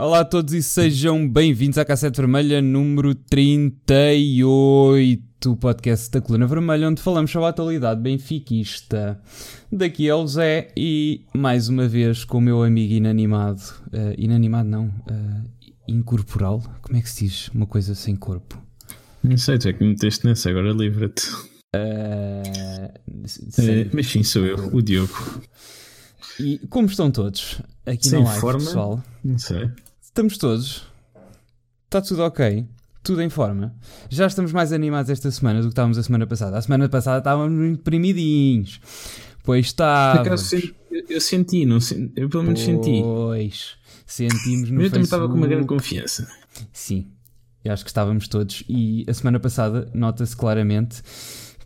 Olá a todos e sejam bem-vindos à Cassete Vermelha número 38, podcast da Coluna Vermelha, onde falamos sobre a atualidade benfiquista. Daqui é o Zé e, mais uma vez, com o meu amigo inanimado. Uh, inanimado não, uh, incorporal. Como é que se diz uma coisa sem corpo? Não sei, tu é que me meteste nessa, agora livra-te. Uh, mas sim, sou eu, o Diogo. E como estão todos? Aqui Sem não há forma? pessoal. Não sei. Estamos todos. Está tudo ok. Tudo em forma. Já estamos mais animados esta semana do que estávamos a semana passada. A semana passada estávamos muito primidinhos. Pois acaso sen- eu, eu senti, não eu pelo menos senti. Pois. Sentimos no eu também estava com uma grande confiança. Sim, eu acho que estávamos todos. E a semana passada nota-se claramente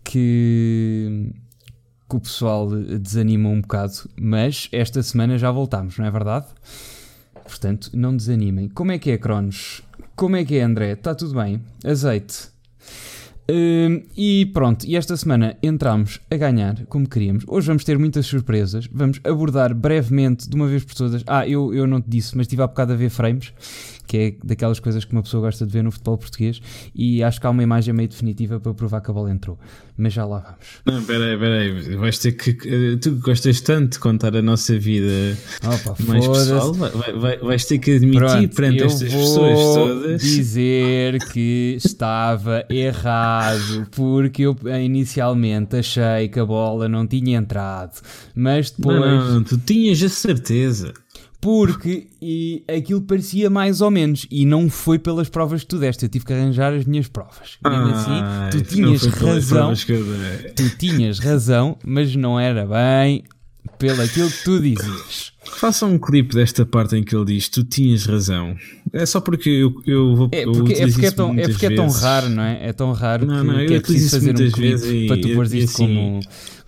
que, que o pessoal desanimou um bocado, mas esta semana já voltámos, não é verdade? Portanto, não desanimem. Como é que é, Cronos? Como é que é, André? Está tudo bem? Azeite? Hum, e pronto, e esta semana entramos a ganhar como queríamos. Hoje vamos ter muitas surpresas. Vamos abordar brevemente, de uma vez por todas. Ah, eu, eu não te disse, mas estive há bocado a ver frames, que é daquelas coisas que uma pessoa gosta de ver no futebol português. E acho que há uma imagem meio definitiva para provar que a bola entrou. Mas já lá vamos. Não, peraí, peraí. Vais ter que. Tu gostas tanto de contar a nossa vida Opa, mais pessoal, vai, vai- vai- vais ter que admitir Pronto, perante estas pessoas todas. dizer que estava errado porque eu eh, inicialmente achei que a bola não tinha entrado, mas depois Não, não, não, tu tinhas a certeza. Porque e aquilo parecia mais ou menos e não foi pelas provas que tu deste, eu tive que arranjar as minhas provas. Mesmo Ai, assim, tu tinhas razão, tu tinhas razão, mas não era bem pelo aquilo que tu dizias. Faça um clipe desta parte em que ele diz: Tu tinhas razão. É só porque eu, eu vou. É porque, é, utilizo porque, é, tão, é, porque é tão raro, não é? É tão raro Não, que, não, eu que é preciso fazer um muitas clipe vezes para tu e isto assim- como,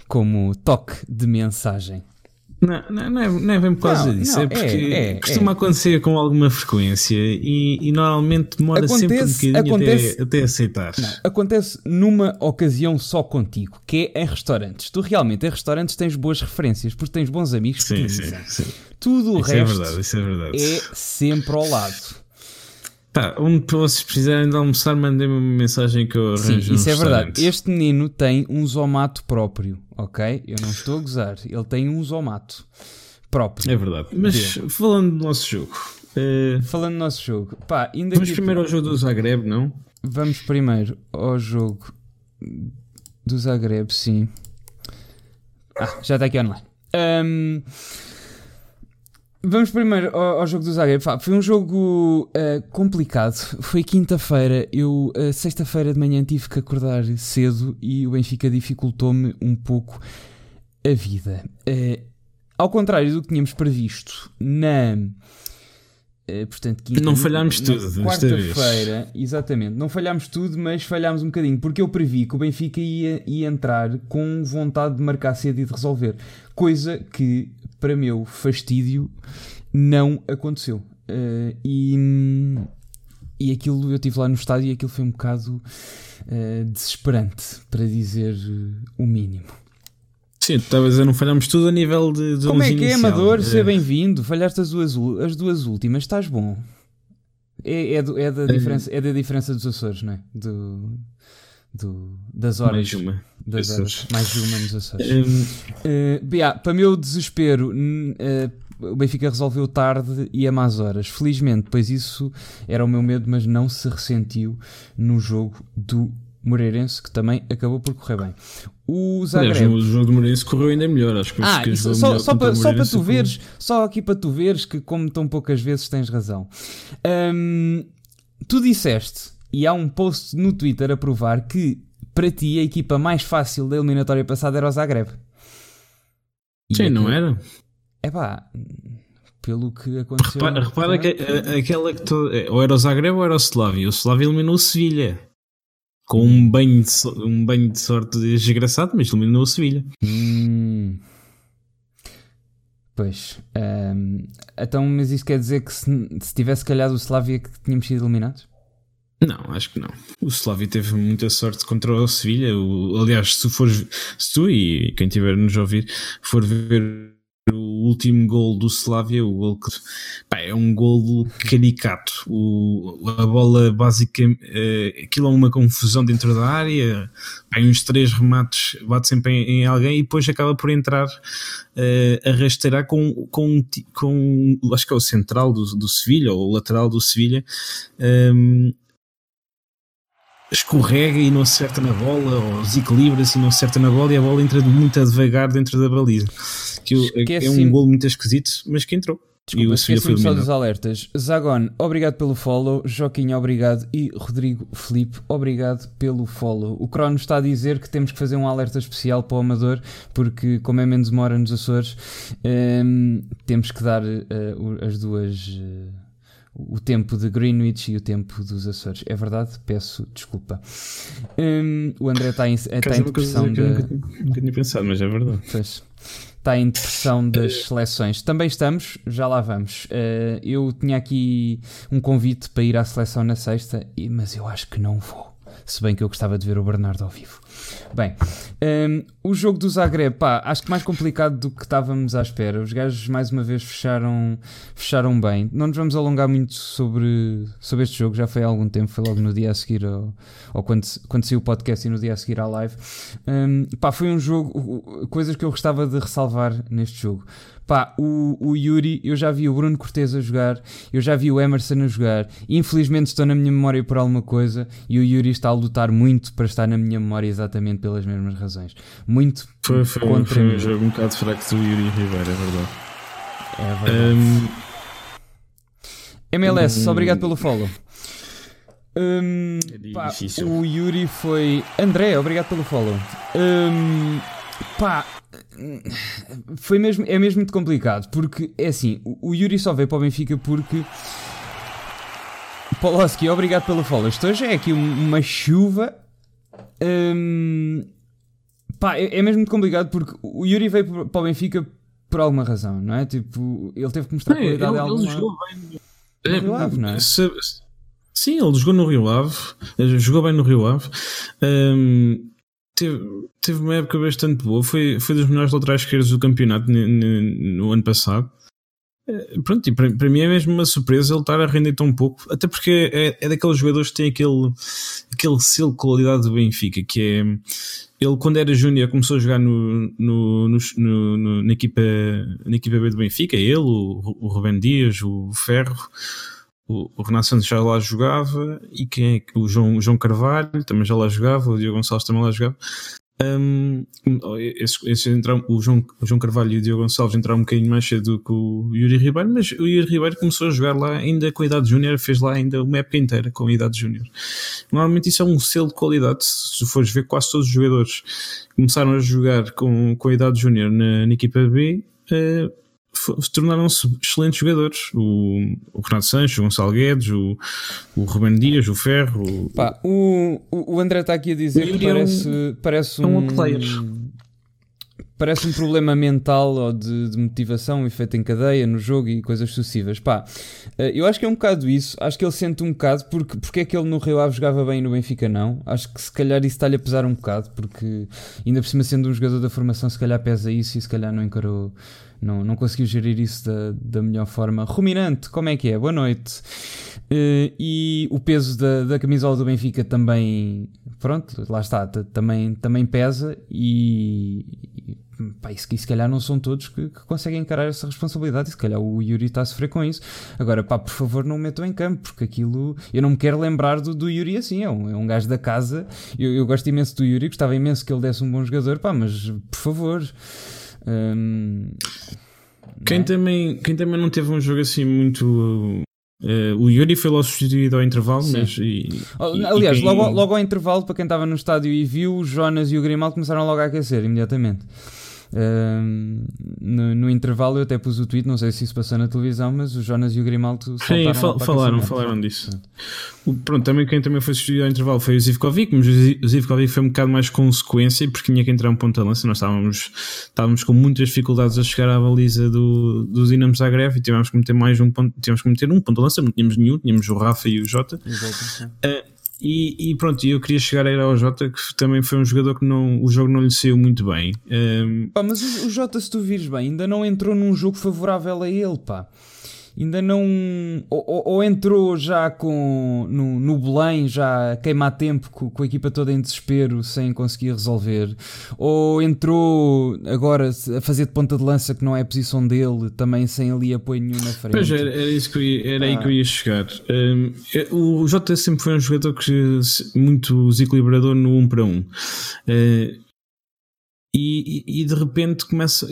como toque de mensagem. Não, não, não, é, não é bem por causa Não, disso, não, é porque é, é, costuma é. acontecer com alguma frequência e, e normalmente demora sempre um Acontece- bocadinho acontece- até, até aceitar. Acontece numa ocasião só contigo, que é em restaurantes. Tu realmente em restaurantes tens boas referências, porque tens bons amigos Sim, sim, sim. Tudo o Isso é resto verdade, isso é verdade. é sempre ao lado. Pá, onde vocês precisarem de almoçar, mandem-me uma mensagem que eu Sim, arranjo um isso é verdade. Este menino tem um zomato próprio, ok? Eu não estou a gozar. Ele tem um zomato próprio. É verdade. Mas falando do nosso jogo, eh, Falando do nosso jogo, pá, ainda vamos primeiro ao jogo do Zagreb, não? Vamos primeiro ao jogo do Zagreb, sim. Ah, já está aqui online. Ahm, vamos primeiro ao, ao jogo do Zagreb. Foi um jogo ah, complicado. Foi quinta-feira. Eu, ah, sexta-feira de manhã, tive que acordar cedo e o Benfica dificultou-me um pouco a vida. Ah, ao contrário do que tínhamos previsto na. Ah, portanto, Não falhámos tudo. Quarta-feira, exatamente. Não falhámos tudo, mas falhámos um bocadinho. Porque eu previ que o Benfica ia, ia entrar com vontade de marcar cedo e de resolver. Coisa que, para meu fastídio, não aconteceu. Eh, e, e aquilo, eu estive lá no estádio e aquilo foi um bocado eh, desesperante, para dizer o mínimo. Sim, tu estavas a não falharmos tudo a nível de, de Como é que é, inicial. Amador? Eh, Seja bem-vindo. Falhaste as duas, as duas últimas, estás bom. É, é, do- é da, diferença, é da diferença dos Açores, não é? Do, do- das horas. Mais uma. Das horas. Mais uma nos Açores. Hum, Eh, Bia, para meu desespero, eh, o Benfica resolveu tarde e a más horas. Felizmente, pois isso era o meu medo, mas não se ressentiu no jogo do Moreirense, que também acabou por correr bem. O aliás, Zagreb. o jogo do Moreirense correu ainda melhor. Acho que Ah, isso, só, só, para, só para tu veres, só aqui para tu veres que, como tão poucas vezes, tens razão. Hum, tu disseste, e há um post no Twitter a provar que para ti a equipa mais fácil da eliminatória passada era o Zagreb. E Sim, não aquilo- era? É pá, pelo que aconteceu. Repara, repara que a- aquela que to- ou era o Zagreb ou era o Slavia. O Slavia eliminou o Sevilha. Com um banho de, so- um banho de sorte desgraçado, mas eliminou o Sevilha. Hum. Pois. hum, então, mas isso quer dizer que se, se tivesse calhado o Slavia que tínhamos sido eliminados? Não, acho que não. O Slavia teve muita sorte contra o Sevilha. O- aliás, se tu fores, se tu e quem tiver nos ouvir for ver último gol do Slavia, o gol que pá, é um gol caricato. O, a bola basicamente uh, aquilo é uma confusão dentro da área, pá, uns três remates, bate sempre em, em, alguém e depois acaba por entrar uh, a rasteirar com, com, com acho que é o central do, do Sevilha, ou o lateral do Sevilha. Um, ehm, escorrega e não acerta na bola, ou desequilibra-se e não acerta na bola, e a bola entra muito devagar dentro da baliza. Que é um gol muito esquisito, mas que entrou. Desculpa, esqueci-me só dos alertas. Zagon, obrigado pelo follow. Joaquim, obrigado. E Rodrigo Felipe, obrigado pelo follow. O Crono está a dizer que temos que fazer um alerta especial para o Amador, porque como é menos demora nos Açores, um, ehm, temos que dar uh, as duas... Uh, o tempo de Greenwich e o tempo dos Açores. É verdade? Peço desculpa. Um, o André está em, está em depressão. De... Nunca, nunca, tinha pensado, mas é verdade. Pois. Está em depressão das seleções. Também estamos, já lá vamos. Uh, eu tinha aqui um convite para ir à seleção na sexta, mas eu acho que não vou. Se bem que eu gostava de ver o Bernardo ao vivo. Bem, um, o jogo do Zagreb, pá, acho que mais complicado do que estávamos à espera. Os gajos mais uma vez fecharam, fecharam bem. Não nos vamos alongar muito sobre, sobre este jogo, já foi há algum tempo, foi logo no dia a seguir, ou, ou quando, quando saiu o podcast e no dia a seguir à live. Um, pá, foi um jogo, coisas que eu gostava de ressalvar neste jogo. Pá, o, o Yuri, eu já vi o Bruno Cortez a jogar, eu já vi o Emerson a jogar. Infelizmente estou na minha memória por alguma coisa e o Yuri está a lutar muito para estar na minha memória exatamente pelas mesmas razões. Muito foi, foi, contra foi um jogo um bocado fraco do Yuri Ribeiro, é verdade. É verdade. Um... MLS, um... obrigado pelo follow. Um, é pá, o Yuri foi. André, obrigado pelo follow. Um, pá, foi mesmo, é mesmo muito complicado, porque é assim, o, o Yuri só veio para o Benfica porque. Poloski, obrigado pelo follow. Isto hoje é aqui uma chuva. Hum, pá, é, é, mesmo muito complicado porque o Yuri veio para o Benfica por alguma razão, não é? Tipo, ele teve que mostrar qualidade ele, alguma. Ele jogou bem. No Rio Ave, não é? sim, ele jogou no Rio Ave, jogou bem no Rio Ave. Um, teve, teve uma época bastante boa. Foi, foi dos melhores laterais esquerdos do campeonato no, no ano passado. É, pronto, e para, para mim é mesmo uma surpresa ele estar a render tão pouco, até porque é, é daqueles jogadores que têm aquele, aquele selo de qualidade do Benfica, que é ele quando era júnior começou a jogar no, no, no, no, na, equipa, na equipa B do Benfica, ele, o, o Rubem Dias, o Ferro, o, o Renato Santos já lá jogava e quem é o João, o João Carvalho também já lá jogava, o Diogo Gonçalves também lá jogava. Um, esse, esse entram, o, João, o João Carvalho e o Diogo Gonçalves entraram um bocadinho mais cedo que o Yuri Ribeiro, mas o Yuri Ribeiro começou a jogar lá ainda com a idade júnior, fez lá ainda uma época inteira com a idade júnior. Normalmente isso é um selo de qualidade. Se fores ver, quase todos os jogadores começaram a jogar com, com a idade júnior na, na equipa B. Uh, tornaram-se excelentes jogadores. O, o Renato Sanches, o Gonçalo Guedes, o, o Ruben Dias, o Ferro. O, Pá, o, o André está aqui a dizer que parece, um, parece um. um parece um problema mental ou de, de, motivação, efeito em cadeia no jogo e coisas sucessivas. Pá, eh, eu acho que é um bocado isso. Acho que ele sente um bocado porque, porque é que ele no Rio Ave jogava bem e no Benfica não. Acho que se calhar isso está-lhe a pesar um bocado, porque ainda por cima sendo um jogador da formação, se calhar pesa isso e se calhar não encarou não, não conseguiu gerir isso da, da melhor forma. Ruminante, como é que é? Boa noite. Uh, e o peso da, da camisola do Benfica também, pronto, lá está, também, também pesa e, e pá, isso, se calhar não são todos que, que, conseguem encarar essa responsabilidade e se calhar o Yuri está a sofrer com isso. Agora, pá, por favor, não o metam em campo, porque aquilo eu não me quero lembrar do, do Yuri assim, é um, é um gajo da casa. Eu, eu gosto imenso do Yuri, gostava imenso que ele desse um bom jogador, pá, mas por favor. Um, quem, é? também, quem também não teve um jogo assim muito. Uh, o Yuri foi logo substituído ao intervalo, Sim. mas. E, Aliás, quem... logo, logo ao intervalo, para quem estava no estádio e viu, o Jonas e o Grimaldo começaram logo a aquecer imediatamente no, no, intervalo eu até pus o tweet, não sei se isso passou na televisão, mas o Jonas e o Grimaldo Sim, fal falaram, falaram disso. O, pronto, também quem também foi substituído ao intervalo foi o Zivkovic, mas o Zivkovic foi um bocado mais consequência porque tinha que entrar um ponto de lança. Nós estávamos, estávamos com muitas dificuldades a chegar à baliza do, do Dinamo Zagreb e tivemos que meter mais um ponto, tivemos que meter um ponto de lança, não tínhamos nenhum, tínhamos o Rafa e o Jota. Exato, uh, e, e, pronto, eu queria chegar aí ao Jota, que também foi um jogador que não, o jogo não lhe saiu muito bem. Um... Pá, mas o, o Jota, se tu vires bem, ainda não entrou num jogo favorável a ele, pá ainda não. Ou, ou, entrou já com no, no Belém, já a queimar tempo com, com, a equipa toda em desespero sem conseguir resolver, ou entrou agora a fazer de ponta de lança que não é a posição dele, também sem ali apoio nenhum na frente. Pois era, era, isso que ia, era ah. aí que eu ia chegar. Um, é, o Jota sempre foi um jogador que muito desequilibrador no 1 um para 1. Um. Uh, e, e, de repente começa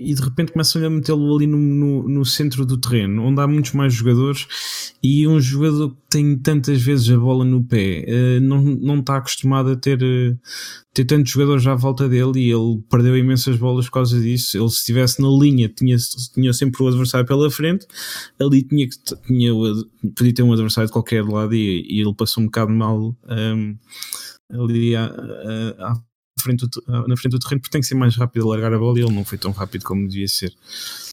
e de repente começam a metê-lo ali no, no, no, centro do terreno, onde há muitos mais jogadores e um jogador que tem tantas vezes a bola no pé uh, não, não está acostumado a ter, uh, ter tantos jogadores à volta dele e ele perdeu imensas bolas por causa disso. Ele, se estivesse na linha, tinha, tinha sempre o adversário pela frente, ali tinha, tinha, podia ter um adversário de qualquer lado e, e ele passou um bocado mal um, ehm, ali à, à, à frente do, na frente do terreno porque tem que ser mais rápido a largar a bola e ele não foi tão rápido como devia ser.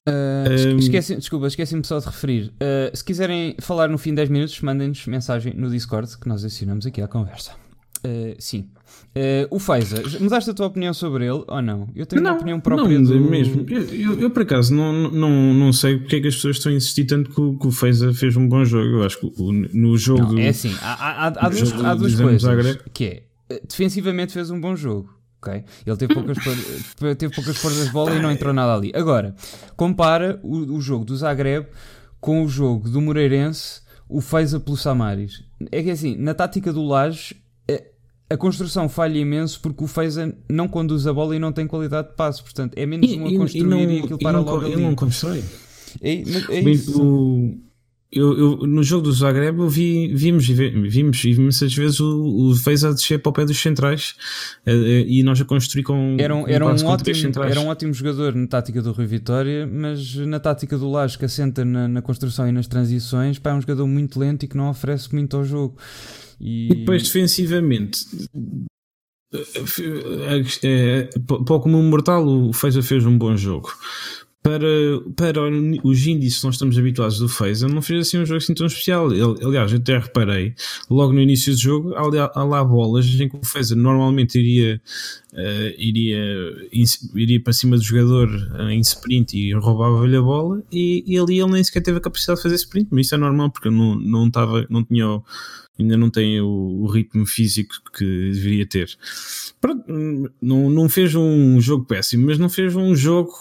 Uh, um, esqueci, desculpa, esqueci-me só de referir. Uh, se quiserem falar no fim de 10 minutos, mandem-nos mensagem no Discord que nós acionamos aqui à conversa. Uh, sim. Uh, o Faiza, mudaste a tua opinião sobre ele ou não? Eu tenho não, uma opinião própria. Não, do... mesmo. Eu, eu, eu, por acaso não, não, não sei porque é que as pessoas estão a insistir tanto que o, que o Faiza fez um bom jogo. Eu acho que o, no jogo. Não, é assim, há, há, há, duas, há duas coisas. Que é, defensivamente fez um bom jogo ok? Ele teve poucas, teve poucas forças de bola e não entrou nada ali. Agora, compara o, o jogo do Zagreb com o jogo do Moreirense, o Feza pelo Samaris. É que assim, na tática do Lages, é, a construção falha imenso porque o Feza não conduz a bola e não tem qualidade de passo. Portanto, é menos e, um a construir e, não, e aquilo para logo ele ali. Ele não constrói. É, é isso. O, eu, eu, no jogo do Zagreb eu vi, vimos, vimos imensas vezes o, o fez a descer para o pé dos centrais uh, e nós a construir com era um, era, um ótimo, era um ótimo jogador na tática do Rui Vitória mas na tática do Laje que assenta na, na construção e nas transições pá, é um jogador muito lento e que não oferece muito ao jogo. E, e depois defensivamente é, para o comum mortal o Feza fez um bom jogo para, para os índices que nós estamos habituados do Phaser, não fez assim um jogo assim tão especial. Aliás, eu até reparei, logo no início do jogo, há, lá bolas em que o Phaser normalmente iria, uh, iria, iria para cima do jogador uh, em sprint e roubava-lhe a bola, e, e ali ele nem sequer teve a capacidade de fazer sprint, mas isso é normal porque não, não, tava, não tinha. O, ainda não tem o, o, ritmo físico que deveria ter. Pronto, não, não fez um jogo péssimo, mas não fez um jogo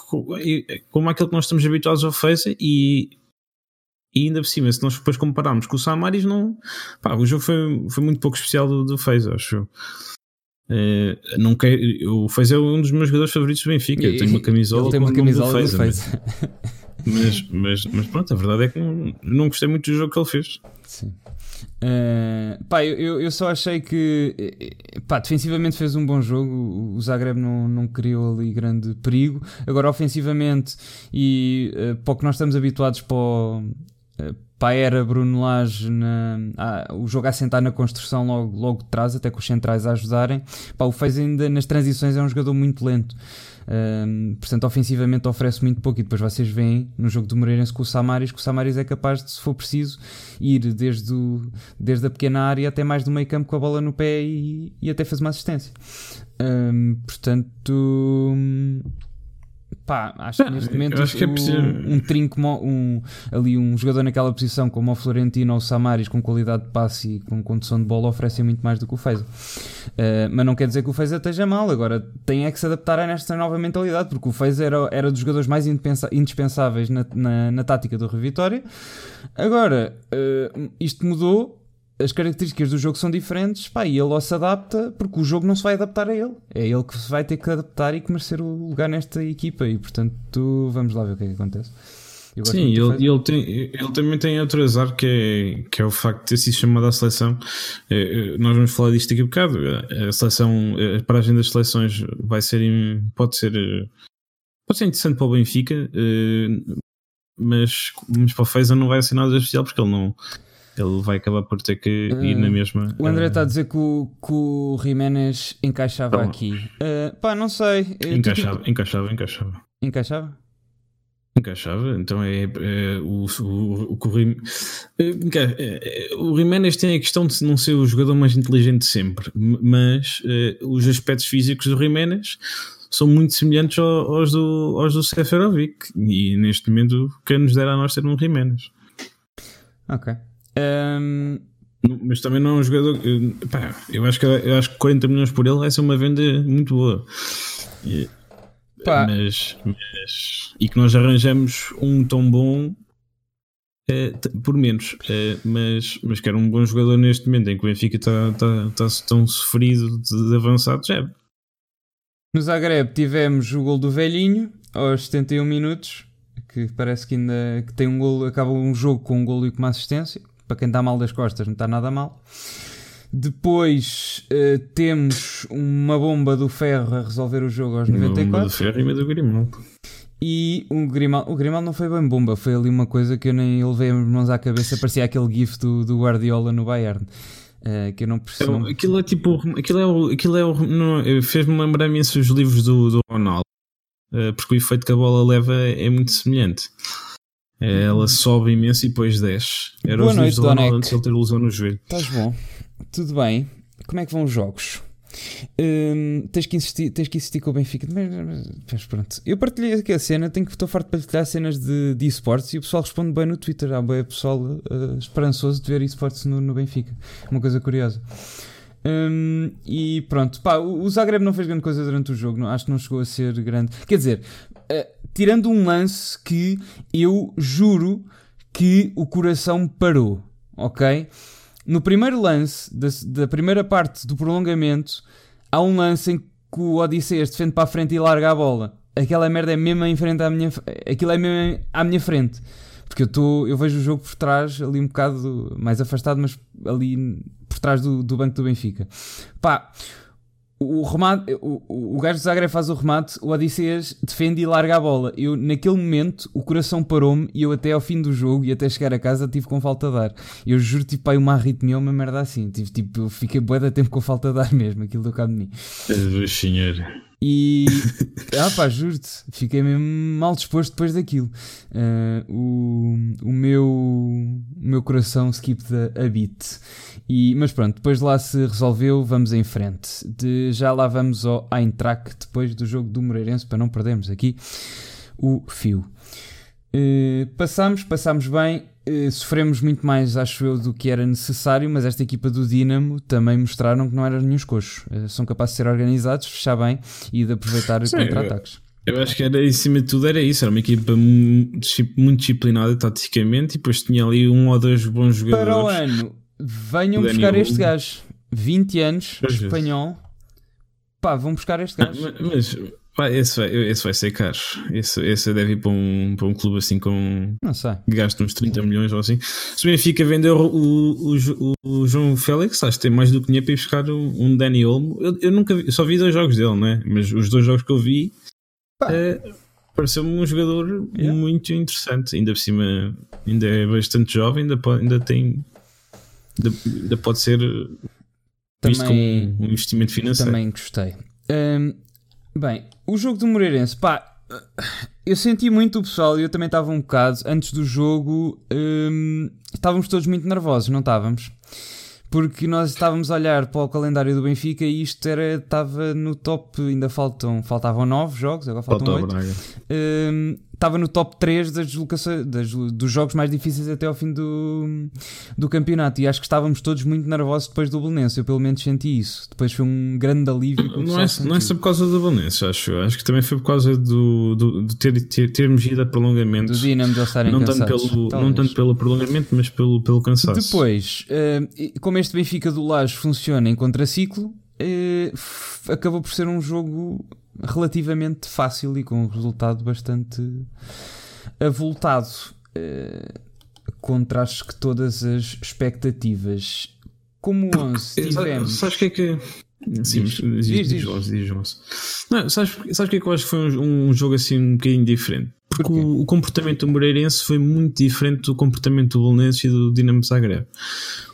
como aquele que nós estamos habituados ao Face e, e ainda por cima, se nós depois compararmos com o Samaris, não, pá, o jogo foi, foi muito pouco especial do, do acho eu. É, não quer, o Fez é um dos meus jogadores favoritos do Benfica. Eu tenho uma camisola, Ele tem uma camisola do Fez. Mas, mas, mas pronto, a verdade é que não, não gostei muito do jogo que ele fez. Sim. Uh, pá, eu, eu só achei que pá, defensivamente fez um bom jogo. O Zagreb não, não criou ali grande perigo. Agora, ofensivamente, e uh, para o que nós estamos habituados para, o, uh, para a era Bruno Lage, na, ah, o jogo a sentar na construção logo, logo de trás, até com os centrais a ajudarem. Pá, o fez ainda nas transições é um jogador muito lento. Um, portanto, ofensivamente oferece muito pouco. E depois vocês veem no jogo do Moreirense com o Samaris que o Samaris é capaz de, se for preciso, ir desde, o, desde a pequena área até mais do meio campo com a bola no pé e, e até fazer uma assistência. Um, portanto pá, acho que neste momento que é um, um trinco, um, ali um jogador naquela posição como o Florentino ou o Samaris com qualidade de passe e com condução de bola oferecem muito mais do que o Feza. Uh, mas não quer dizer que o Feza esteja mal, agora tem é que se adaptar a esta nova mentalidade, porque o Feza era, era dos jogadores mais indispensáveis na, na, na tática do Rio Vitória. Agora, uh, isto mudou as características do jogo são diferentes, pá, e ele ou se adapta, porque o jogo não se vai adaptar a ele. É ele que se vai ter que adaptar e que merecer o lugar nesta equipa. E portanto, vamos lá ver o que é que acontece. Sim, ele, ele, tem, ele também tem outro azar que é, que é o facto de ter sido chamado à seleção. É, é, nós vamos falar disto daqui a bocado. A seleção, a paragem das seleções vai ser, pode ser, pode ser interessante para o Benfica, eh, mas, mas para o Feza não vai ser nada especial porque ele não ele vai acabar por ter que ir na ah, mesma. O André está uh, a dizer que o, que o Jiménez encaixava aqui. Uh, pá, não sei. Encaixava, encaixava, encaixava. Encaixava? encaixava. Então é, é o, o, o, o, é, o Jiménez tem a questão de não ser o jogador mais inteligente sempre, mas é, os aspectos físicos do Jiménez são muito semelhantes aos do, aos do Seferovic. E neste momento, quem nos dera a nós ter um Jiménez. Ok. Um... Mas também não é um jogador. Pá, eu, acho que, eu acho que 40 milhões por ele vai ser uma venda muito boa. E, mas, mas, e que nós arranjamos um tão bom é, por menos, é, mas, mas que era um bom jogador neste momento em que o Benfica está tá, tá tão sofrido de, de avançado. Já. No Zagreb tivemos o gol do velhinho aos 71 minutos, que parece que ainda que tem um gol, acaba um jogo com um gol e com uma assistência. Para quem está mal das costas, não está nada mal. Depois uh, temos uma bomba do Ferro a resolver o jogo aos 94. Uma bomba do Ferro e uma do Grimaldo. E o Grimaldo, o Grimaldo não foi bem bomba, foi ali uma coisa que eu nem levei as mãos à cabeça, parecia aquele gif do, do Guardiola no Bayern. Uh, que eu não percebo. É, aquilo é tipo. Aquilo é o. Aquilo é o Fez-me lembrar imenso os livros do, do Ronaldo, uh, porque o efeito que a bola leva é muito semelhante. Ela sobe imenso e depois desce. Era Boa os noite, do Ronaldo antes de ele ter lesão no joelho. Estás bom? Tudo bem? Como é que vão os jogos? Hum, tens, que insistir, tens que insistir com o Benfica. Mas, mas, mas pronto. Eu partilhei aqui a cena, tenho que estou farto de partilhar cenas de, de esportes e o pessoal responde bem no Twitter. Há bem pessoal uh, esperançoso de ver esportes no, no Benfica. Uma coisa curiosa. Um, e pronto, pá, o Zagreb não fez grande coisa durante o jogo, não, acho que não chegou a ser grande. Quer dizer, uh, tirando um lance que eu juro que o coração parou, ok? No primeiro lance da, da, primeira parte do prolongamento, há um lance em que o Odisseias defende para a frente e larga a bola. Aquela merda é mesmo em frente à minha, aquilo é mesmo à minha frente. Porque eu, tô, eu vejo o jogo por trás, ali um bocado mais afastado, mas ali por trás do, do banco do Benfica. Pá, o, remate, o, o gajo do Zagreb faz o remate, o Odisseias defende e larga a bola. Eu, naquele momento, o coração parou-me e eu até ao fim do jogo e até chegar a casa tive com falta de ar. Eu juro, tipo, aí uma arritmia uma merda assim. Tive, tipo, eu fiquei bué da tempo com falta de ar mesmo, aquilo do cabo de mim. Jesus senhor. E. ah pá, juro-te, fiquei mesmo mal disposto depois daquilo. Uh, o, o, meu, o meu coração skip a beat. E, mas pronto, depois de lá se resolveu, vamos em frente. De, já lá vamos ao Eintracht depois do jogo do Moreirense, para não perdermos aqui o fio. Uh, passamos, passamos bem, uh, sofremos muito mais, acho eu, do que era necessário, mas esta equipa do Dinamo também mostraram que não eram nenhum coxos. Uh, são capazes de ser organizados, fechar bem e de aproveitar contra-ataques. Eu acho que era, em cima de tudo era isso, era uma equipa muito disciplinada taticamente e depois tinha ali um ou dois bons jogadores. Para o ano, venham buscar este gajo. 20 anos, espanhol. Pá, vão buscar este gajo. Mas, mas pá, esse, vai, esse vai ser caro. Esse, esse deve ir para um, para um clube assim com. Não sei. Gasta uns 30 milhões ou assim. Se o Benfica vender o, o, o, João Félix, acho que tem mais do que dinheiro para ir buscar um Dani Olmo. Eu, eu nunca vi, só vi dois jogos dele, né? Mas os dois jogos que eu vi. É, Pareceu-me um jogador yeah. muito interessante. Ainda por cima, ainda é bastante jovem, ainda, pode, ainda tem ainda pode ser visto também, como um investimento financeiro. Também gostei. Um, bem, o jogo do Moreirense, pá, eu senti muito o pessoal, e eu também estava um bocado, antes do jogo, um, estávamos todos muito nervosos, não estávamos? Porque nós estávamos a olhar para o calendário do Benfica e isto era, estava no top, ainda faltam, faltavam nove jogos, agora faltam oito. Um, estava no top 3 das deslocações, das, dos jogos mais difíceis até ao fim do, do campeonato. E acho que estávamos todos muito nervosos depois do Belenense. Eu pelo menos senti isso. Depois foi um grande alívio. Não é, não é só por causa do Belenense, acho eu. Acho que também foi por causa do, do, de ter, ter, termos ido a prolongamento. Do Dinamo de estarem não cansados. Tanto pelo, não tanto pelo prolongamento, mas pelo, pelo cansaço. Depois, uh, como este Benfica do Laje funciona em contraciclo, uh, acabou por ser um jogo relativamente fácil e com um resultado bastante avultado. Uh, contra acho que todas as expectativas. Como 11 tivemos. Sabes o que é que. Sim, diz, diz, diz, diz, diz, diz Não, sabes, sabes o que é que eu acho que foi um, um jogo assim um bocadinho diferente? Porque o, o, comportamento do Moreirense foi muito diferente do comportamento do Bolonense e do Dinamo Zagreb.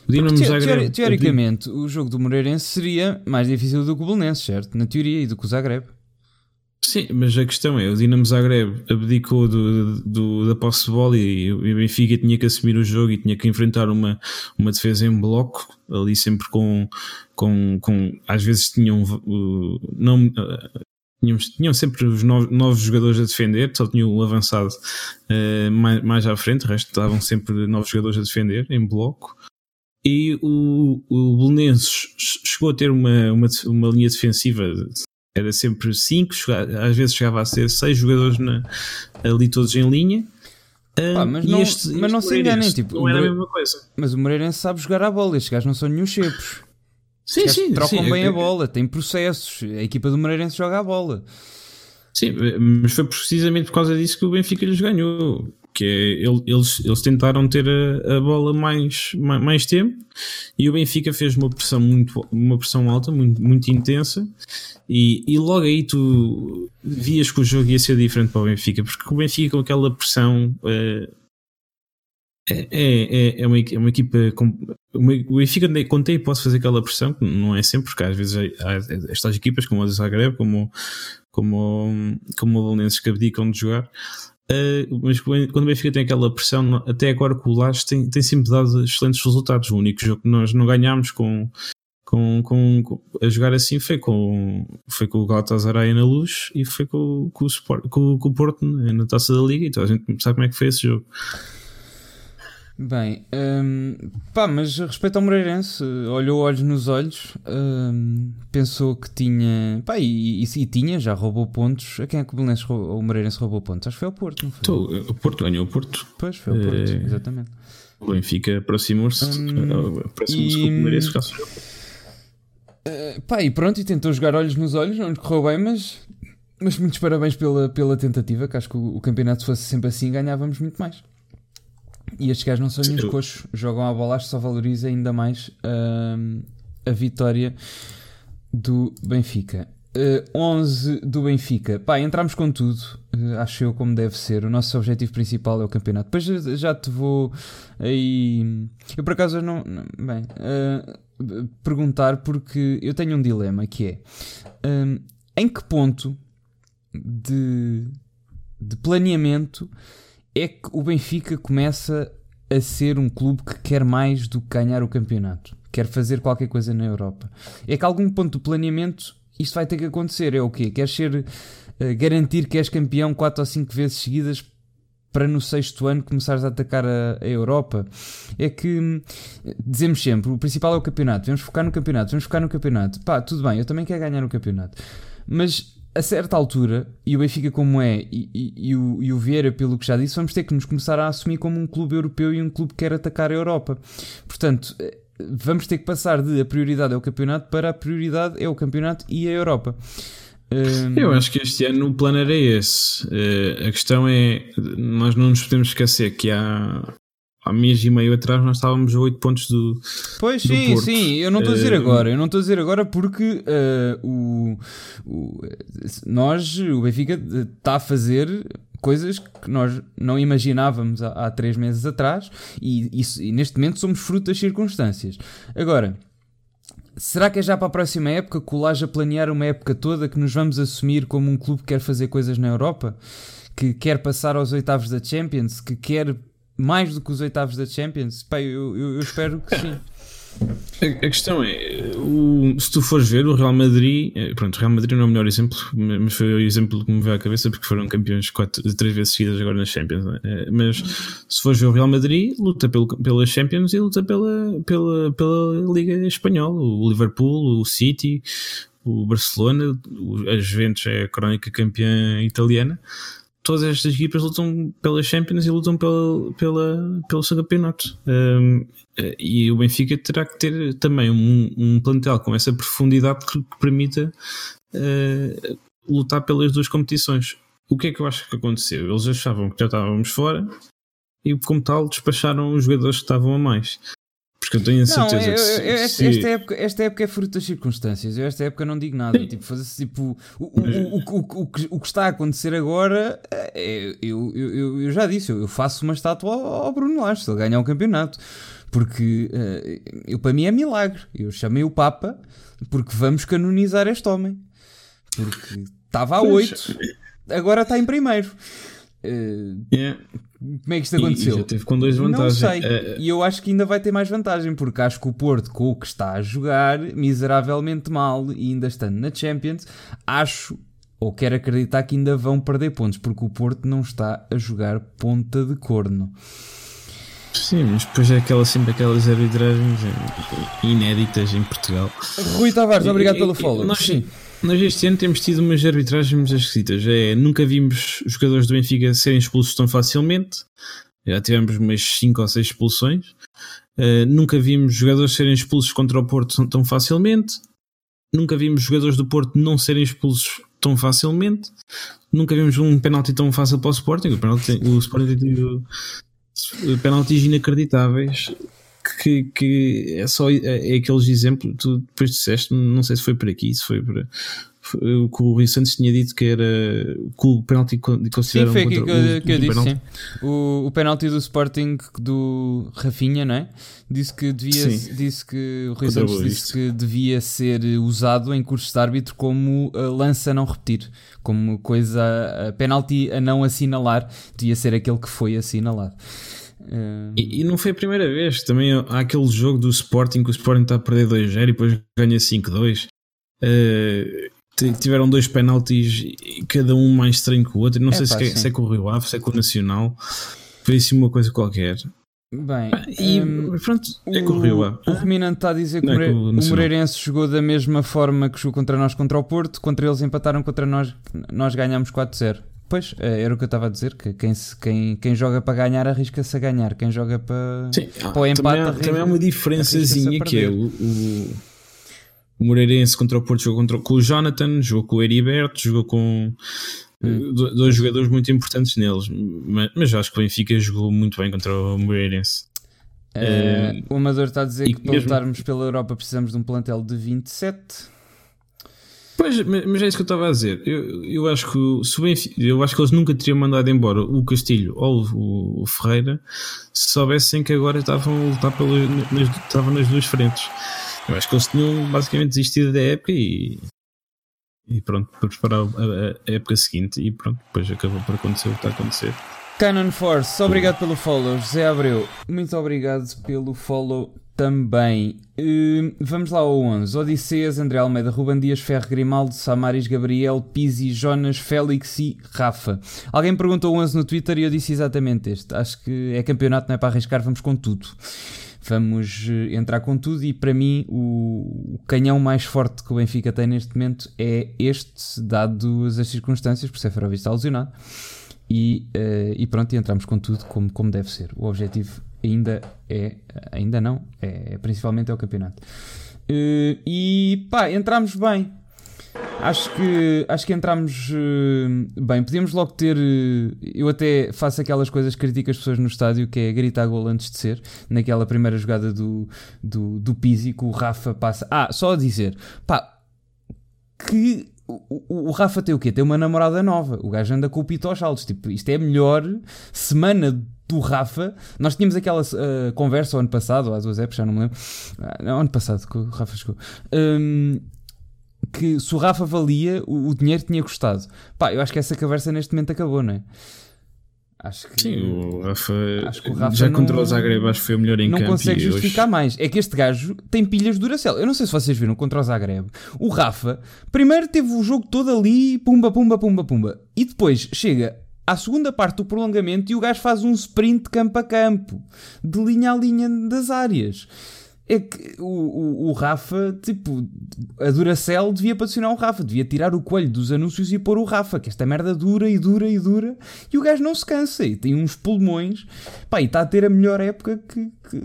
O Dinamo te, Zagreb. Teoricamente, o jogo do Moreirense seria mais difícil do que o Bolonense, certo? Na teoria, e do que o Zagreb. Sim, mas a questão é, o Dinamo Zagreb abdicou do, do, da posse de bola e, o Benfica tinha que assumir o jogo e tinha que enfrentar uma, uma defesa em bloco, ali sempre com, com, com às vezes tinham não, tinham, tinham sempre os novos, novos, jogadores a defender, só tinham o avançado uh, mais, mais à frente, o resto estavam sempre novos jogadores a defender em bloco. E o, o Belenenses chegou a ter uma, uma, uma linha defensiva era sempre 5, às vezes chegava a ser 6 jogadores na, ali todos em linha. Pá, mas, não, este, mas não se enganem, tipo, não era a mesma coisa. Mas o Moreirense sabe jogar a bola, estes gajos não são nenhum chepos. Sim, sim, trocam sim, bem é, a bola, têm processos. A equipa do Moreirense joga a bola. Sim, mas foi precisamente por causa disso que o Benfica lhes ganhou que é, eles, eles tentaram ter a, a bola mais, mais, tempo e o Benfica fez uma pressão muito uma pressão alta, muito, muito intensa e, e logo aí tu vias que o jogo ia ser diferente para o Benfica, porque o Benfica com aquela pressão é, é, é, é, uma, é uma equipa com, o Benfica quando tem pode fazer aquela pressão, não é sempre, porque às vezes há estas equipas como o Zagreb, como, como, como o Valenenses que abdicam de jogar Uh, mas quando o Benfica tem aquela pressão, até agora com o Lages tem, tem sempre dado excelentes resultados. O único jogo que nós não ganhámos com, com, com, com, a jogar assim foi com, foi com o Galatasaray na luz e foi com, com, o, Sport, com, com o Porto na taça da Liga. Então a gente sabe como é que foi esse jogo. Bem, um, pá, mas respeito ao Moreirense, olhou olhos nos olhos, um, pensou que tinha, pá, e, e, e, tinha, já roubou pontos. A quem é que o, Belenense, o Moreirense roubou pontos? Acho que foi ao Porto, não foi? Então, o Porto ganhou o Porto. Pois, foi ao Porto, é... exatamente. O Benfica aproximou-se, um, aproximou-se com o Moreirense, uh, pá, e pronto, e tentou jogar olhos nos olhos, não lhe correu bem, mas, mas muitos parabéns pela, pela tentativa, que acho que o, o campeonato se fosse sempre assim ganhávamos muito mais. E estes gajos não são nenhum coxos, jogam a bola, acho que só valoriza ainda mais uh, a vitória do Benfica. Uh, 11 do Benfica. Pá, entramos com tudo, uh, acho eu como deve ser. O nosso objetivo principal é o campeonato. Depois já te vou aí. Eu por acaso não. não bem, uh, perguntar porque eu tenho um dilema que é em que ponto de, de planeamento é que o Benfica começa a ser um clube que quer mais do que ganhar o campeonato. Quer fazer qualquer coisa na Europa. É que a algum ponto do planeamento isto vai ter que acontecer. É o quê? Queres ser, uh, garantir que és campeão 4 ou 5 vezes seguidas para no sexto ano começares a atacar a, a, Europa. É que hum, dizemos sempre: o principal é o campeonato, vamos focar no campeonato, vamos focar no campeonato. Pá, tudo bem, eu também quero ganhar o campeonato. Mas a certa altura, e o Benfica como é, e, e, e, o, e o Vieira, pelo que já disse, vamos ter que nos começar a assumir como um clube europeu e um clube que quer atacar a Europa. Portanto, eh, vamos ter que passar de a prioridade é o campeonato para a prioridade é o campeonato e a Europa. Um... Eu acho que este ano o plano era esse. Uh, a questão é, nós não nos podemos esquecer que há há mês e meio atrás nós estávamos a 8 pontos do. Pois do sim, Porto. sim, eu não estou a dizer uh, agora, eu não estou a dizer agora porque uh, o, o, nós, o Benfica, está a fazer coisas que nós não imaginávamos há, há três meses atrás e, isso, e neste momento somos fruto das circunstâncias. Agora. Será que é já para a próxima época que o Laje a planear uma época toda que nos vamos assumir como um clube que quer fazer coisas na Europa? Que quer passar aos oitavos da Champions? Que quer mais do que os oitavos da Champions? Pá, eu, eu, eu espero que sim. A, questão é, o, se tu fores ver o Real Madrid, eh, pronto, o Real Madrid não é o melhor exemplo, mas foi o exemplo que me veio à cabeça porque foram campeões quatro, três vezes seguidas agora nas Champions. É? Mas se fores ver o Real Madrid, luta pelo, pela Champions e luta pela, pela, pela Liga Espanhola, o Liverpool, o City, o Barcelona, a Juventus é a crónica campeã italiana todas estas equipas lutam pela Champions e lutam pela, pela, pelo seu campeonato. Um, e o Benfica terá que ter também um, um plantel com essa profundidade que, que permita uh, lutar pelas duas competições. O que é que eu acho que aconteceu? Eles achavam que já estávamos fora e, como tal, despacharam os jogadores que estavam a mais. Porque eu tenho a certeza não, eu, eu, que esta, se... esta, época, esta época é fruto das circunstâncias. Eu esta época não digo nada. Sim. Tipo, fazer tipo o, o, o, o, o, que, o que está a acontecer agora, é, eu, eu, eu já disse, eu faço uma estátua ao, ao Bruno Lage se ele ganhar o um campeonato. Porque uh, eu, para mim é milagre. Eu chamei o Papa porque vamos canonizar este homem. Porque Estava a 8, agora está em primeiro. Uh, yeah. Como é que isto aconteceu? E, já teve com dois vantagens. Não sei. Uh, e eu acho que ainda vai ter mais vantagem, porque acho que o Porto, com o que está a jogar miseravelmente mal e ainda estando na Champions, acho ou quero acreditar que ainda vão perder pontos, porque o Porto não está a jogar ponta de corno. Sim, mas depois é aquela, sempre aquelas arbitragens inéditas em Portugal. Rui Tavares, obrigado pelo follow. Nós, Sim. Nós este ano temos tido umas arbitragens esquisitas. É, nunca vimos os jogadores do Benfica serem expulsos tão facilmente. Já tivemos umas 5 ou 6 expulsões. Uh, nunca vimos jogadores serem expulsos contra o Porto tão facilmente. Nunca vimos jogadores do Porto não serem expulsos tão facilmente. Nunca vimos um penalti tão fácil para o Sporting. O, penalti, o Sporting tem penaltis inacreditáveis que, que é só é, é aqueles exemplos. Tu depois disseste, não sei se foi por aqui, se foi por. O que o Rui Santos tinha dito que era que o penalti considerado sim, foi aqui que, eu, que eu disse, sim. O, o penalti do Sporting do Rafinha, não é? Disse que devia disse que o Rui Santos disse que devia ser usado em cursos de árbitro como lança a não repetir, como coisa a penalti a não assinalar, devia ser aquele que foi assinalado. E, e, não foi a primeira vez. Também há aquele jogo do Sporting que o Sporting está a perder 2-0 e depois ganha 5-2. Uh, tiveram dois penaltis, cada um mais estranho que o outro. Não é sei pá, se, é, se, é, com o Rio Ave, se é com o Nacional. Foi assim uma coisa qualquer. Bem, e um, pronto, é com o Rio Ave. O Reminante está a dizer que é o, o Moreirense jogou da mesma forma que jogou contra nós contra o Porto. Contra eles empataram, contra nós, nós ganhámos 4-0. Pois, é, era o que eu estava a dizer, que quem, quem, quem joga para ganhar arrisca-se a ganhar, quem joga para, Sim, para o empate também há, também há uma diferençazinha que é o, o, o, Moreirense contra o Porto jogou contra, com o Jonathan, jogou com o Heriberto, jogou com hum. dois jogadores muito importantes neles, mas, mas acho que o Benfica jogou muito bem contra o Moreirense. Uh, o Amador está a dizer que para lutarmos pela Europa precisamos de um plantel de 27 Pois, mas é isso que eu estava a dizer. Eu, eu acho que se eu acho que eles nunca teriam mandado embora o Castilho ou o, o Ferreira se soubessem que agora estavam a lutar pelas, nas, estavam nas duas frentes. Eu acho que eles tinham basicamente desistido da época e, e pronto, para preparar a, a, época seguinte e pronto, depois acabou por acontecer o que está a acontecer. Canon Force, obrigado pelo follow. José Abreu, muito obrigado pelo follow também. Uh, vamos lá ao 11. Odisseias, André Almeida, Ruban Dias, Ferro, Grimaldo, Samaris, Gabriel, Pizzi, Jonas, Félix e Rafa. Alguém perguntou o 11 no Twitter e eu disse exatamente este. Acho que é campeonato, não é para arriscar, vamos com tudo. Vamos uh, entrar com tudo e para mim o, o, canhão mais forte que o Benfica tem neste momento é este, dado as circunstâncias, por Seferovic está lesionado. E, uh, e pronto, e entramos com tudo como, como deve ser. O objetivo ainda é, ainda não, é, principalmente é o campeonato. Uh, e pá, entramos bem. Acho que, acho que entramos uh, bem. Podíamos logo ter. Uh, eu até faço aquelas coisas que critico as pessoas no estádio, que é gritar gol antes de ser. Naquela primeira jogada do, do, do Pizzi, que o Rafa passa. Ah, só a dizer, pá, que o, o, Rafa tem o quê? Tem uma namorada nova. O gajo anda com o pito aos saltos. Tipo, isto é a melhor semana do Rafa. Nós tínhamos aquela uh, conversa o ano passado, ou há duas épocas, já não me lembro. Ah, ano passado, que o Rafa chegou. Um, que se o Rafa valia, o, o, dinheiro tinha custado. Pá, eu acho que essa conversa neste momento acabou, não é? Acho que, Sim, o Rafa, acho que o Rafa já não, contra o Zagreb acho que foi o melhor em não campo. Não consegue justificar hoje... mais. É que este gajo tem pilhas de Duracell. Eu não sei se vocês viram contra o Zagreb. O Rafa, primeiro teve o jogo todo ali, pumba, pumba, pumba, pumba. E depois chega à segunda parte do prolongamento e o gajo faz um sprint campo a campo, de linha a linha das áreas é que o, o, o, Rafa, tipo, a Duracell devia patrocinar o Rafa, devia tirar o coelho dos anúncios e pôr o Rafa, que esta merda dura e dura e dura, e o gajo não se cansa e tem uns pulmões, pá, e está a ter a melhor época que, que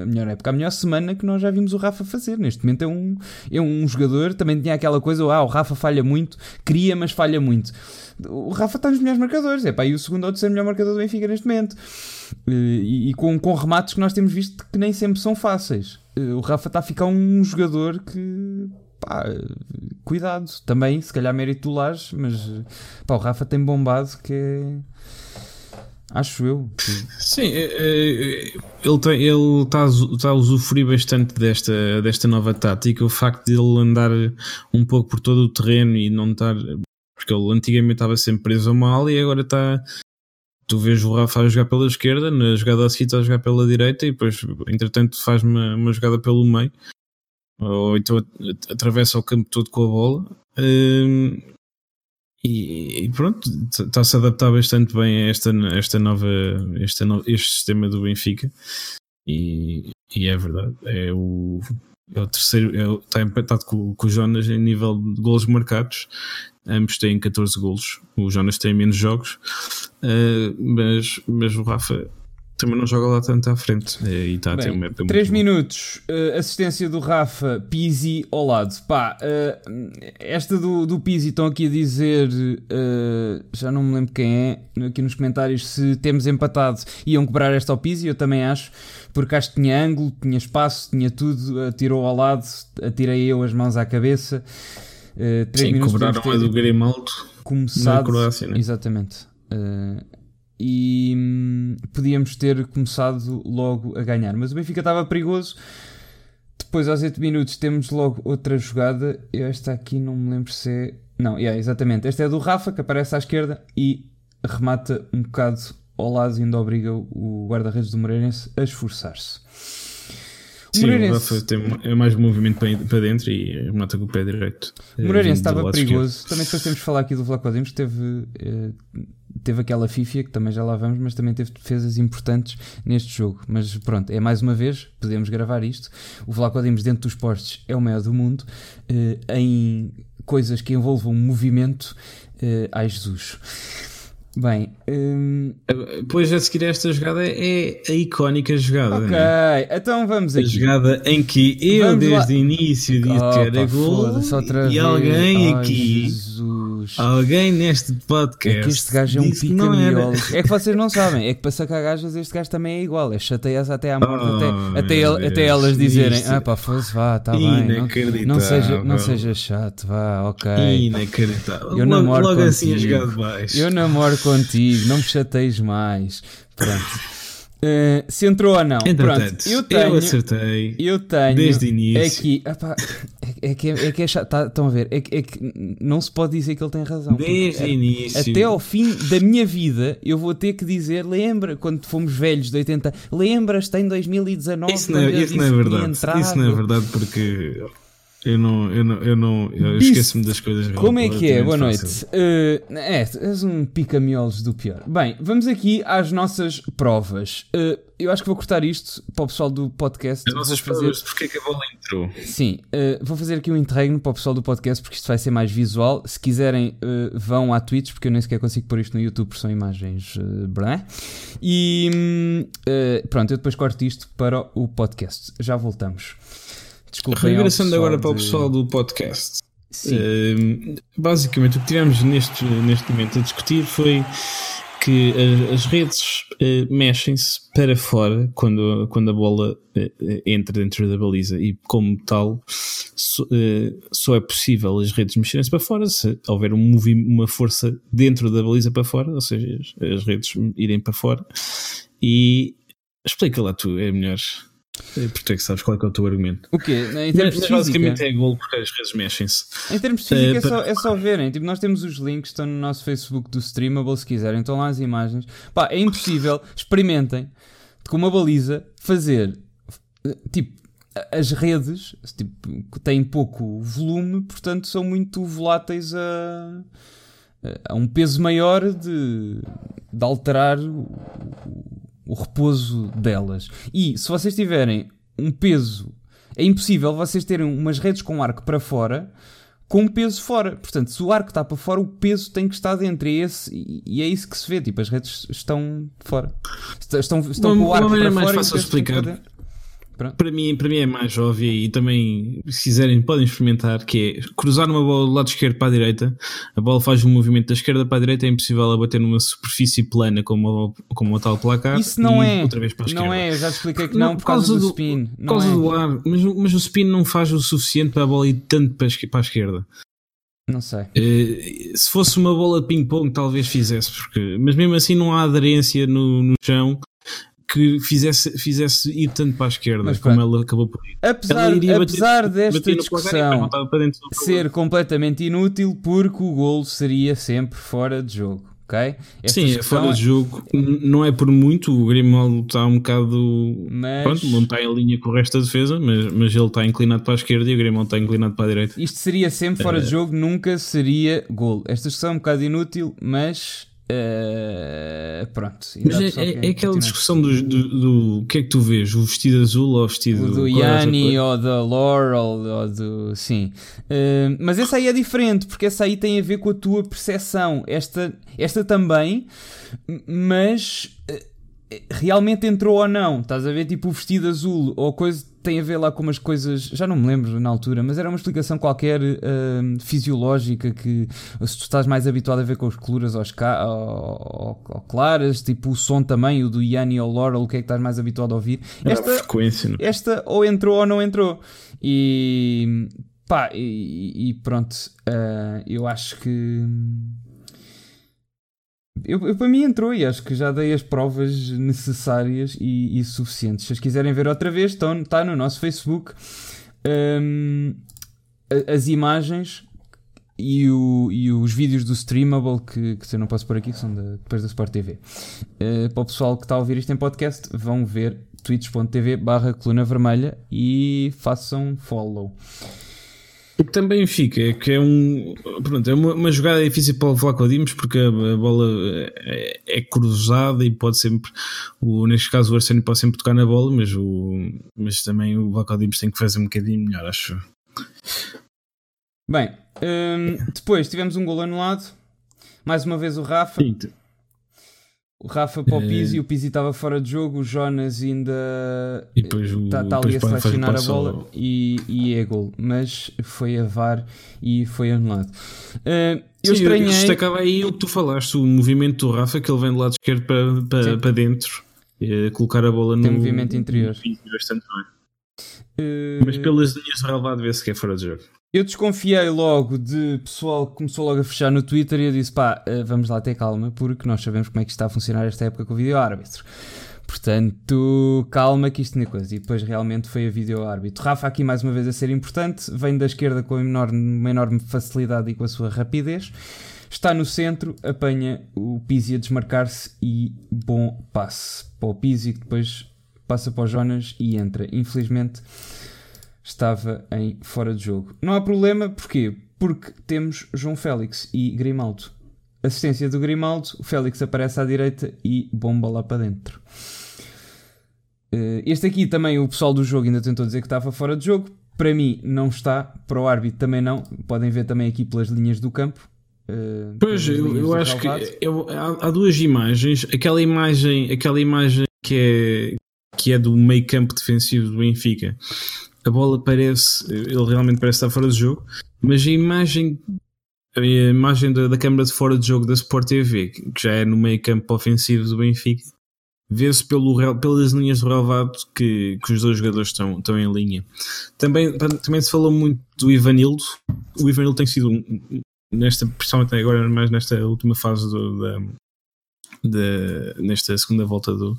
a melhor época, a melhor semana que nós já vimos o Rafa fazer. Neste momento é um, é um jogador, também tinha aquela coisa, ah, o Rafa falha muito, cria, mas falha muito. O Rafa está nos melhores marcadores, é pá, e o segundo ou terceiro melhor marcador do Benfica neste momento. Eh, e, e com, com remates que nós temos visto que nem sempre são fáceis. Eh, o Rafa está a ficar um jogador que. Pá, cuidado. Também, se calhar, mérito do Lages, mas pá, o Rafa tem bombado que é. Acho eu. Sim, ele está ele tá, tá a usufruir bastante desta, desta nova tática. O facto de ele andar um pouco por todo o terreno e não estar Porque ele antigamente estava sempre preso a mal e agora está. Tu vês o Rafa a jogar pela esquerda, na jogada a seguir está a jogar pela direita e depois, entretanto, faz uma, uma jogada pelo meio ou então atravessa o campo todo com a bola. Um, e, pronto, está-se a adaptar bastante bem a esta, esta nova, esta no, este sistema do Benfica. E, e é verdade, é o, é o terceiro, é está empatado com, com o Jonas em nível de golos marcados. Ambos têm 14 golos. O Jonas tem menos jogos, uh, mas, mas o Rafa também não joga lá tanto à frente. É, e está a ter uma 3 minutos, uh, assistência do Rafa, Pizzi ao lado. Pá, uh, esta do, do Pizzi estão aqui a dizer, uh, já não me lembro quem é, aqui nos comentários, se temos empatado iam cobrar esta ao Pizzi, eu também acho, porque acho que tinha ângulo, tinha espaço, tinha tudo, atirou ao lado, atirei eu as mãos à cabeça. Uh, 3 Sim, minutos cobraram a do Grimaldo começado, na Croácia, né? Exatamente. Uh, e hum, podíamos ter começado logo a ganhar. Mas o Benfica estava perigoso. Depois, aos 8 minutos, temos logo outra jogada. Esta aqui não me lembro se é. Não, yeah, exatamente. Esta é do Rafa, que aparece à esquerda e remata um bocado ao lado e ainda obriga o guarda-redes do Moreirense a esforçar-se. Sim, Moreirense... o Rafa tem é mais movimento para dentro e mata com o pé direito. O Moreirense estava perigoso. Também depois temos de falar aqui do Vlaco Dimos, teve eh, teve aquela fifia que também já lá vamos, mas também teve defesas importantes neste jogo. Mas pronto, é mais uma vez, podemos gravar isto. O Vlaco Dimos dentro dos postes é o maior do mundo eh, em coisas que envolvam movimento. Eh, ai Jesus. Bem, hum... depois a seguir esta jogada é a icónica jogada. Ok, né? então vamos aqui. A jogada em que eu vamos desde o início disse oh, que era gol e alguém aqui, Jesus. alguém neste podcast. É que este gajo é um pica É que vocês não sabem, é que para sacar gajas este gajo também é igual. É chateia até à morte, oh, até, até, até, elas dizerem: Ah pá, fosse, vá, está bem. Não, não, seja, não seja chato, vá, ok. Inacreditável. Eu namoro logo, logo assim a jogar de baixo. Eu namoro contigo, não me chateis mais. Pronto. Uh, se entrou ou não. Entretanto, Pronto, eu, tenho, eu acertei. Eu tenho. Desde o início. Aqui, opa, é, é, que é, é, que é chato. Tá, estão a ver? É, é, que não se pode dizer que ele tem razão. Desde o início. Até ao fim da minha vida, eu vou ter que dizer: lembra, quando fomos velhos de 80, lembras-te em 2019? Isso não, é, isso não é verdade. Isso não é verdade porque eu não, eu não, eu não eu esqueço-me das coisas. Como é que é? Boa noite. Uh, é, és um pica-miolos do pior. Bem, vamos aqui às nossas provas. Uh, eu acho que vou cortar isto para o pessoal do podcast. As nossas fazer... provas, porque é que a bola entrou? Sim, uh, vou fazer aqui um interregno para o pessoal do podcast porque isto vai ser mais visual. Se quiserem, vão à Twitch, porque eu nem sequer consigo pôr isto no YouTube, porque são imagens. Uh, e hum, pronto, eu depois corto isto para o podcast. Já voltamos. Desculpem Regressando agora de... para o pessoal do podcast. Uh, basicamente, o que tivemos neste, neste momento a discutir foi que as, as redes uh, mexem-se para fora quando, quando a bola uh, entra dentro da baliza e, como tal, so, só é possível as redes mexerem-se para fora se houver um uma força dentro da baliza para fora, ou seja, as, as redes irem para fora. E explica lá tu, é melhor. É, porque é que sabes qual é, que é o teu argumento. O quê? Em termos mas, de basicamente é gol porque as redes mexem-se. Em termos de física uh, é, só, é só verem. Tipo, nós temos os links, estão no nosso Facebook do Streamable se quiserem, estão lá as imagens. Pá, é impossível. Experimentem com uma baliza fazer tipo as redes tipo, têm pouco volume, portanto são muito voláteis a, a um peso maior de, de alterar o, o repouso delas. E se vocês tiverem um peso, é impossível vocês terem umas redes com arco para fora com peso fora. Portanto, se o arco está para fora, o peso tem que estar dentro. É esse, e é isso que se vê. Tipo, as redes estão fora. Estão, estão com o arco para mais fora. Fácil explicar. Para mim, para mim é mais óbvio e também, se quiserem, podem experimentar, que é cruzar uma bola do lado esquerdo para a direita, a bola faz um movimento da esquerda para a direita, é impossível a bater numa superfície plana como, como o tal placar. Isso não é, outra vez para a não é, eu já expliquei que não, não por causa, causa do, do, spin. Por causa é. do ar, mas, mas o spin não faz o suficiente para a bola ir tanto para a esquerda. Não sei. Uh, se fosse uma bola de ping-pong, talvez fizesse, porque, mas mesmo assim não há aderência no, no chão que fizesse, fizesse ir tanto para a esquerda Mas, como ela acabou por ir. Apesar, apesar bater, desta bater discussão ser completamente inútil, porque o gol seria sempre fora de jogo ok? Esta Sim, é fora de jogo. Não é por muito, o Grimaldo está um bocado. Mas... Pronto, não está em linha com o resto da defesa, mas, mas ele está inclinado para a esquerda e o Grimaldo está inclinado para a direita. Isto seria sempre fora de jogo, nunca seria gol. Esta discussão é um bocado inútil, mas Uh, pronto. Mas é, é, é aquela discussão do, do, do, que é que tu vês? O vestido azul ou o vestido o do Yanni ou da Laurel ou do. Sim. Uh, mas essa aí é diferente, porque essa aí tem a ver com a tua percepção. Esta, esta também, mas. Uh, realmente entrou ou não. Estás a ver tipo o vestido azul ou coisa tem a ver lá com umas coisas, já não me lembro na altura, mas era uma explicação qualquer uh, fisiológica que se tu estás mais habituado a ver com as coluras ou, claras, tipo o som também, o do Yanni ou Laurel, o que é que estás mais habituado a ouvir? Esta, frequência, não? É? esta ou entrou ou não entrou. E pá, e, e pronto, uh, eu acho que eu, eu, para mim entrou e acho que já dei as provas necessárias e, e suficientes. Se as quiserem ver outra vez, estão, está no nosso Facebook um, as imagens e, o, e, os vídeos do Streamable que, que eu não posso pôr aqui, que são da, depois da Sport TV. Uh, para o pessoal que está a ouvir isto em podcast, vão ver twitch.tv barra coluna vermelha e façam follow. O que também fica é que é um. Pronto, é uma, uma jogada difícil para o Flaco Dimos porque a, a bola é, é, cruzada e pode sempre. O, neste caso, o Arsenio pode sempre tocar na bola, mas, o, mas também o Flaco Dimos tem que fazer um bocadinho melhor, acho. Bem, hum, depois tivemos um gol anulado. Mais uma vez o Rafa. Sim. O Rafa para o é. Pizzi, o Pizzi estava fora de jogo, o Jonas ainda está tá ali a selecionar a bola e, e é gol, mas foi a VAR e foi anulado. Uh, eu Sim, estranhei... destacava aí o que tu falaste, o movimento do Rafa, que ele vem do lado esquerdo para, para, para dentro, e colocar a bola Tem no movimento interior. Bastante bem. Mas pelas linhas de relevado vê-se que é fora de jogo. Eu desconfiei logo de pessoal que começou logo a fechar no Twitter e eu disse: pá, eh, vamos lá ter calma, porque nós sabemos como é que está a funcionar esta época com o vídeo árbitro. Portanto, calma que isto não é coisa. E depois realmente foi a vídeo árbitro. Rafa, aqui mais uma vez a ser importante, vem da esquerda com uma enorme, uma enorme facilidade e com a sua rapidez. Está no centro, apanha o Pizzi a desmarcar-se e bom passe para o Pizzi que depois passa para o Jonas e entra. Infelizmente estava em fora de jogo. Não há problema, porquê? Porque temos João Félix e Grimaldo. Assistência do Grimaldo, o Félix aparece à direita e bomba lá para dentro. Eh, este aqui também o pessoal do jogo ainda tentou dizer que estava fora de jogo. Para mim não está, para o árbitro também não. Podem ver também aqui pelas linhas do campo. Uh, pois, eu, eu acho que eu, há, há, duas imagens. Aquela imagem, aquela imagem que é, que é do meio campo defensivo do Benfica, a bola parece, ele realmente parece estar fora de jogo, mas a imagem, a imagem da, da câmara de fora de jogo da Sport TV, que já é no meio campo ofensivo do Benfica, vê-se pelas linhas do relevado que, que os dois jogadores estão, estão em linha. Também, também se falou muito do Ivanildo. O Ivanildo tem sido, nesta, principalmente agora, mais nesta última fase do, da, da, nesta segunda volta do,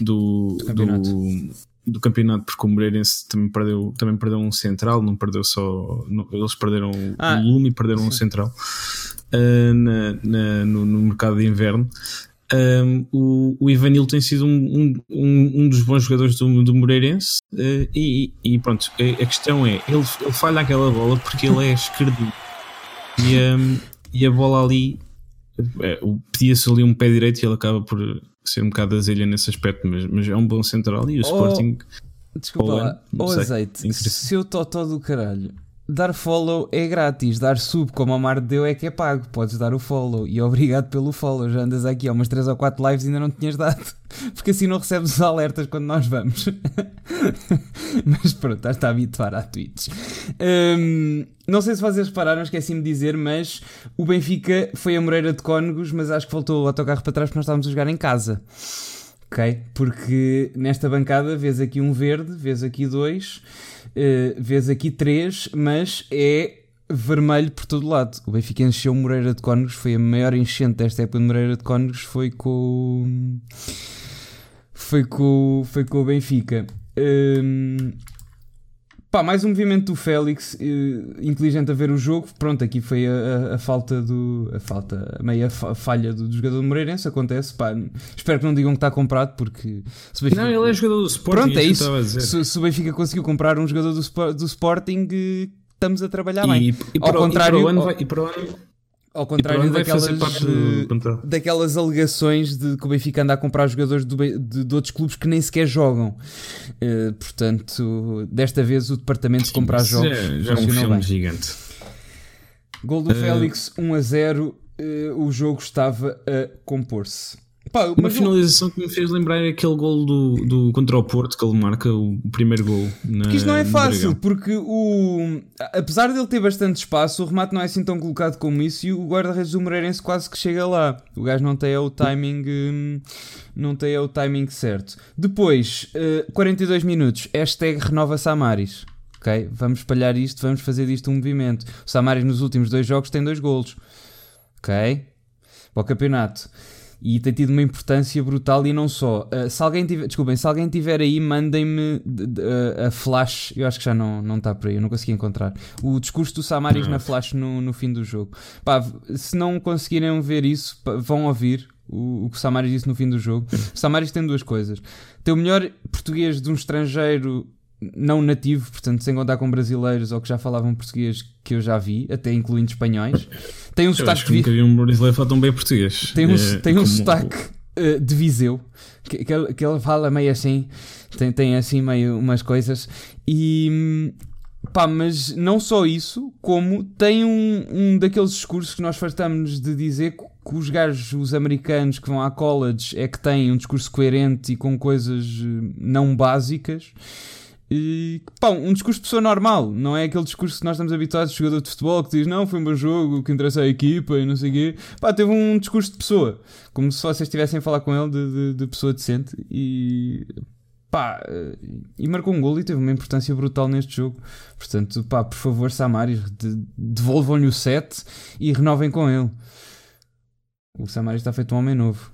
do, do, do campeonato, porque o Moreirense também perdeu, também perdeu um central, não perdeu só. Não, eles perderam ah, o Lume e perderam sim. um central uh, na, na, no, no, mercado de inverno. Um, o, o Ivanil tem sido um, um, um, dos bons jogadores do, do Moreirense uh, e, e, pronto, a, a, questão é ele, ele falha aquela bola porque ele é esquerdo e, um, e a bola ali é, pedia-se ali um pé direito e ele acaba por ser um bocado azelha nesse aspecto, mas, mas é um bom central e o oh, Sporting. Desculpa lá, o azeite, seu totó do caralho. Dar follow é grátis, dar sub como a Mar deu é que é pago. Podes dar o follow e obrigado pelo follow. Já andas aqui há umas 3 ou 4 lives e ainda não tinhas dado, porque assim não recebes os alertas quando nós vamos. mas pronto, estás-te a habituar à Twitch. Um, não sei se vocês repararam, esqueci-me de dizer, mas o Benfica foi a Moreira de Cónegos, mas acho que voltou o autocarro para trás porque nós estávamos a jogar em casa. Ok? Porque nesta bancada vês aqui um verde, vês aqui dois uh, vês aqui três, mas é vermelho por todo lado. O Benfica encheu Moreira de Cónegos, foi a maior enchente desta época de Moreira de Cónegos, foi com foi com, foi com o Benfica. Um, Pá, mais um movimento do Félix, uh, inteligente a ver o jogo. Pronto, aqui foi a, a, a falta do. A falta, a meia falha do, do, jogador do Moreirense. Acontece, pá. Espero que não digam que está comprado, porque. Benfica... Não, ele é jogador do Sporting. Pronto, é isso. Se, se, o Benfica conseguiu comprar um jogador do, do Sporting, uh, estamos a trabalhar e, bem. E, Ao contrário. E para o ano, vai, e para o ano ao contrário daquelas, de, daquelas alegações de que o Benfica anda a comprar jogadores de, de, de outros clubes que nem sequer jogam. Uh, portanto, desta vez o departamento de comprar jogos já, já é um filme bem. gigante. Gol do uh, Félix 1 a 0. Uh, eh, o jogo estava a compor-se. Pá, uma finalização que me fez lembrar é aquele gol do, do contra o Porto que ele marca o primeiro gol. porque isto não é fácil, porque o apesar dele ter bastante espaço, o remate não é assim tão colocado como isso e o guarda-redes do Moreirense quase que chega lá. O gajo não tem o timing, hum, não tem o timing certo. Depois, 42 eh, minutos, hashtag renova Samaris. Ok, vamos espalhar isto, vamos fazer disto um movimento. O Samaris nos últimos dois jogos tem dois golos. Ok, para o campeonato e tem tido uma importância brutal e não só. Uh, se alguém tiver, desculpem, se alguém tiver aí, mandem-me uh, a flash, eu acho que já não não está por aí, eu não consegui encontrar. O discurso do Samaris na flash no, no fim do jogo. Pá, se não conseguirem ver isso, pá, vão ouvir o, o que o Samaris disse no fim do jogo. O Samaris tem duas coisas. Tem o melhor português de um estrangeiro não nativo, portanto, sem contar com brasileiros ou que já falavam português que eu já vi, até incluindo espanhóis. Tem um eu sotaque. Acho que nunca vi um brasileiro falar tão bem português. Tem um, é, tem um sotaque uh, de Viseu, que, que, ele, que ele fala meio assim, tem, tem assim meio umas coisas. E. Pá, mas não só isso, como tem um, um daqueles discursos que nós fartamos de dizer que os gajos, os americanos que vão à college, é que têm um discurso coerente e com coisas eh, não básicas. E, pá, um discurso de pessoa normal, não é aquele discurso que nós estamos habituados de jogador de futebol que diz não, foi um bom jogo, que interessa é a equipa e não sei o quê. Pá, teve um discurso de pessoa, como se vocês estivessem a falar com ele de, de, de pessoa decente e pá, e marcou um gol e teve uma importância brutal neste jogo. Portanto, pá, por favor, Samaris, de, devolvam-lhe o set e renovem com ele. O Samaris está feito um homem novo.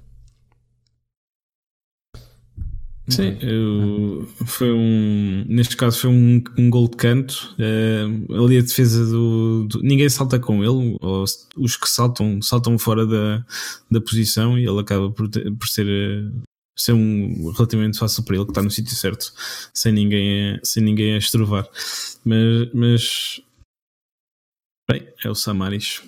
Sim, eu, foi um. Neste caso foi um, um gol de canto. Uh, ali a defesa do, do, Ninguém salta com ele, ou os que saltam, saltam fora da, da posição e ele acaba por, ter, por ser, eh, ser um relativamente fácil para ele, que está no sítio certo, sem ninguém, sem ninguém a estrovar. Mas, mas. Bem, é o Samaris.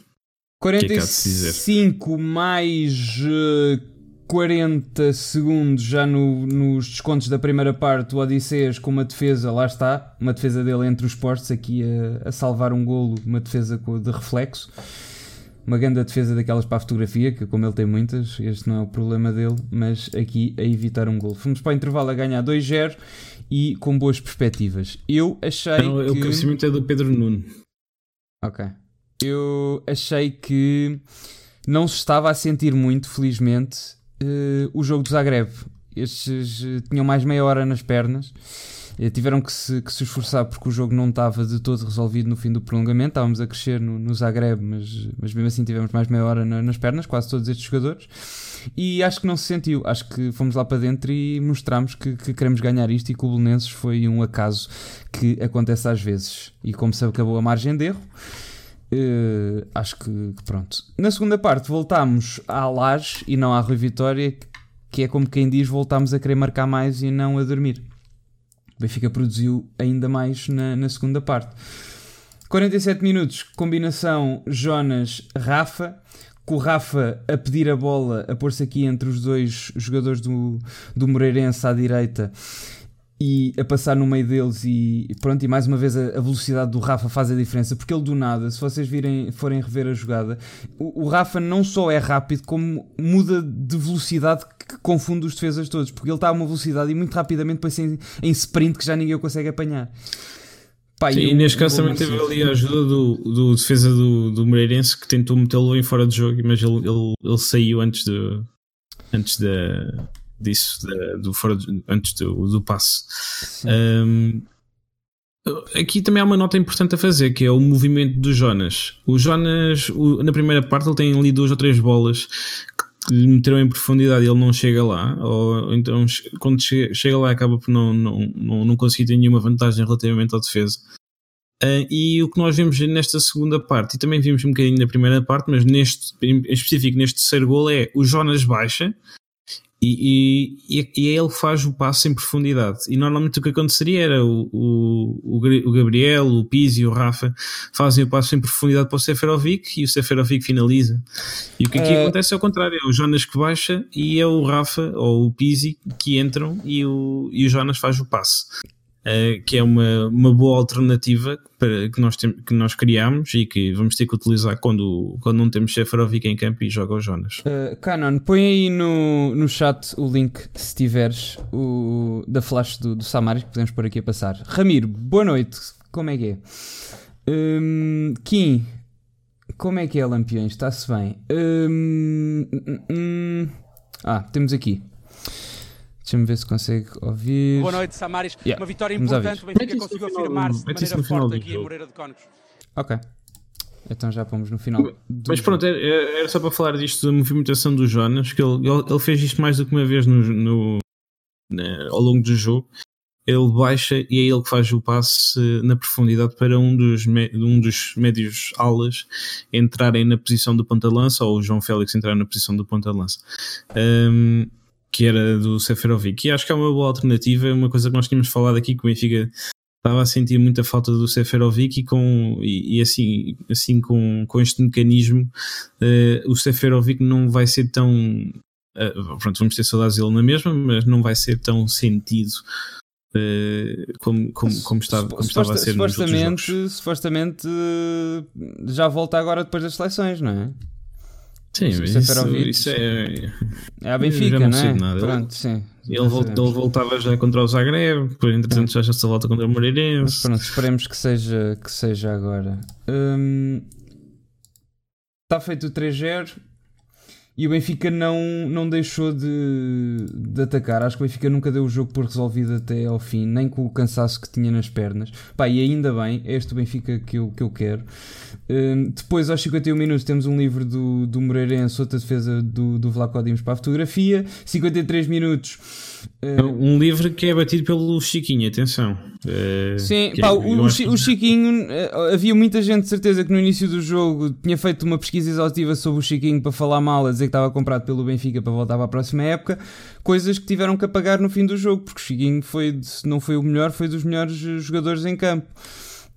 45 que é mais uh, 40 segundos já no, nos descontos da primeira parte, o Odisseias com uma defesa, lá está, uma defesa dele entre os postos, aqui a, a salvar um golo, uma defesa de reflexo. Uma grande defesa daquelas para a fotografia, que como ele tem muitas, este não é o problema dele, mas aqui a evitar um golo. Fomos para o intervalo a ganhar 2-0 e com boas perspectivas. Eu achei não, que... O crescimento é do Pedro Nuno. Ok. Eu achei que não se estava a sentir muito, felizmente, uh, o jogo do Zagreb. Estes uh, tinham mais meia hora nas pernas. Uh, tiveram que se, que se esforçar porque o jogo não estava de todo resolvido no fim do prolongamento. Estávamos a crescer no, no Zagreb, mas, mas mesmo assim tivemos mais meia hora na, nas pernas, quase todos estes jogadores. E acho que não se sentiu. Acho que fomos lá para dentro e mostramos que, que queremos ganhar isto e que o Belenenses foi um acaso que acontece às vezes. E como se acabou a margem de erro. Uh, acho que, que, pronto. Na segunda parte voltámos à Laje e não à Rui Vitória, que é como quem diz, voltámos a querer marcar mais e não a dormir. O Benfica produziu ainda mais na, na segunda parte. 47 minutos, combinação Jonas-Rafa, com o Rafa a pedir a bola, a pôr-se aqui entre os dois jogadores do, do Moreirense à direita e a passar no meio deles e pronto, e mais uma vez a, a, velocidade do Rafa faz a diferença, porque ele do nada, se vocês virem, forem rever a jogada, o, o Rafa não só é rápido, como muda de velocidade que confunde os defesas todos, porque ele está a uma velocidade e muito rapidamente depois em, em sprint que já ninguém o consegue apanhar. Sim, e neste caso também teve ali a ajuda do, do defesa do, do Moreirense que tentou metê-lo em fora de jogo, mas ele, ele, ele saiu antes de antes da disso, do fora de, antes do, do passe. Um, aqui também há uma nota importante a fazer, que é o movimento do Jonas. O Jonas, o, na primeira parte, ele tem ali duas ou três bolas lhe meteram em profundidade e ele não chega lá, ou então quando chega lá acaba por não, não, não, não conseguir ter nenhuma vantagem relativamente à defesa. Uh, e o que nós vemos nesta segunda parte, e também vimos um bocadinho na primeira parte, mas neste, em específico neste terceiro gol, é o Jonas baixa e, e, e é ele que faz o passo em profundidade. E normalmente o que aconteceria era o, o, o Gabriel, o Pizzi e o Rafa fazem o passo em profundidade para o Seferovic e o Seferovic finaliza. E o que aqui é... acontece é o contrário: é o Jonas que baixa e é o Rafa ou o Pizzi que entram e o, e o Jonas faz o passo. Uh, que é uma, uma boa alternativa para, que, nós tem, que nós criamos e que vamos ter que utilizar quando, quando não temos Seferovic em campo e joga o Jonas. Uh, Canon, põe aí no, no chat o link, se tiveres, o, da flash do, do Samaris que podemos pôr aqui a passar. Ramiro, boa noite, como é que é? Um, Kim, como é que é, Lampiões? Está-se bem? Um, um, hum, ah, temos aqui. Deixa-me ver se consegue ouvir. Boa noite, Samaris. Yeah. Uma vitória importante. O Benfica conseguiu afirmar-se de maneira forte aqui em Moreira de Cónegos. Ok. Então já pomos no final. Mas pronto, era, era, só para falar disto da movimentação do Jonas, que ele, ele fez isto mais do que uma vez no, no, na, ao longo do jogo. Ele baixa e é ele que faz o passe na profundidade para um dos, um dos médios alas entrarem na posição do ponta-lança ou o João Félix entrar na posição do ponta-lança. Um, que era do Seferovic. E acho que é uma boa alternativa, é uma coisa que nós tínhamos falado aqui, que o Benfica estava a sentir muita falta do Seferovic e, com, e, e assim, assim com, com este mecanismo uh, o Seferovic não vai ser tão. Uh, pronto, vamos ter saudades dele na mesma, mas não vai ser tão sentido Uh, como, como, como, estava, como estava a ser supostamente, supostamente já volta agora depois das seleções, não é? Sim, isso, isso, isso é. É a Benfica, não, não é? Nada. Pronto, sim. Ele, volta, ele, voltava já contra o Zagreb, depois entretanto é. já já se volta contra o Moreirense. Pronto, esperemos que seja, que seja agora. Hum, está feito o 3-0 e o Benfica não, não deixou de, de atacar. Acho que o Benfica nunca deu o jogo por resolvido até ao fim, nem com o cansaço que tinha nas pernas. Pá, e ainda bem, é este o Benfica que eu, que eu quero. Uh, depois, aos 51 minutos, temos um livro do, do Moreirense, outra defesa do, do Vlaco Dimos para a fotografia. 53 minutos. Um livro que é batido pelo Chiquinho, atenção. Uh, Sim, pá, é, o, o, Chiquinho, uh, havia muita gente, de certeza, que no início do jogo tinha feito uma pesquisa exaustiva sobre o Chiquinho para falar mal, a dizer que estava comprado pelo Benfica para voltar para a próxima época. Coisas que tiveram que apagar no fim do jogo, porque o Chiquinho foi, se não foi o melhor, foi dos melhores jogadores em campo.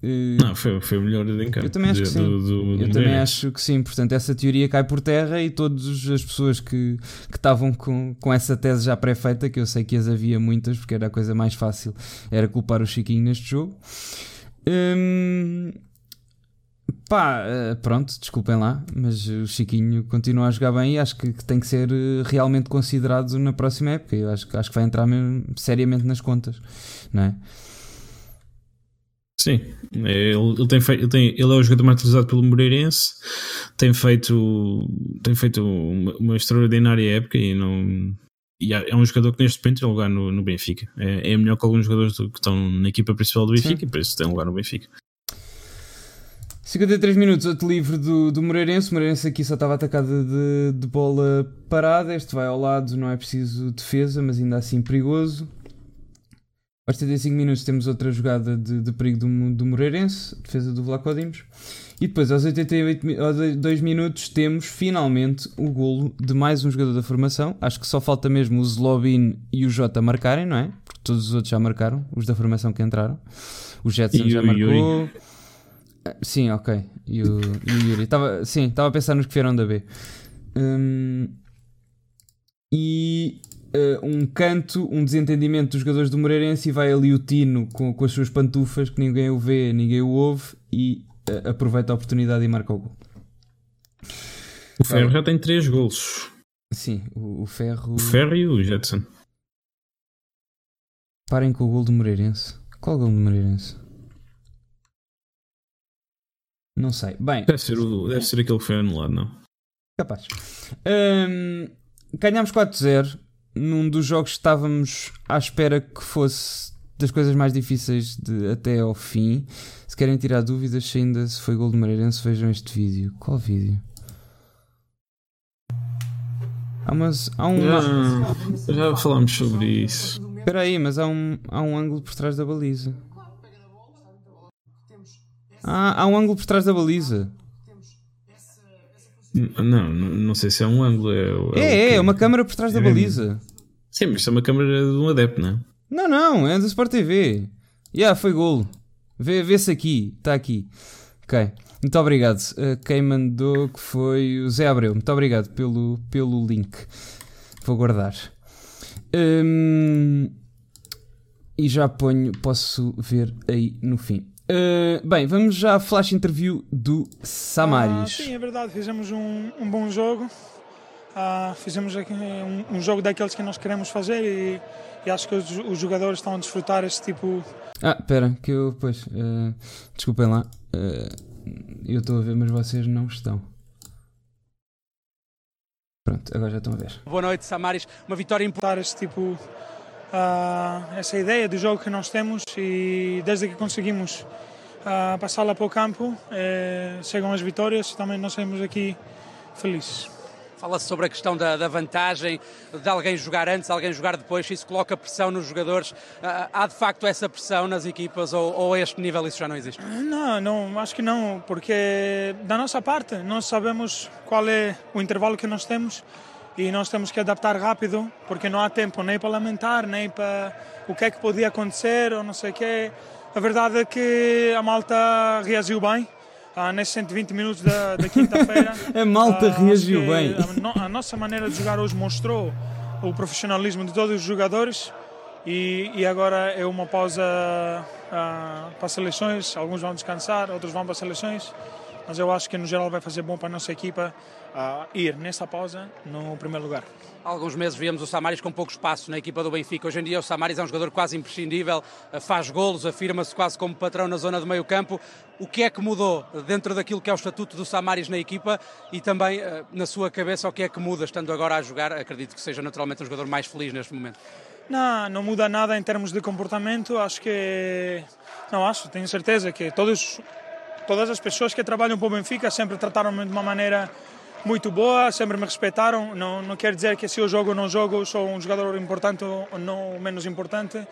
Não, foi, foi o melhor campo. Eu também acho que sim. Do, do, do eu também acho que sim. Portanto, essa teoria cai por terra e todas as pessoas que, que estavam com, com essa tese já pré-feita, que eu sei que as havia muitas, porque era a coisa mais fácil, era culpar o Chiquinho neste jogo. Hum, pá, eh, pronto, desculpem lá, mas o Chiquinho continua a jogar bem e acho que, que tem que ser eh, realmente considerado na próxima época. Eu acho, acho que vai entrar mesmo seriamente nas contas, não é? Sim, ele, ele, tem feito, ele, tem, ele é o jogador mais utilizado pelo Moreirense, tem feito, tem feito uma, uma extraordinária época e não. E é um jogador que neste momento tem lugar no, no Benfica. É, é melhor que alguns jogadores que estão na equipa principal do Benfica Sim. e por isso tem lugar no Benfica. 53 minutos, outro livre do, do Moreirense. O Moreirense aqui só estava atacado de, de bola parada. Este vai ao lado, não é preciso defesa, mas ainda assim perigoso. Aos 75 minutos temos outra jogada de, de perigo do, do Moreirense, defesa do Vlaco Dimos. E depois, aos 82 minutos, temos finalmente o golo de mais um jogador da formação. Acho que só falta mesmo o Zlobin e o Jota marcarem, não é? Porque todos os outros já marcaram, os da formação que entraram. O Jetson já marcou. Yuri. Ah, sim, ok. E o, e o Yuri. Tava, sim, estava a pensar nos que vieram da B. Hum, e uh, um canto, um desentendimento dos jogadores do Moreirense e vai ali o Tino com, com as suas pantufas que ninguém o vê, ninguém o ouve e uh, aproveita a oportunidade e marca o gol. O Ferro já tem 3 golos. Sim, o, o, Ferro. O Ferro e o Jetson. Parem com o gol do Moreirense. Qual gol do Moreirense? Não sei. Bem. Deve ser, o, deve ser aquele que foi anulado, não? Capaz. Um, ganhámos 4-0 num dos jogos que estávamos à espera que fosse das coisas mais difíceis de, até ao fim. Se querem tirar dúvidas se ainda se foi gol de Mareirense, vejam este vídeo. Qual vídeo? Há, umas, há um. Já, já falámos sobre isso. Espera aí, mas há um, há um ângulo por trás da baliza. Ah, há um ângulo por trás da baliza. Não, não sei se é um ângulo. É, é, é, é uma câmera por trás da é baliza. Sim, mas isso é uma câmera de um adepto, não é? Não, não, é do Sport TV. Yeah, foi golo. Vê-se aqui, está aqui. Ok, muito obrigado. Uh, quem mandou que foi o Zé Abreu. Muito obrigado pelo, pelo link. Vou guardar. Um, e já ponho, posso ver aí no fim. Uh, bem, vamos já à flash interview do Samaris. Ah, sim, é verdade, fizemos um, um bom jogo. Ah, fizemos aqui um, um, jogo daqueles que nós queremos fazer e, e acho que os, os, jogadores estão a desfrutar este tipo. Ah, espera, que eu, pois, uh, desculpem lá, uh, eu estou a ver, mas vocês não estão. Pronto, agora já estão a ver. Boa noite, Samaris. Uma vitória importante. Este tipo, uh, essa ideia do jogo que nós temos e desde que conseguimos uh, passá-la para o campo, eh, chegam as vitórias. Também nós saímos aqui felizes. Fala-se sobre a questão da, da, vantagem de alguém jogar antes, alguém jogar depois, isso coloca pressão nos jogadores. Uh, há de facto essa pressão nas equipas ou, ou, a este nível isso já não existe? Não, não, acho que não, porque da nossa parte nós sabemos qual é o intervalo que nós temos e nós temos que adaptar rápido, porque não há tempo nem para lamentar, nem para o que é que podia acontecer ou não sei o quê. A verdade é que a malta reagiu bem ah, nesses 120 minutos da, da quinta-feira. a malta ah, reagiu bem. A, no, a, nossa maneira de jogar hoje mostrou o profissionalismo de todos os jogadores e, e agora é uma pausa ah, para as seleções. Alguns vão descansar, outros vão para as seleções, mas eu acho que no geral vai fazer bom para a nossa equipa ah, ir nessa pausa no primeiro lugar. Há alguns meses víamos o Samaris com pouco espaço na equipa do Benfica. Hoje em dia o Samaris é um jogador quase imprescindível, eh, faz golos, afirma-se quase como patrão na zona do meio campo. O que é que mudou dentro daquilo que é o estatuto do Samaris na equipa e também eh, na sua cabeça o que é que muda estando agora a jogar? Acredito que seja naturalmente um jogador mais feliz neste momento. Não, não muda nada em termos de comportamento. Acho que. Não acho, tenho certeza que todos, todas as pessoas que trabalham para o Benfica sempre trataram-me de uma maneira muito boa, sempre me respeitaram. Não, não quer dizer que se eu jogo ou não jogo, sou um jogador importante ou não menos importante.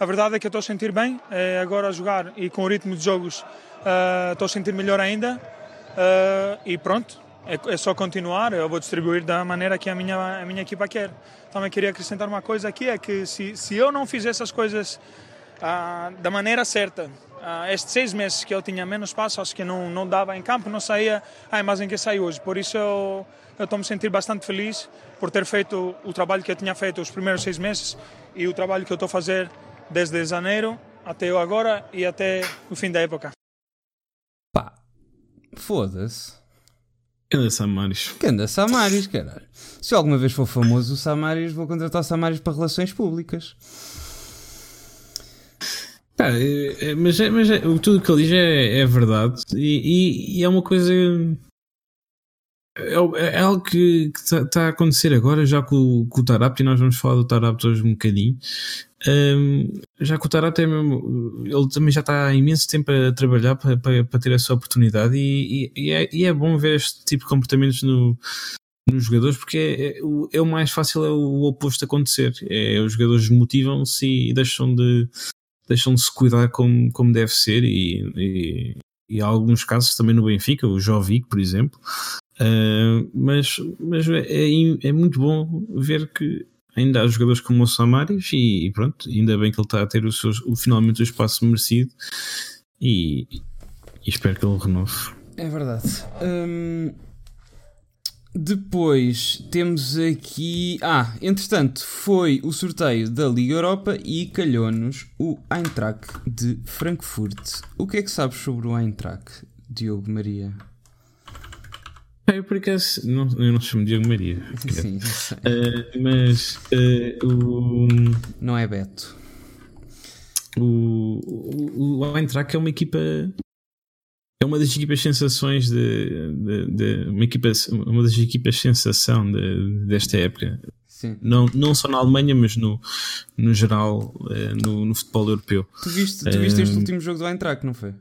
A verdade é que estou a sentir bem é, agora a jogar e com o ritmo de jogos uh, estou a sentir melhor ainda. Uh, e pronto, é, é, só continuar. Eu vou distribuir da maneira que a minha, a minha equipa quer. Também queria acrescentar uma coisa aqui: é que se, se eu não fizer essas coisas uh, da maneira certa, Uh, estes seis meses que eu tinha menos espaço, acho que não, não dava em campo, não saía a imagem que sai hoje. Por isso eu estou me sentir bastante feliz por ter feito o trabalho que eu tinha feito os primeiros seis meses e o trabalho que eu estou a fazer desde janeiro até agora e até o fim da época. Pá, foda-se. Anda Samaris. Que anda Samaris, caralho. Se alguma vez for famoso o Samaris, vou contratar o Samaris para relações públicas. Pá, é, é, mas, é, mas é, tudo o que ele diz é, é verdade e, e, e, é uma coisa. É, é algo que está tá a acontecer agora, já com, com o Tarapt, e nós vamos falar do Tarapt hoje um bocadinho. Um, já que o Tarapt é mesmo, ele também já está há imenso tempo a trabalhar para, para, para ter essa oportunidade, e, e, é, é, bom ver este tipo de comportamentos no, nos jogadores porque é, é, é, o mais fácil é o oposto acontecer. É, os jogadores motivam-se e deixam de, deixam de se cuidar como, como deve ser e, e, e há alguns casos também no Benfica, o Jovic, por exemplo. Uh, mas mas é, é, é, muito bom ver que ainda há jogadores como o Samaris e, e pronto, ainda bem que ele está a ter o seu, o, finalmente o espaço merecido e, e espero que ele renove. É verdade. Hum, depois temos aqui. Ah, entretanto, foi o sorteio da Liga Europa e calhou-nos o Eintracht de Frankfurt. O que é que sabes sobre o Eintracht, Diogo Maria? Eu por acaso não, eu não chamo Diogo Maria. Sim, uh, mas uh, o. Não é Beto. O, o, o Eintracht é uma equipa é uma das equipas sensações de, de, de, uma, equipa, uma das equipas sensação de, desta época. Sim. Não, não só na Alemanha, mas no, no geral, eh, no, no futebol europeu. Tu viste, tu viste este eh, último jogo do Eintracht, não foi?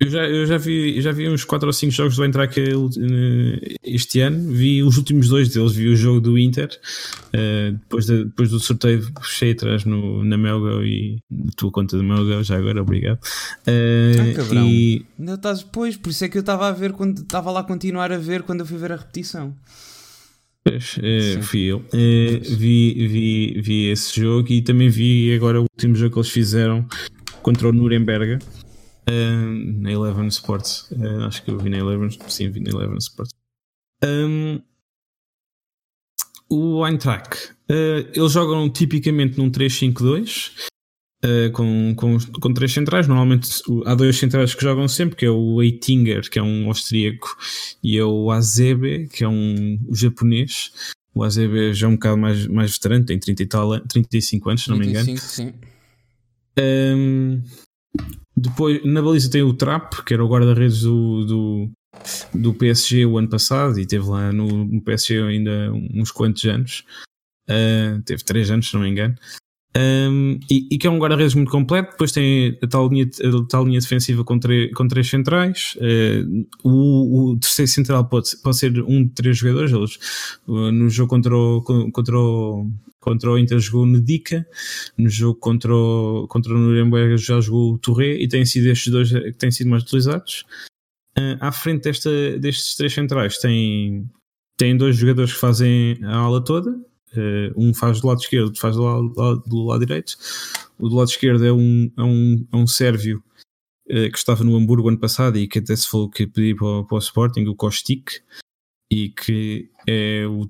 Eu já, eu já, vi, já vi uns 4 ou 5 jogos do Eintracht eh, este ano. Vi os últimos dois deles. Vi o jogo do Inter. Uh, depois, de, depois do sorteio, fechei atrás no, na Melgo e na tua conta do Melgo. Já agora, obrigado. Ah, cabrão. E... Ainda estás depois. Por isso é que eu estava a ver quando estava lá a continuar a ver quando eu fui ver a repetição. Pois, fui eu. Vi, vi, vi esse jogo e também vi agora o último jogo que eles fizeram contra o Nuremberg. Uh, na Eleven Sports. Uh, acho que eu vi na Eleven. Sim, vi na Eleven Sports. Um, o Eintracht. Uh, eles jogam tipicamente num 3-5-2. Uh, com, com, com três centrais, normalmente há dois centrais que jogam sempre, que é o Eitinger, que é um austríaco, e é o Azebe, que é um japonês. O Azebe já é um bocado mais, mais veterano, tem 30 e tal, 35 anos, se não 35, me engano. Sim. Um, depois, na baliza tem o Trap, que era o guarda-redes do, do, do, PSG o ano passado e teve lá no, no PSG ainda uns quantos anos. Uh, teve 3 anos, se não me engano. Um, e, e, que é um guarda-redes muito completo. Depois tem a tal linha, a tal linha defensiva com, tre, com três centrais. Uh, o, o, terceiro central pode, pode ser um de três jogadores. Eles, uh, no jogo contra o, contra o, contra o Inter jogou Nedica, no jogo contra o, contra o Nuremberg já jogou o Touré e têm sido estes dois que têm sido mais utilizados. Uh, à frente desta, destes três centrais tem, tem dois jogadores que fazem a ala toda. Uh, um faz do lado esquerdo, outro faz do lado, do lado direito. O do lado esquerdo é um, é um, é um sérvio uh, que estava no Hamburgo ano passado e que até se falou que pediu para, para o Sporting, o Kostik, e que é o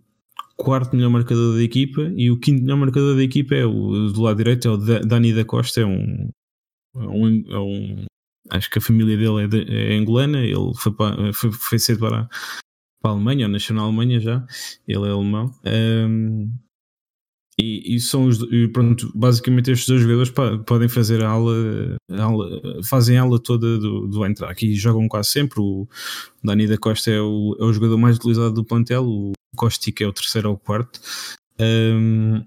quarto melhor marcador da equipa e o quinto melhor marcador da equipa é o do lado direito, é o Dani da Costa, é um, é um, é um acho que a família dele é, de, é angolana, ele foi, para, foi, foi cedo para, para a Alemanha, ou nasceu na Alemanha já, ele é alemão. Um, e, e, são os, e pronto, basicamente estes dois jogadores podem fazer a aula, a aula, fazem a aula toda do, do Eintracht e jogam quase sempre. O Dani da Costa é o, é o jogador mais utilizado do plantel, o Kostic é o terceiro ou o quarto. Um,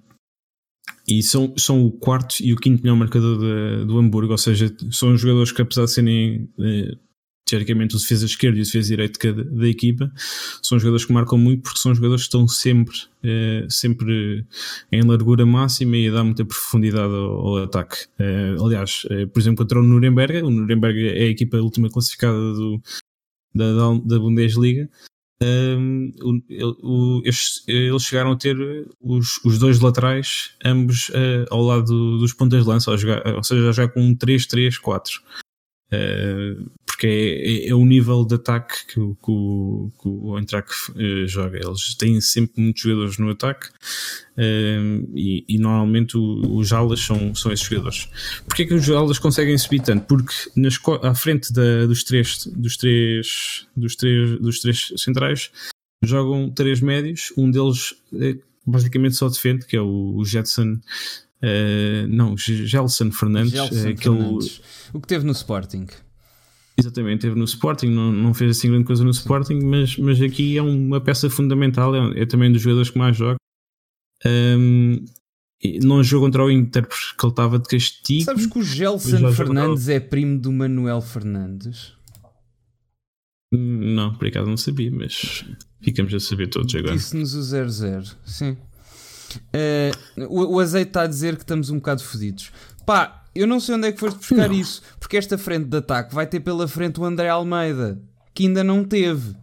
e são, são o quarto e o quinto melhor marcador de, do Hamburgo, ou seja, são jogadores que apesar de serem eh, teoricamente o defesa esquerdo e o defesa direito de da equipa, são jogadores que marcam muito porque são jogadores que estão sempre, eh, sempre em largura máxima e a dar muita profundidade ao, ao ataque. Eh, aliás, eh, por exemplo, contra o Nuremberg, o Nuremberg é a equipa última classificada do, da, da Bundesliga. Eles, chegaram a ter os, os dois laterais, ambos uh, ao lado dos pontas de lança, jogar, ou seja, já com um 3-3-4. Uh, porque é, é, é, o nível de ataque que, que, o, que o Eintracht uh, joga. Eles têm sempre muitos jogadores no ataque uh, e, e, normalmente o, os alas são, são esses jogadores. Porquê que os alas conseguem subir tanto? Porque nas, à frente da, dos, três, dos, três, dos, três, dos três centrais jogam três médios, um deles basicamente só defende, que é o, o Jetson. Uh, não, Gelson Fernandes, Gelson Fernandes. o que teve no Sporting. Exatamente, teve no Sporting, não, não fez assim grande coisa no Sporting, mas, mas aqui é uma peça fundamental, é, é também dos jogadores que mais joga. Um, não jogou contra o Inter porque ele estava de castigo. Sabes que o Gelson Fernandes é primo do Manuel Fernandes? Não, por acaso não sabia, mas ficamos a saber todos agora. Disse-nos o 00, sim. Uh, o, o azeite está a dizer que estamos um bocado fodidos. Pá, eu não sei onde é que foste buscar não. isso, porque esta frente de ataque vai ter pela frente o André Almeida, que ainda não teve.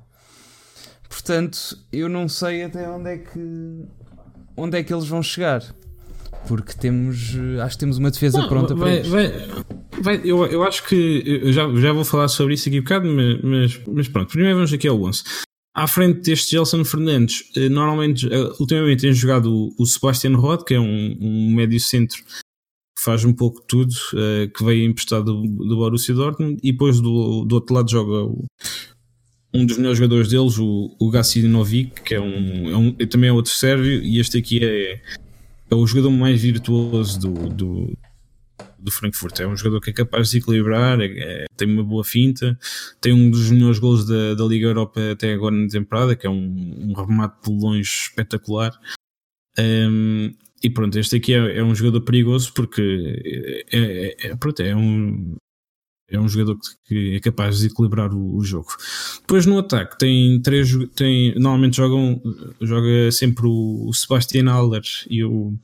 Portanto, eu não sei até onde é que onde é que eles vão chegar. Porque temos, acho que temos uma defesa não, pronta vai, para vai, vai, eu, eu acho que eu já, já vou falar sobre isso aqui um bocado, mas, mas, mas pronto, primeiro vamos aqui ao 11. À frente deste Gelson Fernandes, eh, normalmente, eh, ultimamente tem jogado o, Sebastian Rod, que é um, um médio centro faz um pouco tudo, uh, que veio emprestado do, do Borussia Dortmund e depois do, do outro lado joga o, um dos melhores jogadores deles, o, o Gacinovic, que é um, é um, também é outro sérvio, e este aqui é, é o jogador mais virtuoso do, do, do Frankfurt. É um jogador que é capaz de equilibrar, é, é, tem uma boa finta, tem um dos melhores gols da, da Liga Europa até agora na temporada, que é um, um remate de longe espetacular. Um, e pronto, este aqui é, é um jogador perigoso porque é, é, é, pronto, é um é um jogador que é capaz de equilibrar o, o, jogo. Depois no ataque tem três, tem, normalmente jogam, joga sempre o, o Sebastian Haller e o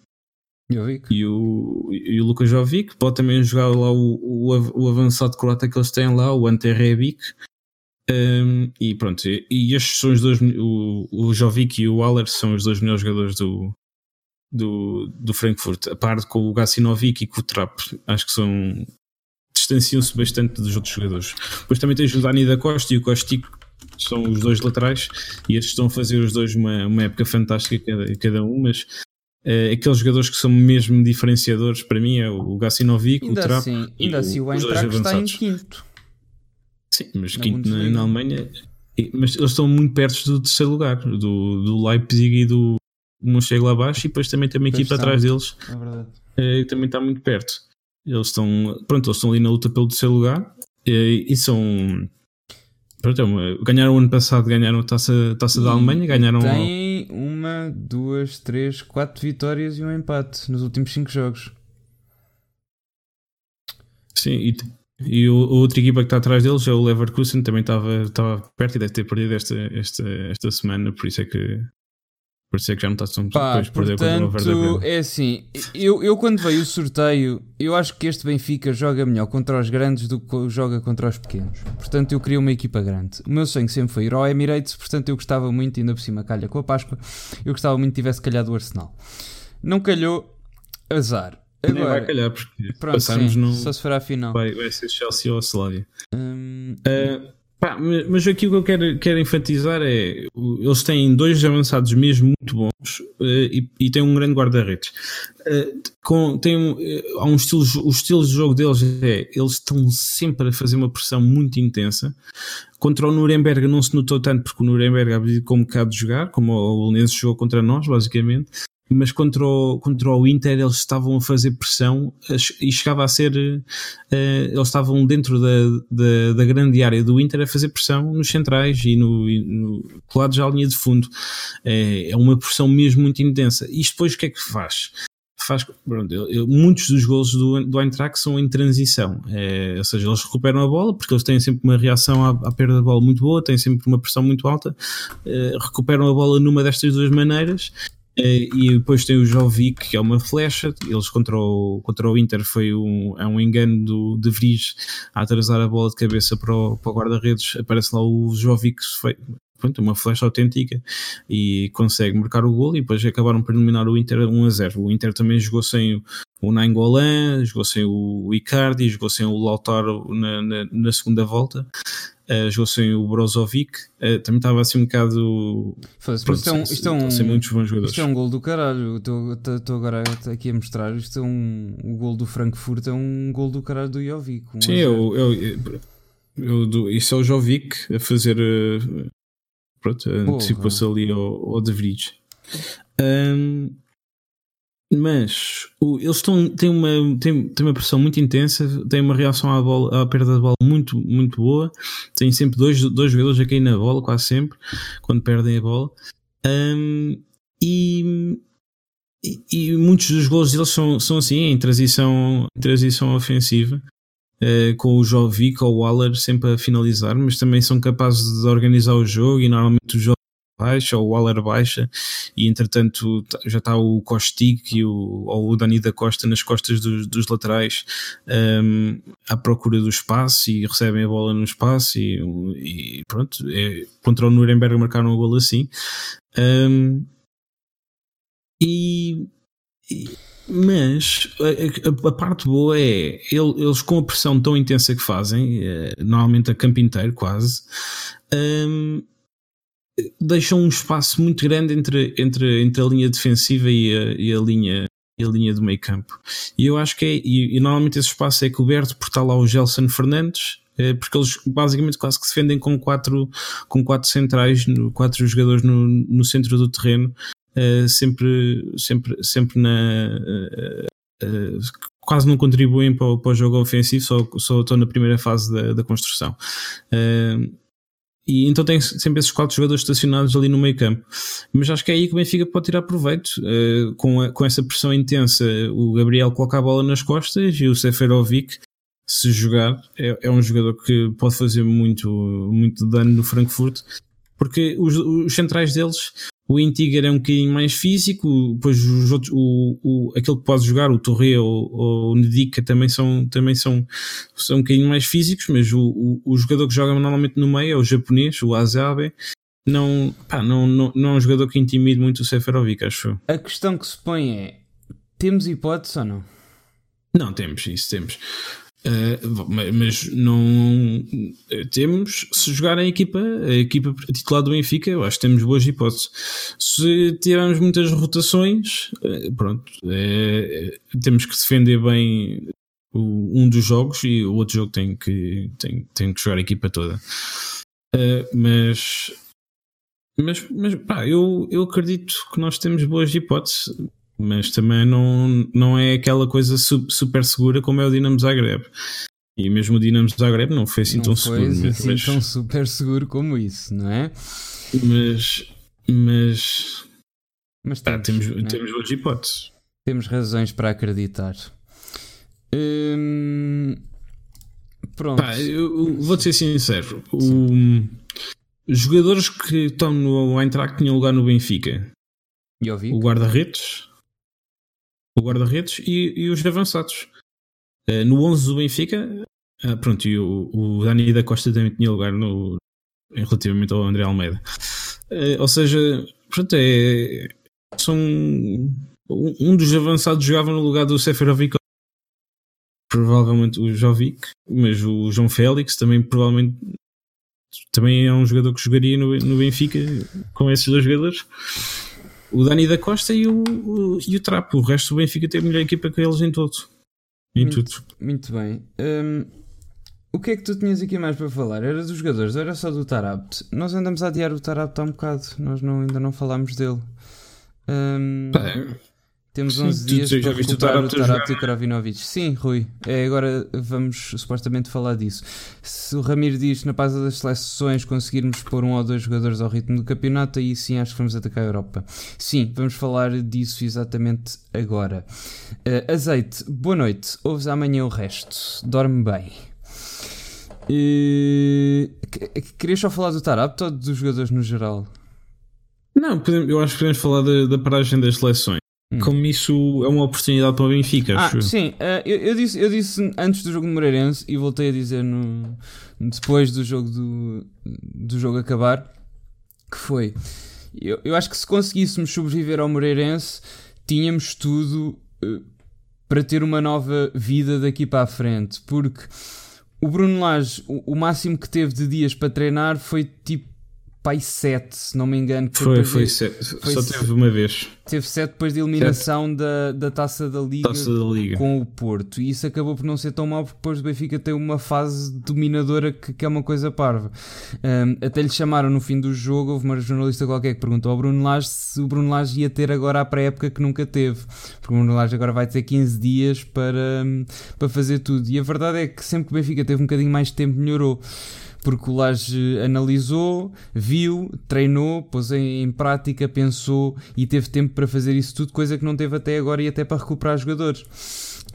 Jovic. E o, e o Lucas Jovic, pode também jogar lá o, o, o avançado croata que eles têm lá, o Ante Rebic. Um, e pronto, e, e, estes são os dois, o, o Jovic e o Haller são os dois melhores jogadores do, do, do Frankfurt, a par com o Gassinovic e com o Trapp, acho que são distanciam-se bastante dos outros jogadores. Depois também tens o Dani da Costa e o Costico, são os dois laterais, e estes estão a fazer os dois uma, uma época fantástica cada, cada um, mas uh, aqueles jogadores que são mesmo diferenciadores para mim é o Gassinovic, o Trapp assim, ainda assim o Eintracht está em quinto. Sim, mas na quinto na, na, Alemanha, mas eles estão muito perto do terceiro lugar, do, do Leipzig e do Mönchengladbach, e depois também tem uma equipa atrás deles, é verdade. Uh, também está muito perto. Eles estão, pronto, eles estão ali na luta pelo terceiro lugar e, e são. Pronto, é ganharam o ano passado, ganharam a taça, taça da Alemanha, ganharam. Tem uma, duas, três, quatro vitórias e um empate nos últimos cinco jogos. Sim, e, e a outra equipa que está atrás deles é o Leverkusen, também estava, estava perto e deve ter perdido esta, esta, esta semana, por isso é que por isso é que já não está tão Pá, portanto, é assim, eu, eu quando veio o sorteio, eu acho que este Benfica joga melhor contra os grandes do que joga contra os pequenos. Portanto, eu queria uma equipa grande. O meu sonho sempre foi ir ao Emirates, portanto, eu gostava muito, ainda por cima calha com a Páscoa, eu gostava muito que tivesse calhado o Arsenal. Não calhou, azar. Agora, Nem vai calhar, porque pronto, passarmos sim, no. Só se for à final. Vai, vai ser Chelsea ou a Slavia. Hum, uh, Pá, mas aqui o que eu quero, quero enfatizar é eles têm dois avançados mesmo muito bons uh, e, e têm um grande guarda-redes. Uh, com, tem um, há um estilo, o estilo de jogo deles é eles estão sempre a fazer uma pressão muito intensa. Contra o Nuremberg não se notou tanto porque o Nuremberg abdicou um bocado de jogar, como o Lenense jogou contra nós, basicamente mas contra o, contra o Inter eles estavam a fazer pressão e chegava a ser. Uh, eles estavam dentro da, da, da, grande área do Inter a fazer pressão nos centrais e no, e no colados à linha de fundo. É, é uma pressão mesmo muito intensa. Isto depois o que é que faz? Faz, pronto, eu, muitos dos gols do, do Eintracht são em transição, é, ou seja, eles recuperam a bola porque eles têm sempre uma reação à, à perda da bola muito boa, têm sempre uma pressão muito alta, é, recuperam a bola numa destas duas maneiras eh, e depois tem o Jovic, que é uma flecha. Eles contra o, contra o Inter foi um, é um engano do, de Vries a atrasar a bola de cabeça para o, para o guarda-redes. Aparece lá o Jovic, foi, pronto, uma flecha autêntica e consegue marcar o gol. E depois acabaram por eliminar o Inter 1 a 0. O Inter também jogou sem o, Nainggolan, jogou sem o Icardi, jogou sem o Lautaro na, na, na segunda volta uh, jogou sem o Brozovic, uh, também estava assim um bocado. Pronto, isto, é um, isto, é um, sem muitos bons jogadores. isto é um gol do caralho. Estou agora aqui a mostrar. Isto é um. O gol do Frankfurt é um gol do caralho do Jovic. Um Sim, eu, eu, eu, eu, isso é o Jovic a fazer. Uh, pronto, antecipa-se ali ao, ao De Vries. Um, mas o, eles estão, têm, uma, têm, têm uma pressão muito intensa, têm uma reação à, bola, à perda da bola muito, muito boa. Têm sempre dois, dois jogadores a cair na bola, quase sempre, quando perdem a bola. Um, e, e, e, muitos dos gols deles são, são assim, em transição, transição ofensiva. Uh, com o Jovic ou o Waller sempre a finalizar, mas também são capazes de organizar o jogo e normalmente o jogo baixa, ou o Waller baixa, e entretanto já está o Kostic e o, ou o Dani da Costa nas costas dos, dos laterais um, à procura do espaço e recebem a bola no espaço e, e pronto, é, contra o Nuremberg marcaram o gol assim. Um, e, e mas a, a, parte boa é eles com a pressão tão intensa que fazem, é, normalmente a campo inteiro quase, um, deixam um espaço muito grande entre, entre, entre a linha defensiva e a, e a linha a linha do meio campo. E eu acho que é, e, e, normalmente esse espaço é coberto por estar lá o Gelson Fernandes, é, porque eles basicamente quase que se defendem com quatro, com quatro centrais, quatro jogadores no, no centro do terreno, é, sempre, sempre, sempre na. É, quase não contribuem para o, para o, jogo ofensivo, só, só estão na primeira fase da, da construção. E então tem sempre esses quatro jogadores estacionados ali no meio campo. Mas acho que é aí que o Benfica pode tirar proveito. Uh, com, a, com essa pressão intensa, o Gabriel coloca a bola nas costas e o Seferovic se jogar, é, é um jogador que pode fazer muito, muito dano no Frankfurt, porque os, os centrais deles, o Intiger é um bocadinho mais físico, depois os outros, o, o, aquele que pode jogar, o Torre ou, ou o Nedika também são, também são, são um bocadinho mais físicos, mas o, o, o jogador que joga normalmente no meio é o japonês, o Azabe, não, pá, não, não, não é um jogador que intimide muito o Seferovic, acho. A questão que se põe é: temos hipótese ou não? Não, temos, isso temos. Uh, mas não temos se jogar a equipa, a equipa titular do Benfica, eu acho que temos boas hipóteses. Se tivermos muitas rotações, uh, pronto, é, temos que defender bem o, um dos jogos e o outro jogo tem que, tem, tem que jogar a equipa toda. Uh, mas mas, mas pá, eu, eu acredito que nós temos boas hipóteses, mas também não, não é aquela coisa super segura como é o Dinamo Zagreb. E mesmo o Dinamo Zagreb não foi assim não tão foi seguro. Assim mas, tão super seguro como isso, não é? Mas. Mas. Mas temos, pá, temos, é? temos boas hipóteses. Temos razões para acreditar. Hum, pronto. Pá, vou-te ser sincero. O, Jogadores que estão no Eintracht tinham lugar no Benfica. O guarda-redes. O guarda-redes e, e, os avançados. Uh, no 11 do Benfica, uh, pronto, e o, o Dani da Costa também tinha lugar no, relativamente ao André Almeida. Uh, ou seja, pronto, é, são um dos avançados jogava no lugar do Seferovic provavelmente o Jovic, mas o João Félix também provavelmente também é um jogador que jogaria no, no Benfica com esses dois jogadores. O Dani da Costa e o, o, e o Trapo. O resto do Benfica tem a melhor equipa que eles em todo. Em muito, tudo. Muito bem. Um, o que é que tu tinhas aqui mais para falar? Era dos jogadores, era só do Tarabt. Nós andamos a adiar o Tarabt há um bocado. Nós não, ainda não falámos dele. Um, temos Sim, 11 dias para recuperar o Tarapto e o Kravinovic. Sim, Rui. É, agora vamos supostamente falar disso. Se o Ramiro diz na pausa das seleções conseguirmos pôr um ou dois jogadores ao ritmo do campeonato, aí sim acho que vamos atacar a Europa. Sim, vamos falar disso exatamente agora. Uh, azeite, boa noite. Ouves amanhã o resto. Dorme bem. Uh, querias só falar do Tarapto ou dos jogadores no geral? Não, eu acho que podemos falar da, da paragem das seleções. Hum. Como isso é uma oportunidade para o Benfica, ah, acho. Sim, uh, eu, eu, disse, eu disse antes do jogo do Moreirense e voltei a dizer no, depois do jogo do, do jogo acabar que foi. Eu, eu acho que se conseguíssemos sobreviver ao Moreirense, tínhamos tudo uh, para ter uma nova vida daqui para a frente, porque o Bruno Lage, o, o máximo que teve de dias para treinar foi tipo pai 7, se não me engano. Foi, foi, foi, foi só teve uma vez. Teve 7 depois de eliminação da, da taça da, Liga taça da Liga com o Porto. E isso acabou por não ser tão mal, porque depois o Benfica tem uma fase dominadora que, que é uma coisa parva. Um, até lhe chamaram no fim do jogo, houve uma jornalista qualquer que perguntou ao Bruno Lage se o Bruno Lage ia ter agora a pré-época que nunca teve. Porque o Bruno Lage agora vai ter 15 dias para, para fazer tudo. E a verdade é que sempre que o Benfica teve um bocadinho mais de tempo, melhorou porque o Laje analisou, viu, treinou, pôs em, em, prática, pensou e teve tempo para fazer isso tudo, coisa que não teve até agora e até para recuperar jogadores.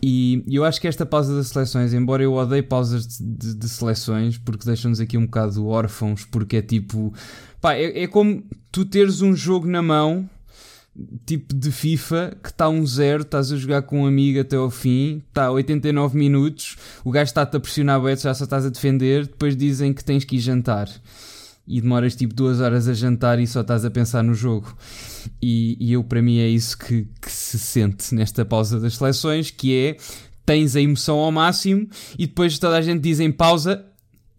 E eu acho que esta pausa das seleções, embora eu odeie pausas de, de, de seleções, porque deixam-nos aqui um bocado órfãos, porque é tipo, pá, é, é como tu teres um jogo na mão tipo de FIFA que está um zero, estás a jogar com um amigo até ao fim, está a 89 minutos, o gajo está-te a pressionar o já só estás a defender, depois dizem que tens que ir jantar e demoras tipo duas horas a jantar e só estás a pensar no jogo. E, e eu, para mim, é isso que, que se sente nesta pausa das seleções, que é tens a emoção ao máximo e depois toda a gente diz em pausa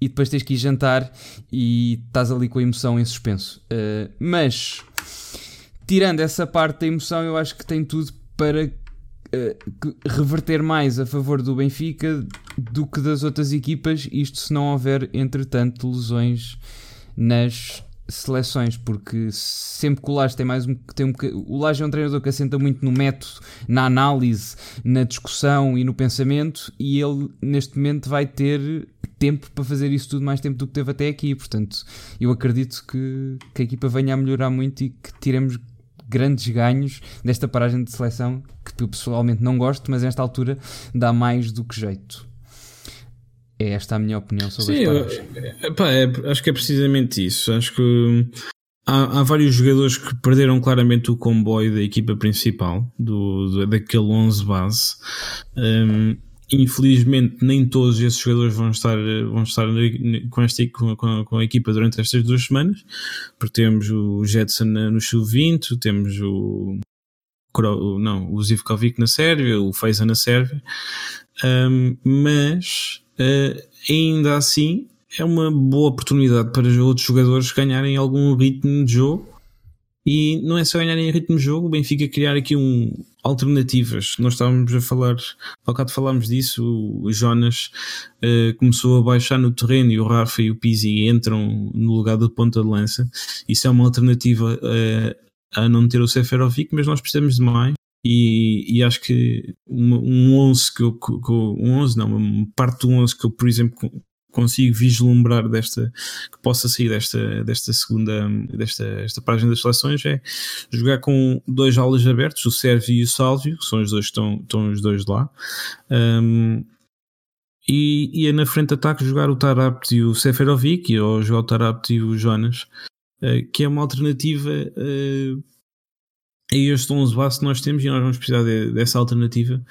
e depois tens que ir jantar e estás ali com a emoção em suspenso. Uh, mas tirando essa parte da emoção, eu acho que tem tudo para uh, reverter mais a favor do Benfica do que das outras equipas, isto se não houver, entretanto, lesões nas seleções, porque sempre que o Lage tem mais um, tem um o Lage é um treinador que assenta muito no método, na análise, na discussão e no pensamento, e ele neste momento vai ter tempo para fazer isso tudo mais tempo do que teve até aqui, portanto eu acredito que, que a equipa venha a melhorar muito e que tiremos grandes ganhos desta paragem de seleção que eu pessoalmente não gosto, mas nesta altura dá mais do que jeito. É esta a minha opinião sobre Sim, as pá, é, acho que é precisamente isso. Acho que há, há, vários jogadores que perderam claramente o comboio da equipa principal, do, do daquele 11 base. Um, infelizmente, nem todos esses jogadores vão estar, vão estar com, esta, com, com a equipa durante estas duas semanas, porque temos o Jetson no sub-20, temos o não, o Zivkovic na Sérvia, o Feiza na Sérvia, um, mas uh, ainda assim é uma boa oportunidade para outros jogadores ganharem algum ritmo de jogo. E não é só ganharem ritmo de jogo, o Benfica criar aqui um alternativas. Nós estávamos a falar, ao bocado falámos disso, o Jonas uh, começou a baixar no terreno e o Rafa e o Pizzi entram no lugar do ponta de lança. Isso é uma alternativa uh, a não ter o Seferovic, mas nós precisamos de mais. E, e acho que um 11 que eu, que eu, um 11 não, uma parte do 11 que eu, por exemplo, consigo vislumbrar desta que possa sair desta, desta segunda desta esta página das seleções é jogar com dois aulas abertos, o Sérvio e o Sálvio, que são os dois estão, estão os dois lá. Um, e, e é na frente de ataque jogar o Tarapt e o Seferovic, ou jogar o Tarapt e o Jonas, uh, que é uma alternativa uh, a este 11 base que nós temos e nós vamos precisar de, dessa alternativa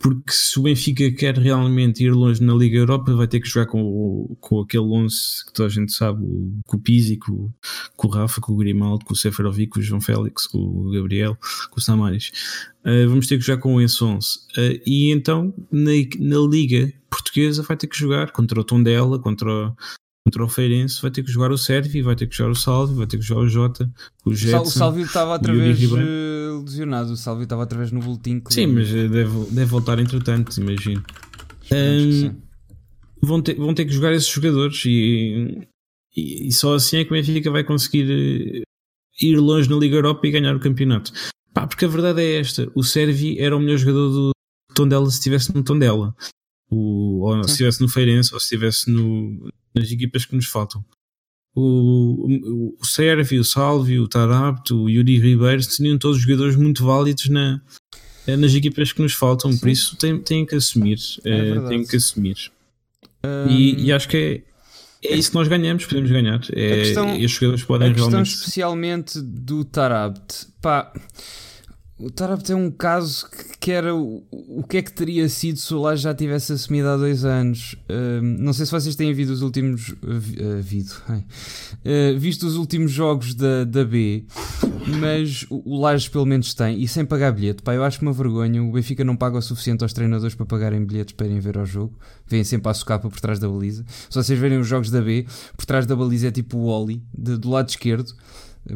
porque se o Benfica quer realmente ir longe na Liga Europa, vai ter que jogar com, com aquele 11 que toda a gente sabe, com o Pizzi, com, com o Rafa, com o Grimaldo, com o Seferovic, com o João Félix, com o Gabriel, com o Samaris. Uh, vamos ter que jogar com esse 11. Uh, e então, na, na Liga Portuguesa, vai ter que jogar contra o Tondela, contra o, contra o Feirense vai ter que jogar o Sérvio, vai ter que jogar o Salvio, vai ter que jogar o Jota, o Jetson. O Salvio estava outra vez eh, lesionado, o Salvio estava outra vez no boletim. Sim, mas eh, deve, deve voltar entretanto, imagino. Um, vão, ter, vão ter que jogar esses jogadores e, e, e, só assim é que o Benfica vai conseguir eh, ir longe na Liga Europa e ganhar o campeonato. Pá, porque a verdade é esta: o Sérvio era o melhor jogador do Tondela se estivesse no Tondela. O, ou se estivesse no Feirense, ou se estivesse no, nas equipas que nos faltam. O, o, o Sérvio, o Salvio, o Tarapto, o Yuri Ribeiro seriam todos jogadores muito válidos na, eh, nas equipas que nos faltam, Sim. por isso têm, têm que assumir. É é, têm que assumir. Um... E, e, acho que é, é isso que nós ganhamos, podemos ganhar. É, questão, e os jogadores podem a questão realmente. especialmente do Tarabt, pá o Tarap tem um caso que, era o, o que é que teria sido se o Laje já tivesse assumido há dois anos. Uh, não sei se vocês têm visto os últimos. Uh, vido, uh, visto os últimos jogos da, da B, mas o, o Laje pelo menos tem, e sem pagar bilhete. Pá, eu acho uma vergonha. O Benfica não paga o suficiente aos treinadores para pagarem bilhetes para irem ver ao jogo. Vêm sempre a socapa por trás da baliza. Se vocês verem os jogos da B, por trás da baliza é tipo o Oli, do lado esquerdo.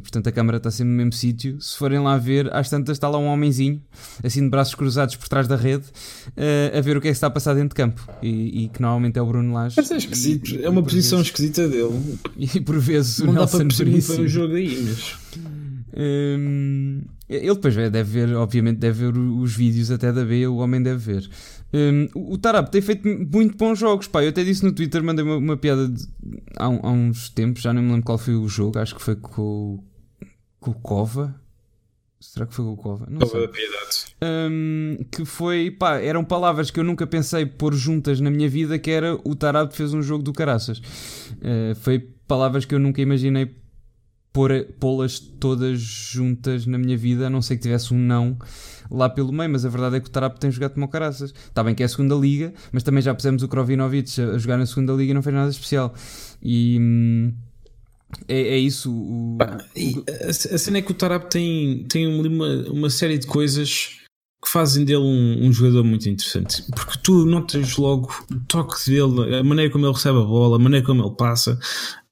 Portanto, a câmara está sempre no mesmo sítio. Se forem lá ver, às tantas está lá um homenzinho, assim de braços cruzados por trás da rede, uh, a ver o que é que está a passar dentro de campo. E, e que normalmente é o Bruno Lage. Mas é esquisito, e, é uma posição vezes, esquisita dele. E por vezes o Não Nelson dá para perceber o jogo aí, mas. Um, ele depois deve ver, obviamente, deve ver os vídeos até da B, o homem deve ver. Um, o Tarap tem feito muito bons jogos, pá. Eu até disse no Twitter, mandei uma, uma piada de, há, há, uns tempos, já não me lembro qual foi o jogo, acho que foi com, com o Cova. Será que foi com o Cova? Não Cova da Piedade. Um, que foi, pá, eram palavras que eu nunca pensei pôr juntas na minha vida, que era o Tarap fez um jogo do caraças. Uh, foi palavras que eu nunca imaginei pô-las todas juntas na minha vida, a não ser que tivesse um não lá pelo meio, mas a verdade é que o Tarap tem jogado como caraças. Está bem que é a segunda liga, mas também já pusemos o Krovinovic a, jogar na segunda liga e não fez nada especial. E hum, é, é, isso. O, a, a cena é que o Tarap tem, tem uma, uma série de coisas que fazem dele um, um, jogador muito interessante. Porque tu notas logo o toque dele, a maneira como ele recebe a bola, a maneira como ele passa,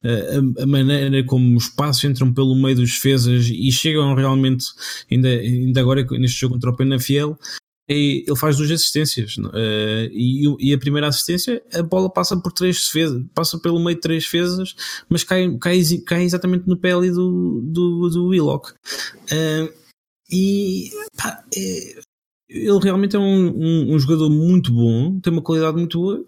a, a maneira como os passos entram pelo meio dos defesas e chegam realmente, ainda, ainda agora neste jogo contra o Penafiel, ele faz duas assistências uh, e, e, a primeira assistência a bola passa por três defesas, passa pelo meio de três defesas, mas cai, cai, cai exatamente no pé ali do, do, do Willock. Uh, e pá, é, ele realmente é um, um, um, jogador muito bom, tem uma qualidade muito boa.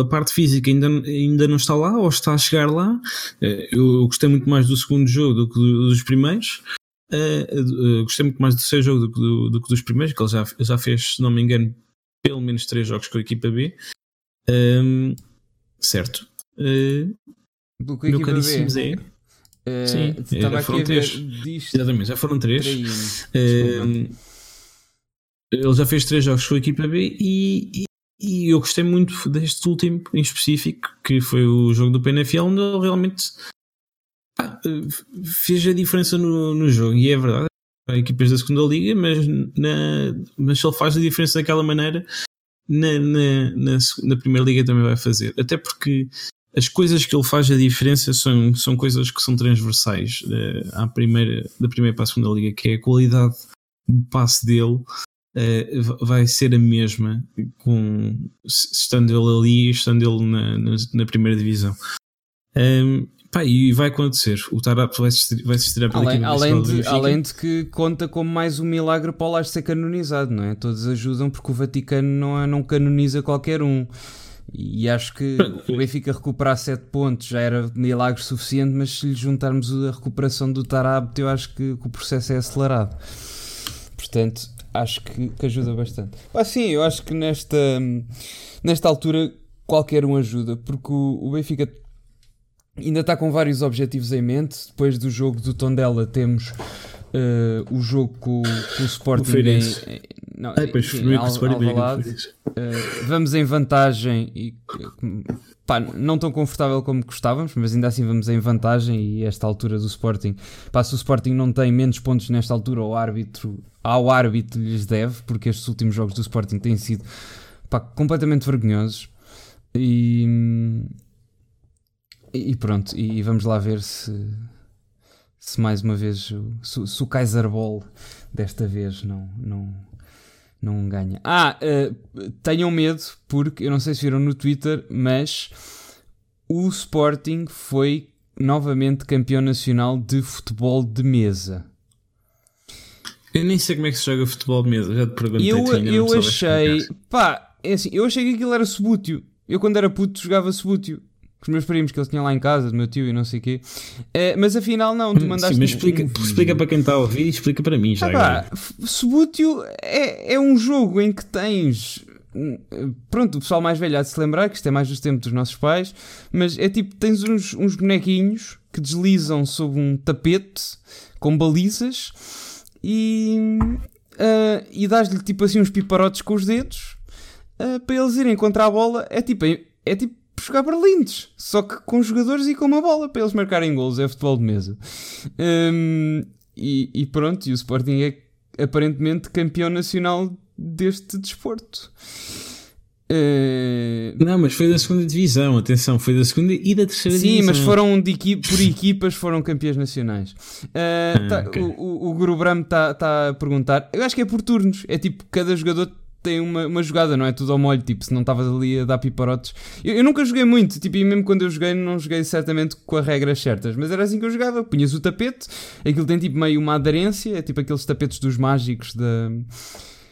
A parte física ainda, ainda não está lá, ou está a chegar lá. Eh, eu gostei muito mais do segundo jogo do que dos primeiros. Uh, uh, gostei muito mais do seu jogo do que do, do, do, dos primeiros, que ele já, já fez, se não me engano, pelo menos três jogos com a equipa B. Um, certo. Uh, Pelo que a equipa B, eh, Sim, estava aqui foram a ver, três. diz Exatamente, já foram três. Um, ele já fez três jogos com a equipa B e, e, e eu gostei muito deste último em específico, que foi o jogo do PNFL, onde ele realmente pá, fez a diferença no, no jogo. E é verdade, há equipas da segunda liga, mas, na, mas se ele faz a diferença daquela maneira, na, na, na, na primeira liga também vai fazer. Até porque as coisas que ele faz a diferença são, são coisas que são transversais uh, à primeira, da primeira para a segunda liga, que é a qualidade de passe dele uh, vai ser a mesma com, estando ele ali estando ele na, na, na primeira divisão. Um, pá, e vai acontecer. O Tarap vai se, estirar pela Além, além, de, além de que conta como mais um milagre para o Lage ser canonizado, não é? Todos ajudam porque o Vaticano não, é- não canoniza qualquer um. E acho que o Benfica recuperar 7 pontos já era milagre suficiente, mas se lhe juntarmos a recuperação do Tarabt, eu acho que, que o processo é acelerado. Portanto, acho que, que ajuda bastante. Ah, sim, eu acho que nesta, nesta altura qualquer um ajuda, porque o, o Benfica ainda está com vários objetivos em mente. Depois do jogo do Tondela temos eh, o jogo com, com o Sporting em, Feirense. em- não, Ah, depois enfim, Al- Alvalade. Uh, vamos em vantagem e pá, não tão confortável como gostávamos, mas ainda assim vamos em vantagem e esta altura do Sporting, pá, se o Sporting não tem menos pontos nesta altura, o árbitro, ao árbitro lhes deve, porque estes últimos jogos do Sporting têm sido pá, completamente vergonhosos e, e pronto, e vamos lá ver se se mais uma vez se, se o Kaiser Ball desta vez não, não, não ganha. Ah, eh, tenham medo, porque eu não sei se viram no Twitter, mas o Sporting foi novamente campeão nacional de futebol de mesa. Eu nem sei como é que se joga futebol de mesa, já te perguntei. Eu, eu soubeste achei, pá, é assim, eu achei que aquilo era subútil. Eu quando era puto jogava subútil. Os meus primos que eles tinham lá em casa, do meu tio e não sei o quê. Eh, mas afinal não, tu mandaste Sim, mas explica, explica para quem está a ouvir e explica para mim já. Ah, pá, Subútil é, é um jogo em que tens. hum, Pronto, o pessoal mais velho há de se lembrar que isto é mais dos tempos dos nossos pais, mas é tipo: tens uns, uns bonequinhos que deslizam sob um tapete com balizas e. ah, e dás-lhe tipo assim uns piparotes com os dedos ah, para eles irem contra a bola. É tipo, é, é tipo jogar berlindes, só que com jogadores e com uma bola para eles marcarem golos. É futebol de mesa. Hum, e, e pronto, e o Sporting é aparentemente campeão nacional deste desporto. Eh, Não, mas foi da segunda divisão, atenção, foi da segunda e da terceira Sim, divisão. mas foram de equi- por equipas foram campeões nacionais. Eh, Ah, tá- ok. O, o, o Guru Bram está tá a perguntar. Eu acho que é por turnos. É tipo, cada jogador tem uma, uma jogada, não é tudo ao molho. Tipo, se não estavas ali a dar piparotes. Eu, eu nunca joguei muito, tipo, e mesmo quando eu joguei, não joguei certamente com as regras certas. Mas era assim que eu jogava. Punhas o tapete, aquilo tem tipo meio uma aderência, é tipo aqueles tapetes dos mágicos da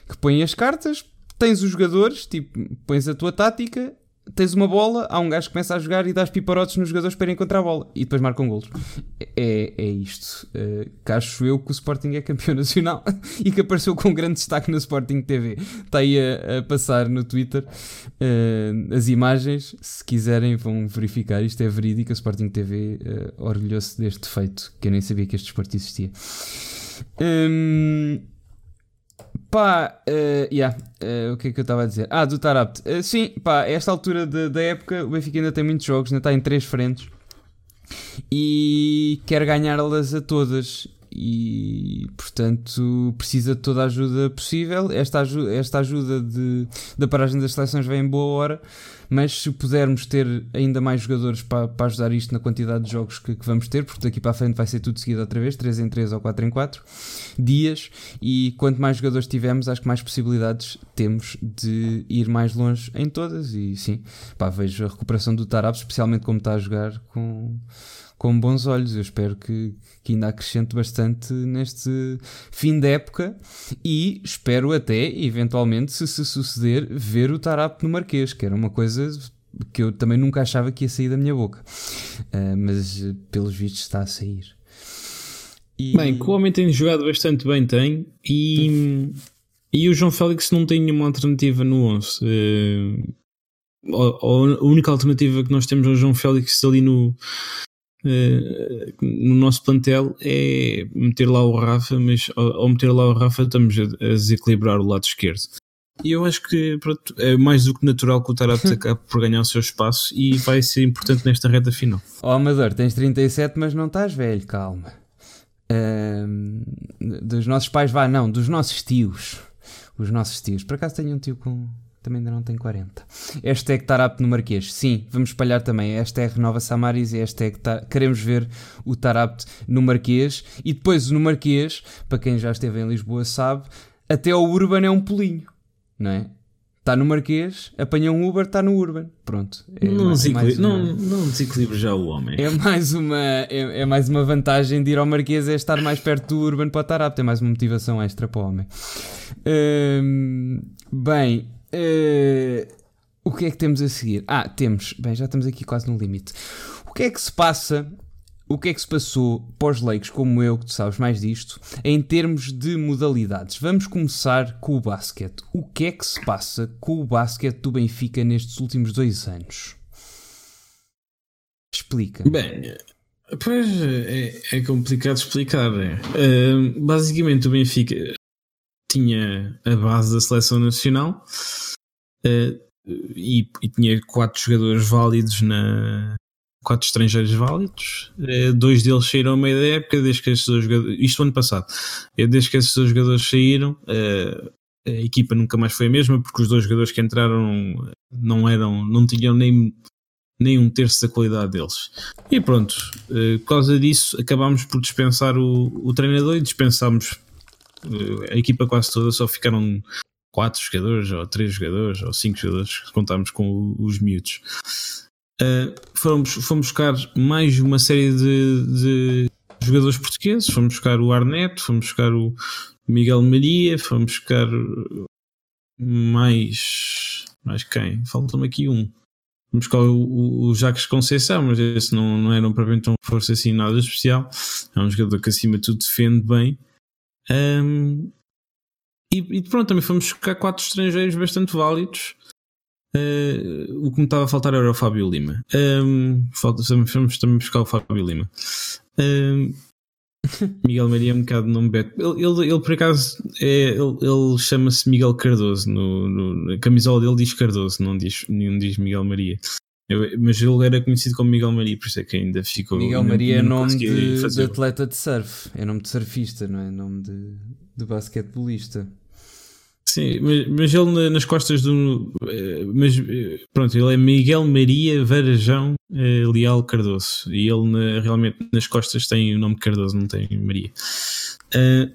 que põem as cartas, tens os jogadores, tipo, pões a tua tática, tens uma bola, há um gajo que começa a jogar e dás piparotes nos jogadores para irem contra a bola e depois marcam golos. É, é isto. Uh, que acho eu que o Sporting é campeão nacional e que apareceu com grande destaque no Sporting TV. Está aí a, a passar no Twitter uh, as imagens. Se quiserem, vão verificar. Isto é verídico. A Sporting TV uh, orgulhou-se deste feito, que eu nem sabia que este desporto existia. Hum, Pá, uh, yeah, uh, o que é que eu estava a dizer? Ah, do Tarapt. Uh, sim, pá, a esta altura de- da época o Benfica ainda tem muitos jogos, ainda está em três frentes e quer ganhá-las a todas. E portanto precisa de toda a ajuda possível. Esta, aju esta ajuda de, da paragem das seleções vem em boa hora, mas se pudermos ter ainda mais jogadores para, para ajudar isto na quantidade de jogos que, que vamos ter, porque daqui para a frente vai ser tudo seguido outra vez 3 em 3 ou 4 em 4 dias. E quanto mais jogadores tivermos, acho que mais possibilidades temos de ir mais longe em todas. E sim, pá, vejo a recuperação do Tarab, especialmente como está a jogar com com bons olhos. Eu espero que, que ainda acrescente bastante neste fim de época e espero até, eventualmente, se se suceder, ver o Tarap no Marquês, que era uma coisa que eu também nunca achava que ia sair da minha boca. Uh, mas pelos vistos está a sair. E... Bem, que o homem tem jogado bastante bem, tem. E, e o João Félix não tem nenhuma alternativa no 11. Uh, a única alternativa que nós temos ao João Félix ali no, no nosso plantel é meter lá o Rafa, mas ao, meter lá o Rafa estamos a, desequilibrar o lado esquerdo. E eu acho que pronto, é mais do que natural que o Tarapte acabe por ganhar o seu espaço e vai ser importante nesta reta final. Ó oh, Amador, tens 37, mas não estás velho, calma. dos nossos pais, vá, não, dos nossos tios. Os nossos tios. Por acaso tenho um tio com também ainda não tem 40. Hashtag Tarap no Marquês. Sim, vamos espalhar também. Hashtag Nova Samaris e hashtag tar... queremos ver o Tarap no Marquês. E depois no Marquês, para quem já esteve em Lisboa sabe, até o Urban é um pulinho, não é? Está no Marquês, apanha um Uber, está no Urban. Pronto. É não, mais, desequilibra, é uma... não, não desequilibre já o homem. É mais, uma, é, é, mais uma vantagem de ir ao Marquês, é estar mais perto do Urban para o Tarap. Tem mais uma motivação extra para o homem. Hum, bem, Uh, o que é que temos a seguir? Ah, temos. Bem, já estamos aqui quase no limite. O que é que se passa? O que é que se passou pós leigos como eu, que tu sabes mais disto, em termos de modalidades? Vamos começar com o basquete. O que é que se passa com o basquete do Benfica nestes últimos dois anos? Explica. Bem, pois é, é complicado explicar. Uh, basicamente, o Benfica tinha a base da seleção nacional uh, e, e, tinha quatro jogadores válidos na quatro estrangeiros válidos uh, dois deles saíram ao meio da época desde que esses dois jogadores, isto ano passado uh, desde que esses dois jogadores saíram a equipa nunca mais foi a mesma porque os dois jogadores que entraram não eram não tinham nem nem um terço da qualidade deles. E pronto, por causa disso acabámos por dispensar o, o treinador e dispensámos eh, a equipa quase toda só ficaram quatro jogadores, ou três jogadores, ou cinco jogadores, contámos com os miúdos. Uh, fomos, fomos buscar mais uma série de, de, jogadores portugueses, fomos buscar o Arneto, fomos buscar o Miguel Maria, fomos buscar mais. Mais quem? Falta-me aqui um. Vamos buscar o, o, Jacques Conceição, mas esse não, não era propriamente uma força assim nada especial. É um jogador que acima de tudo defende bem. Um, e, e, pronto, também fomos buscar quatro estrangeiros bastante válidos. Uh, o que me estava a faltar era o Fábio Lima. Um, falta, fomos também buscar o Fábio Lima. Um, Miguel Maria é um bocado nome beto. Ele, ele, ele, por acaso é, ele, ele chama-se Miguel Cardoso. No, no, na camisola dele diz Cardoso, não diz, não diz Miguel Maria. Eu, mas ele era conhecido como Miguel Maria, por isso é que ainda ficou. Miguel Maria é nome de, de, atleta de surf, é nome de surfista, não é nome de, de basquetebolista. Sim, mas, mas ele nas costas do. Eh, mas eh, pronto, ele é Miguel Maria Varajão eh, Leal Cardoso. E ele na, realmente nas costas tem o nome Cardoso, não tem Maria. Uh,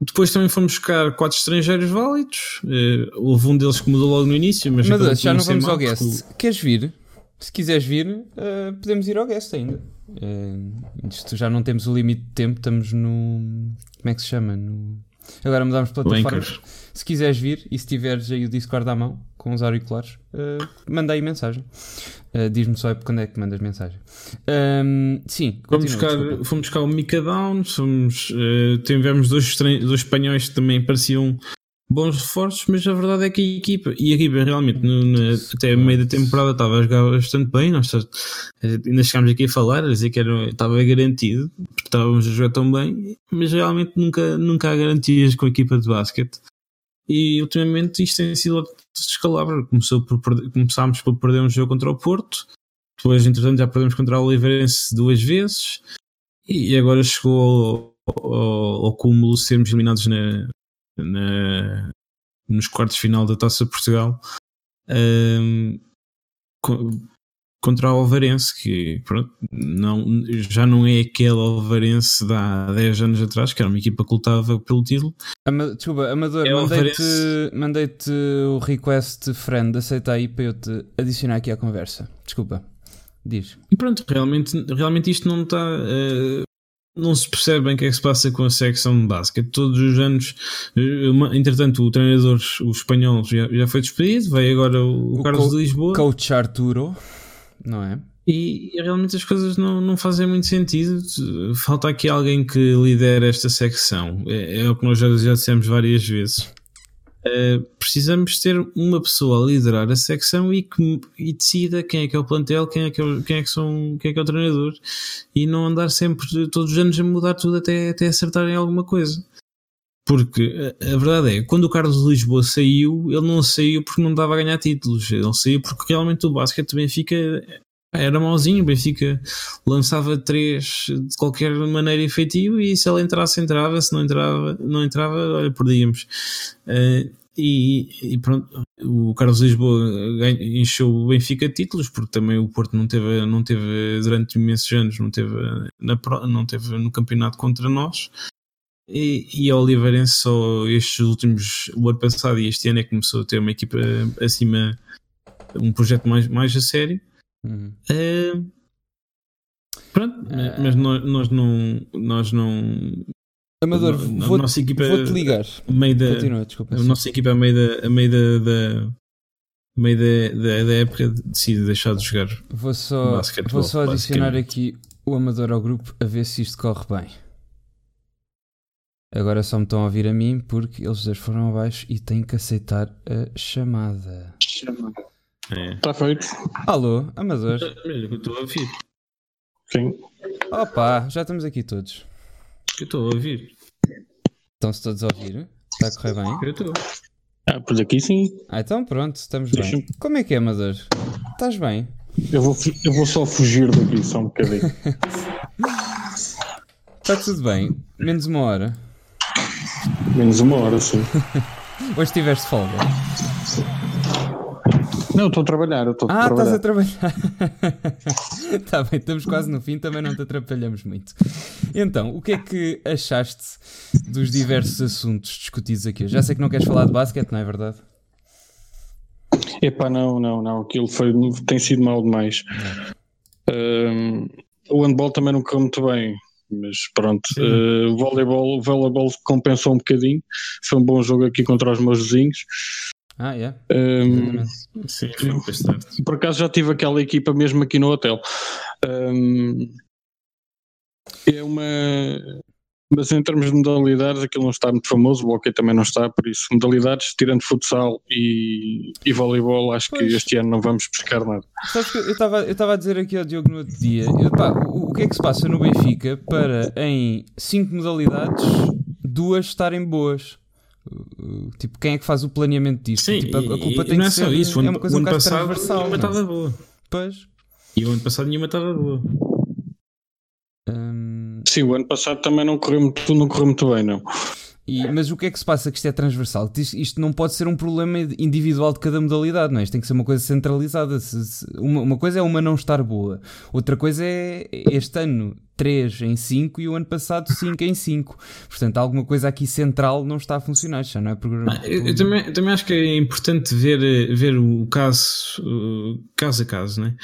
depois também fomos buscar quatro estrangeiros válidos. Uh, houve um deles que mudou logo no início, mas. Mas já não vamos ao guest. Porque... Queres vir? Se quiseres vir, uh, podemos ir ao guest ainda. Uh, isto já não temos o limite de tempo, estamos no. Como é que se chama? No... Agora mudamos de plataforma. Se quiseres vir e se tiveres aí o Discord à mão com os auriculares, uh, manda aí mensagem. Uh, Diz-me só quando é que mandas mensagem. Um, sim, fomos buscar, fomos buscar o Mika Down, fomos, uh, tivemos dois, dois espanhóis que também pareciam bons reforços, mas a verdade é que a equipa, e a equipa realmente no, no, até meio da temporada estava a jogar bastante bem, nós ainda chegámos aqui a falar, a dizer que era, estava garantido, porque estávamos a jogar tão bem, mas realmente nunca, nunca há garantias com a equipa de basquete. E ultimamente isto tem sido descalabro. Começou por perder, começámos por perder um jogo contra o Porto, depois, entretanto, já perdemos contra o Oliveirense duas vezes, e agora chegou ao, ao, ao cúmulo sermos eliminados na, na, nos quartos de final da Taça Portugal um, contra o Alvarense, que pronto, não, já não é aquele Alvarense de há 10 anos atrás, que era uma equipa que lutava pelo título. Ama, desculpa, Amador, é mandei-te mandei o request friend, aceita aí para eu te adicionar aqui à conversa. Desculpa. Diz. E pronto, realmente, realmente isto não está. Uh, não se percebe bem o que é que se passa com a secção basquete. Todos os anos, eh, entretanto, o treinador, o espanhol, já, já foi despedido, veio agora o, o Carlos de Lisboa. Coach Arturo, não é? E, e, realmente as coisas não, não fazem muito sentido. Falta aqui alguém que lidere esta secção. É, é o que nós já, já dissemos várias vezes. Precisamos ter uma pessoa a liderar a secção e que e decida quem é que é o plantel, quem é que, é, quem é que, são, quem é, que é o treinador e não andar sempre todos os anos a mudar tudo até, até acertarem alguma coisa. Porque a, a verdade é, quando o Carlos Lisboa saiu, ele não saiu porque não dava a ganhar títulos, ele saiu porque realmente o basquete também fica era mauzinho, o Benfica lançava três de qualquer maneira efetivo e se ele entrasse, entrava, se não entrava, não entrava, olha, perdíamos. Uh, e, e, pronto, o Carlos Lisboa encheu o Benfica títulos, porque também o Porto não teve, não teve durante imensos anos, não teve, na, não teve no campeonato contra nós. E, e a Oliveirense só estes últimos, o ano passado e este ano é que começou a ter uma equipa acima, um projeto mais, mais a sério. Uhum. Uh, pronto, uh, mas nós, nós, não. Nós não Amador, vou, nossa equipa, vou-te ligar. Meio da, Continua, desculpa. A nossa equipa, a meio da, a meio da, da meio da, da, da, época, decide deixar de jogar. Vou só, vou só adicionar aqui o Amador ao grupo a ver se isto corre bem. Agora só me estão a ouvir a mim porque eles dois foram abaixo e têm que aceitar a chamada. Chamada. Está é. feito. Alô, Amador. Eu estou a ouvir. Sim. Opa, já estamos aqui todos. Eu estou a ouvir. Estão-se todos a ouvir? Está a correr bem? Eu estou. Ah, por aqui sim. Ah, então pronto, estamos bem. Como é que é, Amador? Estás bem? Eu vou, eu vou só fugir daqui só um bocadinho. Está tudo bem, menos uma hora. Menos uma hora, sim. Hoje tiveste folga. Não, estou a trabalhar. Estou ah, estás a trabalhar. Está bem, estamos quase no fim, também não te atrapalhamos muito. Então, o que é que achaste dos diversos assuntos discutidos aqui? Já sei que não queres falar de basquete, não é verdade? Epá, não, não, não. Aquilo foi, tem sido mal demais. Um, o handball também não correu muito bem mas pronto, uh, o voleibol, o voleibol compensou um bocadinho. Foi um bom jogo aqui contra os meus vizinhos. Ah, é? Um, Sim, foi Por acaso já tive aquela equipa mesmo aqui no hotel. Um, é uma. Mas em termos de modalidades, aquilo não está muito famoso, o hockey também não está, por isso, modalidades, tirando futsal e, e voleibol, acho pois. que este ano não vamos buscar nada. Sabes que eu estava eu a dizer aqui ao Diogo no outro dia, eu, pá, o, o que é que se passa no Benfica para em cinco modalidades, duas estarem boas? Tipo, quem é que faz o planeamento disto? Sim, tipo, a, a culpa tem não é que ser, isso. é uma coisa o um ano passado transversal. Nenhuma estava boa. Pois. E o ano passado nenhuma estava boa. Hum... Sim, o ano passado também não correu muito, não correu muito bem, não. E, mas o que é que se passa que isto é transversal? Isto, isto, não pode ser um problema individual de cada modalidade, não é? Isto tem que ser uma coisa centralizada. Se, se, uma, uma, coisa é uma não estar boa, outra coisa é este ano 3 em 5 e o ano passado 5 em 5. Portanto, alguma coisa aqui central não está a funcionar, já não é. Ah, eu, eu, também, eu também acho que é importante ver, ver o caso, caso a caso, não é?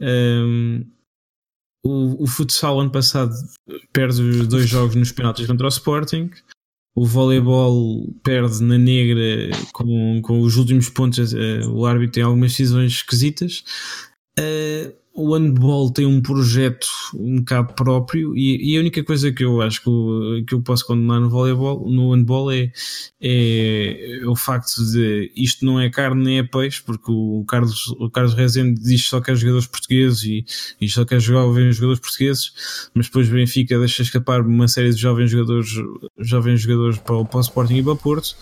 Um, o, o futsal ano passado perde os dois jogos nos penaltis contra o Sporting o voleibol perde na negra com, com os últimos pontos. Uh, o árbitro tem algumas decisões esquisitas. Uh, o handball tem um projeto um bocado próprio e, e, a única coisa que eu acho que, que eu posso condenar no voleibol, no handball é, é, é, o facto de isto não é carne nem é peixe, porque o Carlos, o Carlos Rezende diz que só quer jogadores portugueses e, e só quer jovens jogadores portugueses, mas depois Benfica deixa escapar uma série de jovens jogadores, jovens jogadores para para o Sporting e para o Porto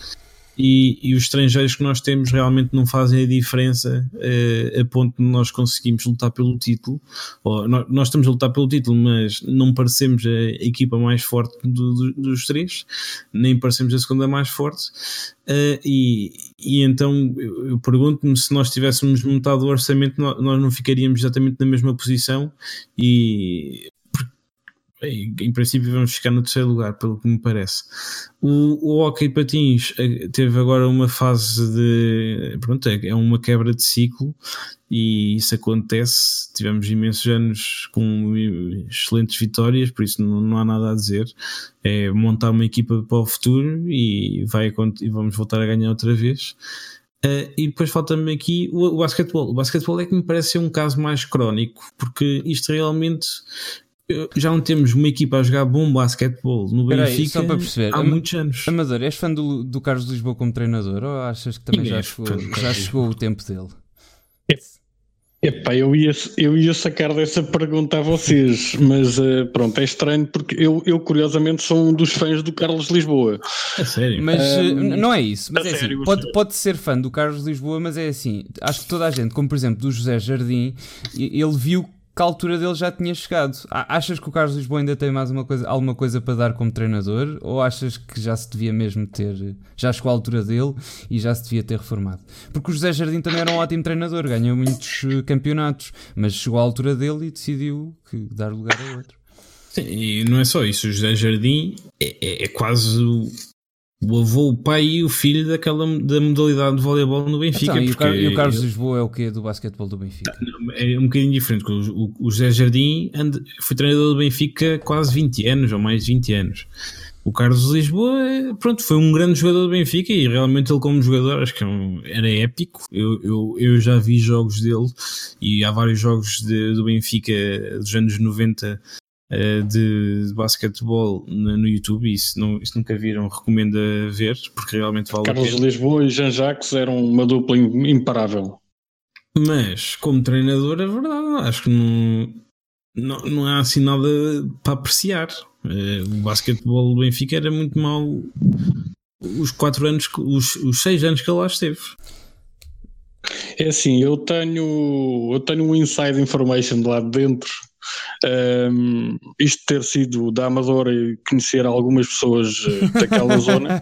e, e, os estrangeiros que nós temos realmente não fazem a diferença uh, a ponto de nós conseguimos lutar pelo título. Ou, nós, nós, estamos a lutar pelo título, mas não parecemos a equipa mais forte do, do, dos três, nem parecemos a segunda mais forte. Uh, e, e, então eu, eu pergunto-me se nós tivéssemos montado o orçamento, nós, nós não ficaríamos exatamente na mesma posição e em princípio vamos ficar no terceiro lugar, pelo que me parece. O, o Hockey Patins eh, teve agora uma fase de. Pronto, é, é uma quebra de ciclo e isso acontece. Tivemos imensos anos com excelentes vitórias, por isso não, não há nada a dizer. É montar uma equipa para o futuro e, vai, e vamos voltar a ganhar outra vez. Uh, e depois falta-me aqui o, o basquetebol. O basquetebol é que me parece ser um caso mais crónico, porque isto realmente já não temos uma equipa a jogar bom basquetebol no Peraí, Benfica só para perceber, há Am- muitos anos. Amador, és fã do, do Carlos Lisboa como treinador ou achas que também já é chegou, já chegou o tempo dele? Epá, eu ia, eu ia sacar dessa pergunta a vocês, mas eh, pronto, é estranho porque eu, eu curiosamente sou um dos fãs do Carlos Lisboa. É sério. Mas Um, eh, não é isso. Mas é sério, assim, pode, pode ser fã do Carlos Lisboa, mas é assim. Acho que toda a gente, como por exemplo do José Jardim, ele viu que a altura dele já tinha chegado. A- Achas que o Carlos Lisboa ainda tem mais uma coisa, alguma coisa para dar como treinador? Ou achas que já se devia mesmo ter. Já chegou à altura dele e já se devia ter reformado? Porque o José Jardim também era um ótimo treinador, ganhou muitos eh, campeonatos, mas chegou à altura dele e decidiu que dar lugar a outro. Sim, e não é só isso, o José Jardim é, é- é quase o, avô, o pai e o filho daquela da modalidade de voleibol no Benfica. Então, e, o Car- e o Carlos ele- Lisboa é o quê do basquetebol do Benfica? é um bocadinho diferente. porque O, o, José Jardim foi treinador do Benfica quase 20 anos, ou mais de 20 anos. O Carlos Lisboa, é- pronto, foi um grande jogador do Benfica e realmente ele como jogador acho que é era épico. Eu, eu, eu já vi jogos dele e há vários jogos de- do Benfica dos anos 90 eh, de, de basquetebol no, no YouTube e se, não, se nunca viram recomendo a ver porque realmente vale a Carlos pena. Lisboa e Jean Jacques eram uma dupla im- imparável. Mas, como treinador, é verdade, acho que não, não, não há assim nada para apreciar. Eh, o basquetebol do Benfica era muito mau os quatro anos, os, os seis anos que ele lá esteve. É assim, eu tenho, eu tenho um inside information de lá de dentro. Um, isto ter sido da Amadora e conhecer algumas pessoas eh, daquela zona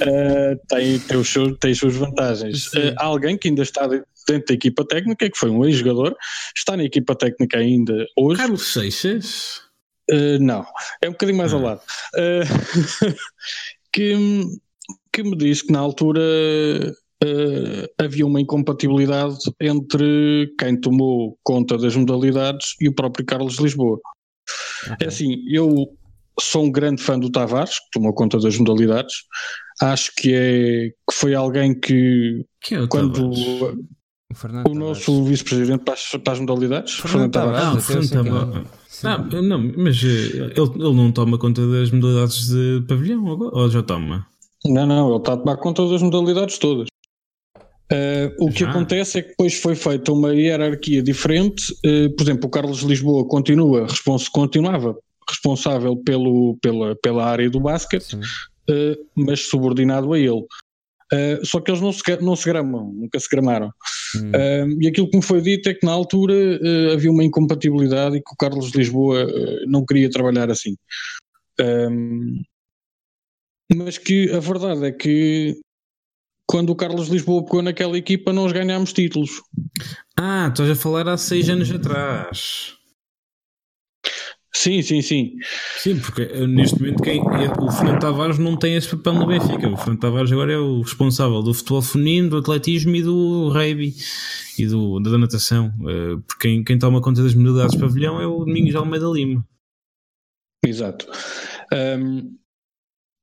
eh, tem, tem, os seus, tem as suas vantagens. Eh, há alguém que ainda está de- dentro da equipa técnica, que foi um ex-jogador, está na equipa técnica ainda hoje. Carlos Seixas, Uh, não, é um bocadinho mais ao Ah. lado. Uh, que, que me disse que na altura uh, havia uma incompatibilidade entre quem tomou conta das modalidades e o próprio Carlos Lisboa. É assim, eu sou um grande fã do Tavares, que tomou conta das modalidades. Acho que, é, que foi alguém que, que é o quando Tavares? O Fernando o nosso vice-presidente para, as- para as modalidades, Fernando Fernando Tavares, Ah, Fernando é. Tavares. Ah, não, mas eh, ele, ele não toma conta das modalidades de pavilhão? Ou já toma? Não, não, ele está a tomar conta das modalidades todas. Eh, o que acontece é que depois foi feita uma hierarquia diferente. Eh, por exemplo, o Carlos Lisboa continua, respons continuava responsável pelo, pela, pela área do basquete, eh, mas subordinado a ele. Eh, só que eles não se, não se gramam, nunca se gramaram. Hum. Eh, e aquilo que me foi dito é que na altura eh, havia uma incompatibilidade e que o Carlos Lisboa eh, não queria trabalhar assim. Ehm, mas que a verdade é que quando o Carlos Lisboa pegou naquela equipa nós ganhámos títulos. Ah, estás a falar há seis anos atrás. Sim, sim, sim. Sim, porque eh, neste momento quem, é- o Fernando Tavares não tem esse papel no Benfica. O Fernando Tavares agora é o responsável do futebol feminino, do atletismo e do rugby e do, da natação. Eh, Porque quem, quem toma conta das modalidades de pavilhão é o Domingos Almeida Lima. Exato. Ahm,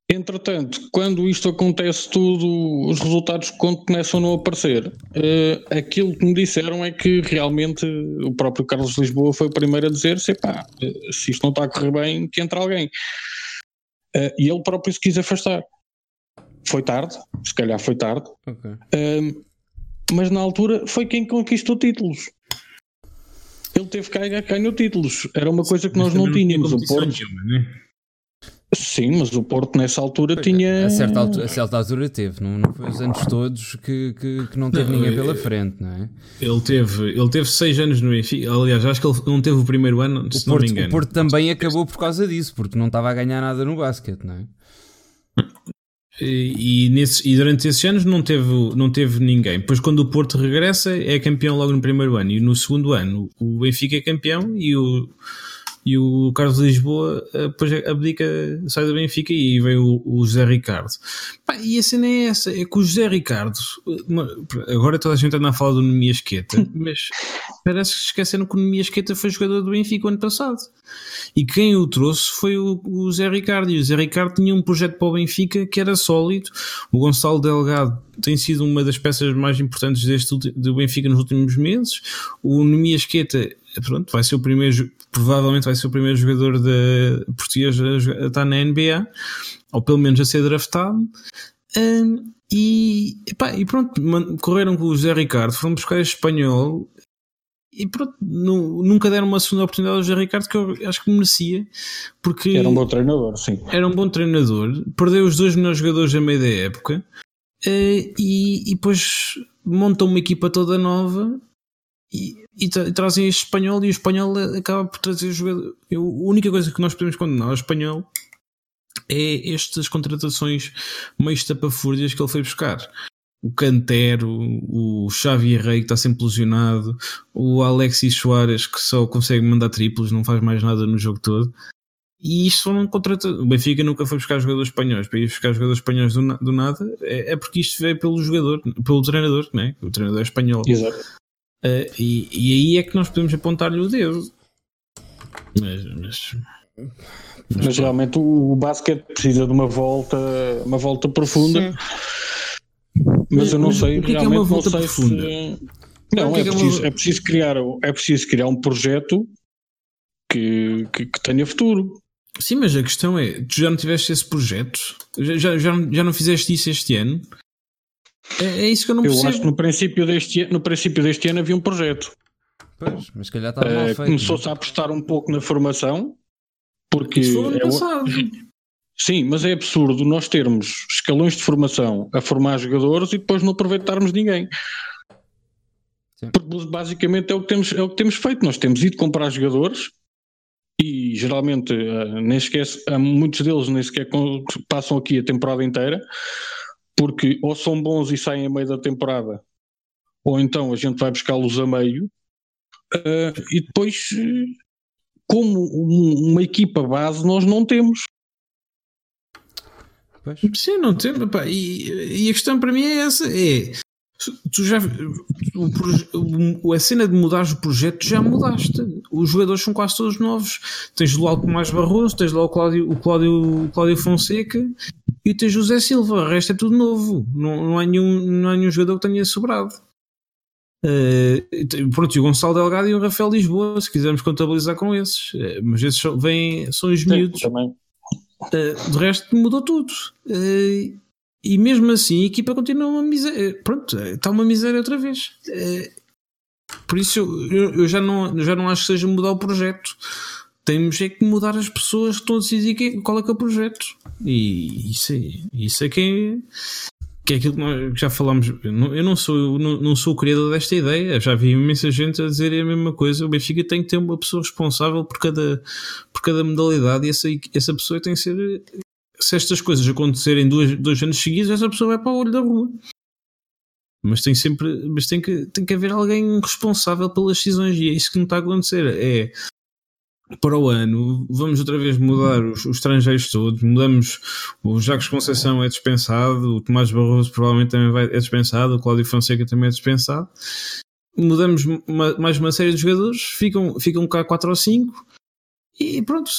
entretanto, quando isto acontece tudo, os resultados começam a não aparecer. Eh, aquilo que me disseram é que realmente o próprio Carlos Lisboa foi o primeiro a dizer se, pá, eh, se isto não está a correr bem, que entre alguém. Eh, e ele próprio se quis afastar. Foi tarde, se calhar foi tarde, Ok. Ahm, mas na altura foi quem conquistou títulos. Ele teve que ganhar, ganhou títulos. Era uma coisa que nós não tínhamos. O Porto, né? Sim, mas o Porto nessa altura tinha. A certa, altura, a certa altura teve, não, não foi os anos todos que, que, que não teve Não, ninguém pela frente, não é? Ele teve, ele teve seis anos no Benfica. Aliás, acho que ele não teve o primeiro ano, O se não me Porto, engano. o Porto também acabou por causa disso, porque não estava a ganhar nada no basquete, não é? E, e nesses- e durante esses anos não teve, não teve ninguém. Depois, quando o Porto regressa, é campeão logo no primeiro ano. E no segundo ano, o Benfica é campeão e o, e o Carlos Lisboa eh, depois abdica, sai do Benfica e vem o, o José Ricardo. Pá, e a cena é essa: é que o José Ricardo, uma- agora toda a gente anda a falar do Nemiasqueta, mas parece que esqueceram que o Nemiasqueta foi jogador do Benfica o ano passado. E quem o trouxe foi o, o Zé Ricardo. E o Zé Ricardo tinha um projeto para o Benfica que era sólido. O Gonçalo Delgado tem sido uma das peças mais importantes deste do Benfica nos últimos meses. O Nemiasqueta, pronto, vai ser o primeiro provavelmente vai ser o primeiro jogador de, português a, estar na NBA, ou pelo menos a ser draftado. Um, e, epá, e pronto, correram com o José Ricardo, foram buscar espanhol e pronto, nu, nunca deram uma segunda oportunidade ao José Ricardo que eu acho que merecia, porque era um bom treinador, sim. Era um bom treinador, perdeu os dois melhores jogadores a meio da época eh, e, e depois montam uma equipa toda nova e, e, tra trazem este espanhol e o espanhol acaba por trazer jogador. Eu, a única coisa que nós podemos condenar ao espanhol é estas contratações meio estapafúrdias que ele foi buscar. O Cantero, o Xavi Rey que está sempre lesionado, o Alexis Soares que só consegue mandar triplos, não faz mais nada no jogo todo. E isto foram contratações. O Benfica nunca foi buscar jogadores espanhóis. Para ir buscar jogadores espanhóis do, na do nada é, é, porque isto veio pelo jogador, pelo treinador, né? o treinador é espanhol. Exato. Uh, e, e aí é que nós podemos apontar-lhe o dedo. Mas, mas, mas, mas realmente o, o basquete precisa de uma volta, uma volta profunda. Sim. Mas eu não sei, o que realmente é uma volta não sei profunda? se. Não, é, é, preciso, é, preciso criar, é preciso criar um projeto que, que, que, tenha futuro. Sim, mas a questão é: tu já não tiveste esse projeto? Já, já, já, já não fizeste isso este ano? É, é isso que eu não percebo. Eu acho que no princípio deste, no princípio deste ano havia um projeto. Pois, mas calhar estava mal eh, feito. Começou-se a apostar um pouco na formação, porque. Isso foi ano é passado. Sim, mas é absurdo nós termos escalões de formação a formar jogadores e depois não aproveitarmos ninguém. Sim. Porque basicamente é o, que temos, é o que temos feito. Nós temos ido comprar jogadores e geralmente uh, nem esquece, muitos deles nem sequer passam aqui a temporada inteira, porque ou são bons e saem a meio da temporada, ou então a gente vai buscá-los a meio, uh, e depois, como um, uma equipa base, nós não temos. Sim, não temos. E, e, a questão para mim é essa: é Tu já o, a cena de mudar o projeto já mudaste. Os jogadores são quase todos novos. Tens lá o Tomás Barroso, tens lá o Cláudio, o Cláudio, o Cláudio Fonseca e tens o José Silva. O resto é tudo novo. Não, não, há, nenhum, não há nenhum jogador que tenha sobrado. Uh, pronto, e o Gonçalo Delgado e o Rafael Lisboa, se quisermos contabilizar com esses. Uh, mas esses são, vêm, são os miúdos. Sim, também. Uh, de resto mudou tudo. Uh, e mesmo assim a equipa continua uma miséria. Pronto, está uma miséria outra vez. É, por isso eu, eu, já, não, já não acho que seja mudar o projeto. Temos é que mudar as pessoas que estão a decidir qual é que é o projeto. E isso é, isso é que é, que é aquilo que nós já falámos. Eu não sou, não, não, sou o criador desta ideia. Já vi imensa gente a dizer a mesma coisa. O Benfica tem que ter uma pessoa responsável por cada, por cada modalidade e essa, essa pessoa tem que ser se estas coisas acontecerem dois, dois anos seguidos, essa pessoa vai para o olho da rua. Mas tem sempre, mas tem que, tem que haver alguém responsável pelas decisões e é isso que não está a acontecer. É para o ano, vamos outra vez mudar os, os estrangeiros todos, mudamos o Jacques Conceição é dispensado, o Tomás Barroso provavelmente também vai, é dispensado, o Cláudio Fonseca também é dispensado. Mudamos uma, mais uma série de jogadores, ficam, ficam cá 4 ou 5 e pronto,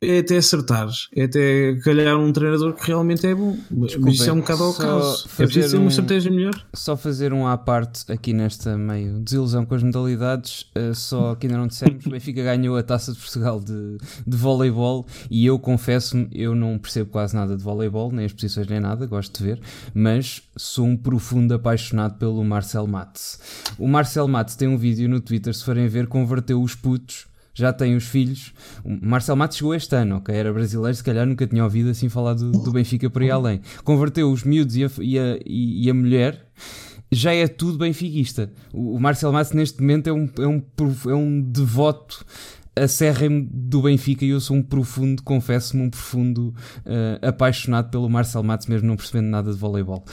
é até acertar, é até calhar um treinador que realmente é bom. Desculpa, isso é um bocado ao caso. É preciso ter uma estratégia melhor. Só fazer um à parte aqui nesta meio desilusão com as modalidades. Uh, só que ainda não dissemos: o Benfica ganhou a taça de Portugal de, de voleibol. E eu confesso-me, eu não percebo quase nada de voleibol, nem as posições nem nada, gosto de ver, mas sou um profundo apaixonado pelo Marcel Matos. O Marcel Matos tem um vídeo no Twitter, se forem ver, converteu os putos já tem os filhos. O Marcel Matos chegou este ano, ok? Era brasileiro, se calhar nunca tinha ouvido assim falar do, do Benfica por aí além. Converteu os miúdos e a, e a, e a mulher já é tudo benfiquista. O Marcel Matos neste momento é um, é um, é um devoto acerrem-me do Benfica e eu sou um profundo, confesso-me, um profundo uh, apaixonado pelo Marcel Matos, mesmo não percebendo nada de voleibol.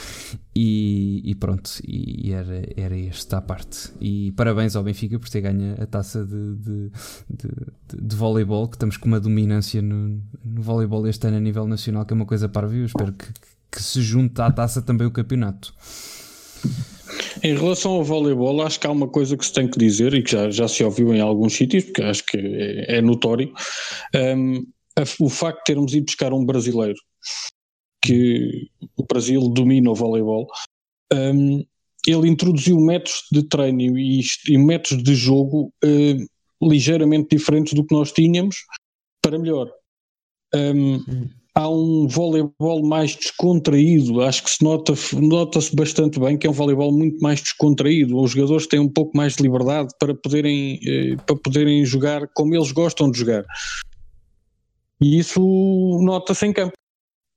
E, e pronto, e era, era este à parte. E parabéns ao Benfica por ter ganho a taça de, de, de, de voleibol, que estamos com uma dominância no, no voleibol este ano a nível nacional, que é uma coisa para eu espero que, que se junte à taça também o campeonato. Em relação ao voleibol, acho que há uma coisa que se tem que dizer e que já, já se ouviu em alguns sítios, porque acho que é, é notório, um, o facto de termos ido buscar um brasileiro, que o Brasil domina o voleibol, um, ele introduziu métodos de treino e, e métodos de jogo uh, ligeiramente diferentes do que nós tínhamos para melhor. Um, há um voleibol mais descontraído, acho que se nota, nota-se bastante bem que é um voleibol muito mais descontraído, os jogadores têm um pouco mais de liberdade para poderem, eh, para poderem jogar como eles gostam de jogar. E isso nota-se em campo.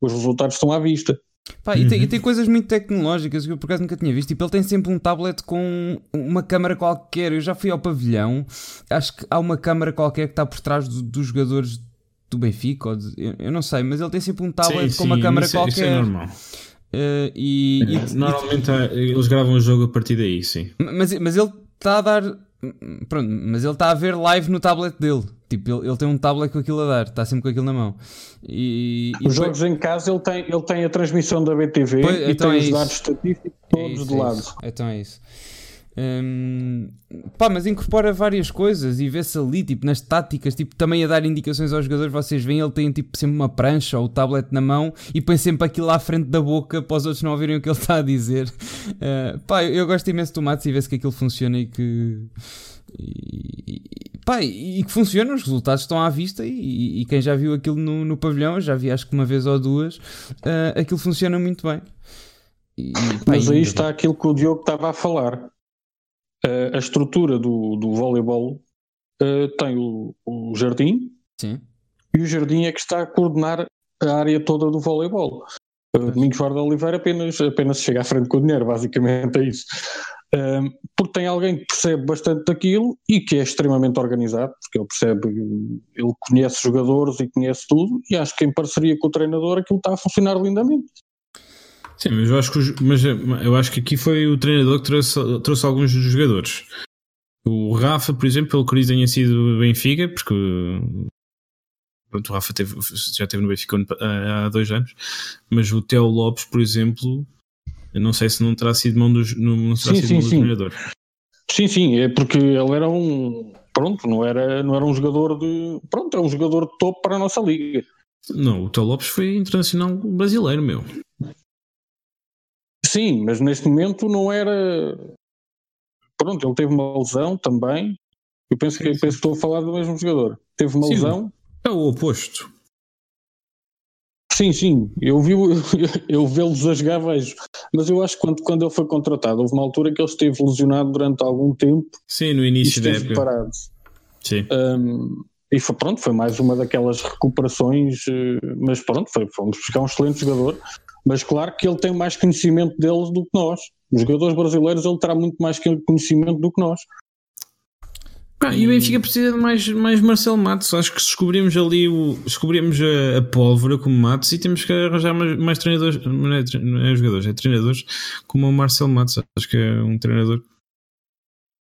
Os resultados estão à vista. Pá, e, tem, e, tem, coisas muito tecnológicas que eu por acaso nunca tinha visto. Tipo, ele tem sempre um tablet com uma câmera qualquer. Eu já fui ao pavilhão, acho que há uma câmara qualquer que está por trás do, dos jogadores do Benfica, ou de, eu, eu, não sei, mas ele tem sempre um tablet sim, com uma câmera qualquer. Isso é normal. Uh, e, é, e, normalmente e, eles gravam o jogo a partir daí, sim. Mas, mas ele está a dar. Pronto, mas ele está a ver live no tablet dele. Tipo, ele, ele tem um tablet com aquilo a dar, está sempre com aquilo na mão. E, Os jogos em casa ele tem, ele tem a transmissão da BTV pois, e então tem é os dados estatísticos todos é isso, de lado. É então é isso. Hum, pá, mas incorpora várias coisas e vê-se ali, tipo, nas táticas, tipo, também a dar indicações aos jogadores. Vocês veem, ele tem tipo sempre uma prancha ou o tablet na mão e põe sempre aquilo à frente da boca para os outros não ouvirem o que ele está a dizer. Uh, pá, eu gosto imenso do Matos e vê-se que aquilo funciona e que. E, pá, e que funciona, os resultados estão à vista. E, e quem já viu aquilo no, no, pavilhão, já vi acho que uma vez ou duas, uh, aquilo funciona muito bem. E, pá, mas aí está aquilo que o Diogo estava a falar uh, a estrutura do, do voleibol uh, tem o, o, jardim Sim. e o jardim é que está a coordenar a área toda do voleibol. Uh, Domingos Vara de Oliveira apenas, apenas chega à frente com o dinheiro, basicamente é isso. Uh, porque tem alguém que percebe bastante daquilo e que é extremamente organizado, porque ele percebe, ele conhece jogadores e conhece tudo, e acho que em parceria com o treinador aquilo está a funcionar lindamente. Sim, mas eu acho que, mas eu acho que aqui foi o treinador que trouxe, trouxe alguns dos jogadores. O Rafa, por exemplo, pelo que tenha sido Benfica, porque pronto, o Rafa teve, já esteve no Benfica há dois anos, mas o Theo Lopes, por exemplo, eu não sei se não terá sido mão dos, não terá sim, sido sim, mão do sim. treinador. Sim, sim, é porque ele era um pronto, não era, não era um jogador de pronto, é um jogador de topo para a nossa liga. Não, o Theo Lopes foi internacional brasileiro, meu. Sim, mas neste momento não era. Pronto, ele teve uma lesão também. Eu penso que, penso que estou a falar do mesmo jogador. Teve uma sim, lesão. É o oposto. Sim, sim, eu vi eu vê-los a jogar vejo, mas eu acho que quando, quando ele foi contratado, houve uma altura que ele esteve lesionado durante algum tempo. Sim, no início da época. Parado. Sim. Um, e foi, pronto, foi mais uma daquelas recuperações, eh, mas pronto, foi, fomos buscar um excelente jogador. Mas claro que ele tem mais conhecimento deles do que nós. Os jogadores brasileiros ele terá muito mais conhecimento do que nós. Ah, e o Benfica precisa de mais, mais Marcelo Matos. Acho que descobrimos ali o. Descobrimos a, a pólvora como Matos e temos que arranjar mais, mais treinadores. Não é, não é jogadores, é treinadores como o Marcelo Matos. Acho que é um treinador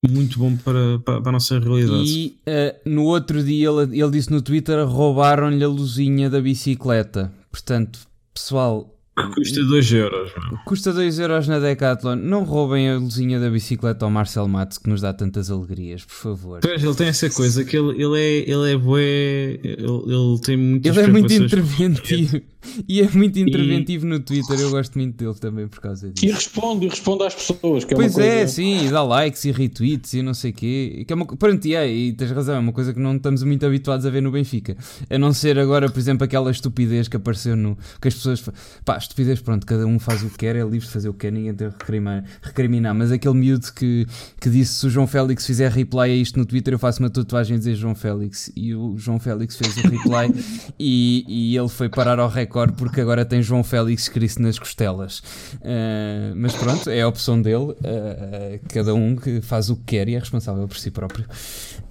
muito bom para, para, para a nossa realidade. E uh, no outro dia ele, ele disse no Twitter: roubaram-lhe a luzinha da bicicleta. Portanto, pessoal, Custa 2 euros. Custa 2 euros na Decathlon. Não roubem a luzinha da bicicleta ao Marcel Matos que nos dá tantas alegrias, por favor. Pois, ele tem essa coisa que ele, ele é, ele é bué, ele, ele tem muitas Ele é muito interventivo. E é muito interventivo e... no Twitter, eu gosto muito dele também por causa disso. E responde, e responde às pessoas. Que é pois é, coisa... sim, e dá likes e retweets e não sei o quê. Que é uma... Pronto, e, é, e tens razão, é uma coisa que não estamos muito habituados a ver no Benfica. A não ser agora, por exemplo, aquela estupidez que apareceu no. que as pessoas. pá, estupidez, pronto, cada um faz o que quer, é livre de fazer o que quer, ninguém tem que recriminar, recriminar. Mas aquele miúdo que, que disse se o João Félix fizer reply a isto no Twitter, eu faço uma tatuagem a dizer João Félix. E o João Félix fez o reply e, e ele foi parar ao recorde porque agora tem João Félix escrito nas costelas. Uh, mas pronto, é a opção dele. Uh, cada um que faz o que quer e é responsável por si próprio.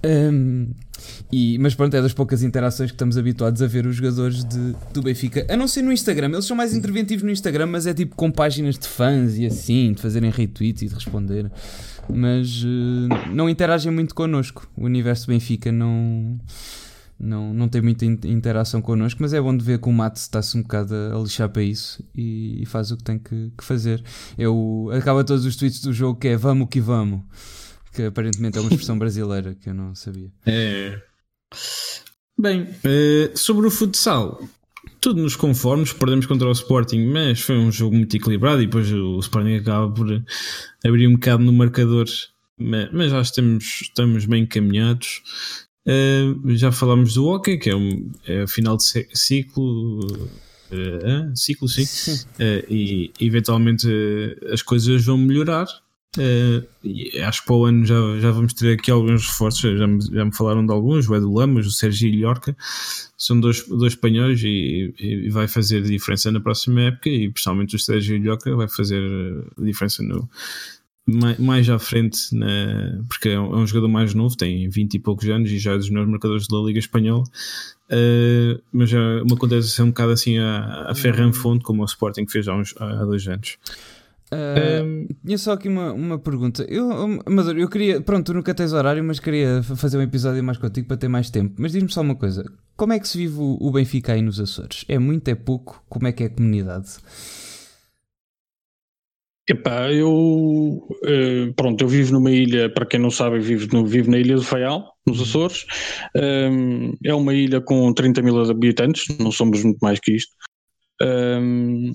Um, e, mas pronto, é das poucas interações que estamos habituados a ver os jogadores de, do Benfica. A não ser no Instagram, eles são mais interventivos no Instagram, mas é tipo com páginas de fãs e assim, de fazerem retweets e de responder. Mas uh, não interagem muito connosco. O universo Benfica não não, não tem muita interação connosco, mas é bom de ver que o Mato está-se um bocado a, lixar para isso e, e faz o que tem que, que, fazer. Eu, acaba todos os tweets do jogo que é vamos que vamos, que aparentemente é uma expressão brasileira que eu não sabia. É. Bem, uh, sobre o futsal, tudo nos conformes, perdemos contra o Sporting, mas foi um jogo muito equilibrado e depois o Sporting acaba por abrir um bocado no marcador mas, mas acho que estamos, estamos bem encaminhados. Uh, já falámos do hockey, que é, um, é final de ciclo. Uh, ciclo, sim. Uh, e eventualmente as coisas vão melhorar. acho que para o ano já, já vamos ter aqui alguns reforços. Já me, já me falaram de alguns: o Edu Lamas, o Sérgio Ilhorca. São dois, dois espanhóis e, e, vai fazer diferença na próxima época. E pessoalmente o Sérgio Ilhorca vai fazer diferença no, mais, mais à frente, na, porque é um, é um, jogador mais novo, tem 20 e poucos anos e já é dos melhores marcadores da Liga Espanhola. Uh, mas é uma contratação um bocado assim a, a ferro em fonte, como o Sporting fez há, uns, há dois anos. Uh, tinha só aqui uma, uma pergunta. Eu, mas eu queria, pronto, tu nunca tens horário, mas queria fazer um episódio mais contigo para ter mais tempo. Mas diz-me só uma coisa: como é que se vive o, o Benfica aí nos Açores? É muito, é pouco? Como é que é a comunidade? Epá, eu uh, pronto, eu vivo numa ilha, para quem não sabe, vivo, vivo na ilha do Faial, nos uhum. Açores. Um, é uma ilha com 30 mil habitantes, não somos muito mais que isto. Um, uh,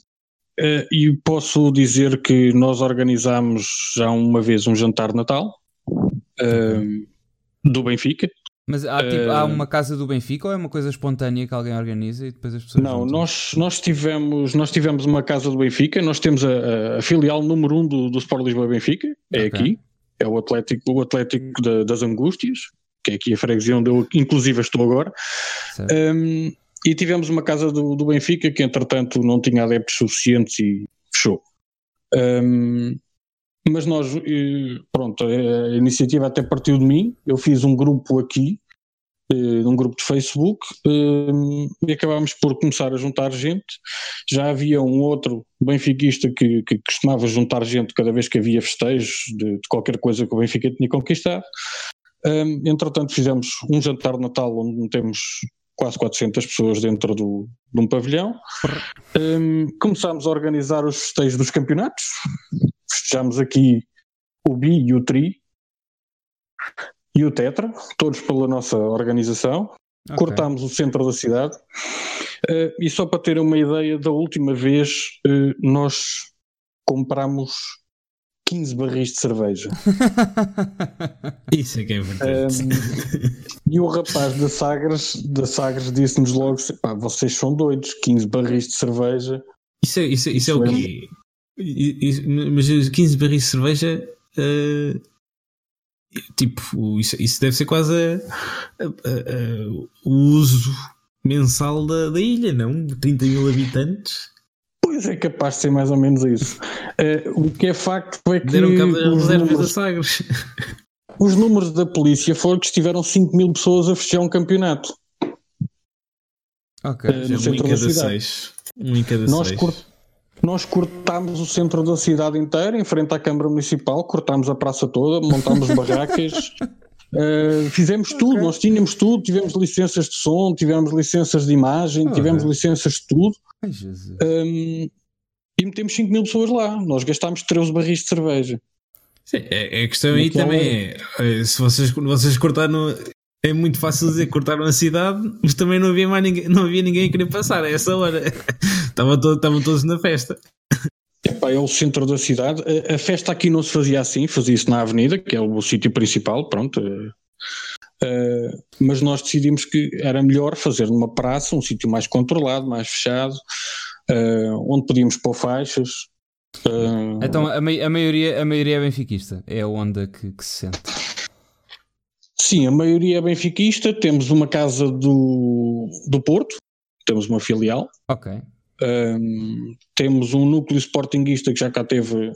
eh, e posso dizer que nós organizámos já uma vez um jantar Natal um, do Benfica. Mas há, tipo, uh, há, uma casa do Benfica ou é uma coisa espontânea que alguém organiza e depois as pessoas. Não, nós, nós, tivemos, nós tivemos uma casa do Benfica, nós temos a, a filial número 1 um do, do Sport Lisboa Benfica, é okay. aqui, é o Atlético, o Atlético da, das Angústias, que é aqui a freguesia onde eu inclusive estou agora. Um, e tivemos uma casa do, do, Benfica que entretanto não tinha adeptos suficientes e fechou. Um, mas nós, eh, pronto, a iniciativa até partiu de mim. Eu fiz um grupo aqui, eh, um grupo de Facebook, eh, e acabámos por começar a juntar gente. Já havia um outro benfiquista que, que costumava juntar gente cada vez que havia festejos de, de qualquer coisa que o Benfica tinha conquistado. Entretanto, fizemos um jantar de Natal onde temos quase 400 pessoas dentro do, de um pavilhão. Um, começámos a organizar os festejos dos campeonatos festejamos aqui o Bi e o Tri e o Tetra, todos pela nossa organização. Okay. Cortámos o centro da cidade. Uh, e só para ter uma ideia, da última vez uh, nós comprámos 15 barris de cerveja. Isso é que é verdade. Um, e o rapaz da Sagres, da Sagres disse-nos logo: vocês são doidos, 15 barris de cerveja. Isso é, isso, é, isso é o quê? Mas 15 barris de cerveja. Uh, tipo, isso, isso deve ser quase a, a, a, o uso mensal da, da ilha, não? 30 mil habitantes. Pois é capaz de ser mais ou menos isso. Uh, o que é facto é que. Deram cabo das reservas da Sagres. Os números da polícia foram que estiveram 5 mil pessoas a fechar um campeonato. Ok, uh, no um centro da cidade. Seis. Um em cada Nós seis. Nós cortámos o centro da cidade inteira, em frente à Câmara Municipal, cortámos a praça toda, montámos barracas, uh, fizemos tudo, okay. nós tínhamos tudo, tivemos licenças de som, tivemos licenças de imagem, oh, tivemos é. licenças de tudo. Ai, um, e metemos 5 mil pessoas lá, nós gastámos 13 barris de cerveja. Sim, é, é a questão aí também é, é, se vocês, vocês cortaram, é muito fácil dizer que cortaram a cidade, mas também não havia mais ninguém, não havia ninguém a querer passar a essa hora. Estavam, todo, estavam todos na festa. Epá, é o centro da cidade. A, a, festa aqui não se fazia assim, fazia-se na avenida, que é o, o sítio principal, pronto. Uh, mas nós decidimos que era melhor fazer numa praça, um sítio mais controlado, mais fechado, uh, onde podíamos pôr faixas. Uh, então a, a, maioria, a maioria é benfiquista, é a onda que, que se sente. Sim, a maioria é benfiquista. Temos uma casa do, do Porto, temos uma filial. Ok. Um, temos um núcleo sportinguista que já cá teve,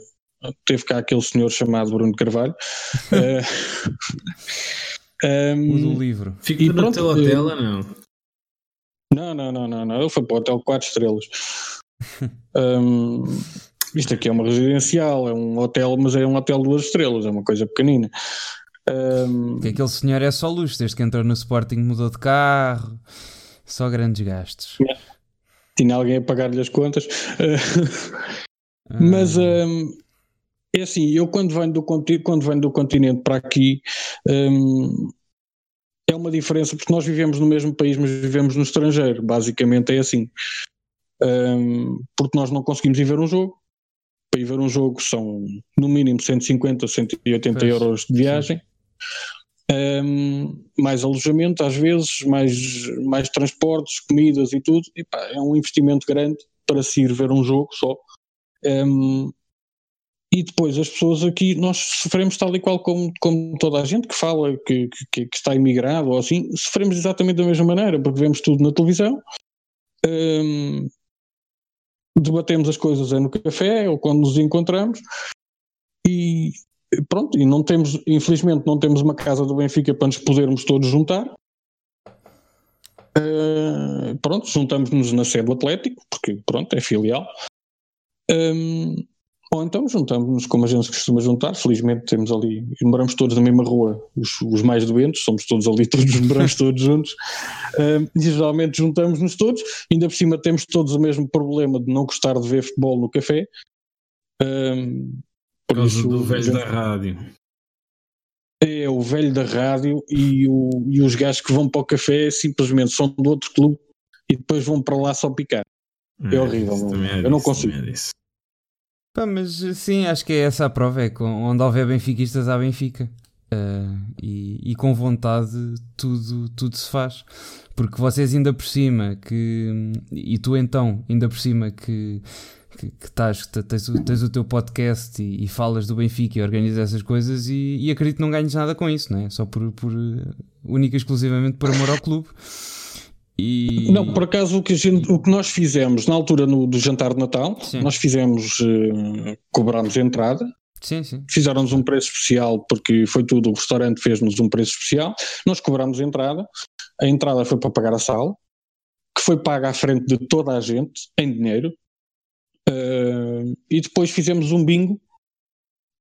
teve cá aquele senhor chamado Bruno Carvalho. um, o do livro. Fica no pronto, teu hotel ou não? Não, não, não, não, não. Ele foi para o hotel 4 estrelas. um, isto aqui é uma residencial, é um hotel, mas é um hotel duas estrelas, é uma coisa pequenina. Um... Que aquele senhor é só luxo, desde que entrou no Sporting mudou de carro, só grandes gastos. Tinha alguém a pagar-lhe as contas. ah. Mas um, é assim, eu quando venho do, quando venho do continente para aqui um, é uma diferença porque nós vivemos no mesmo país, mas vivemos no estrangeiro. Basicamente é assim. Um, porque nós não conseguimos ir ver um jogo para ir ver um jogo são no mínimo 150, 180 pois, euros de viagem. Um, mais alojamento às vezes, mais, mais transportes, comidas e tudo. E, pá, é um investimento grande para se ir ver um jogo só. Um, e depois as pessoas aqui, nós sofremos tal e qual como, como toda a gente que fala que, que, que está imigrado ou assim, sofremos exatamente da mesma maneira, porque vemos tudo na televisão. Um, debatemos as coisas é no café ou quando nos encontramos e pronto, e não temos, infelizmente não temos uma casa do Benfica para nos podermos todos juntar. Uh, pronto, juntamos-nos na sede do Atlético, porque pronto, é filial. Um, ou então juntamos-nos como a gente costuma juntar, felizmente temos ali, moramos todos na mesma rua, os, os mais doentes, somos todos ali, todos moramos todos juntos, um, e geralmente juntamos-nos todos, ainda por cima temos todos o mesmo problema de não gostar de ver futebol no café. Um, por causa isso, do velho da rádio. É o velho da rádio e, o, e os gajos que vão para o café simplesmente são do outro clube e depois vão para lá só picar. É, é horrível, é eu não consigo. É Pá, mas sim, acho que é essa a prova, é que onde houver benfiquistas há Benfica. Uh, e, e, com vontade tudo, tudo se faz. Porque vocês ainda por cima que. E tu então, ainda por cima que. Que, que tás, tens, tens, o teu podcast e, e, falas do Benfica e organizas essas coisas e, e acredito que não ganhes nada com isso, não é? Só por, por única e exclusivamente por amor ao clube. E... Não, por acaso o que, gente, o que, nós fizemos na altura no, do jantar de Natal, sim. nós fizemos, uh, cobramos entrada, sim, sim. fizeram-nos um preço especial porque foi tudo, o restaurante fez-nos um preço especial, nós cobramos entrada, a entrada foi para pagar a sala, que foi paga à frente de toda a gente, em dinheiro, uh, e depois fizemos um bingo,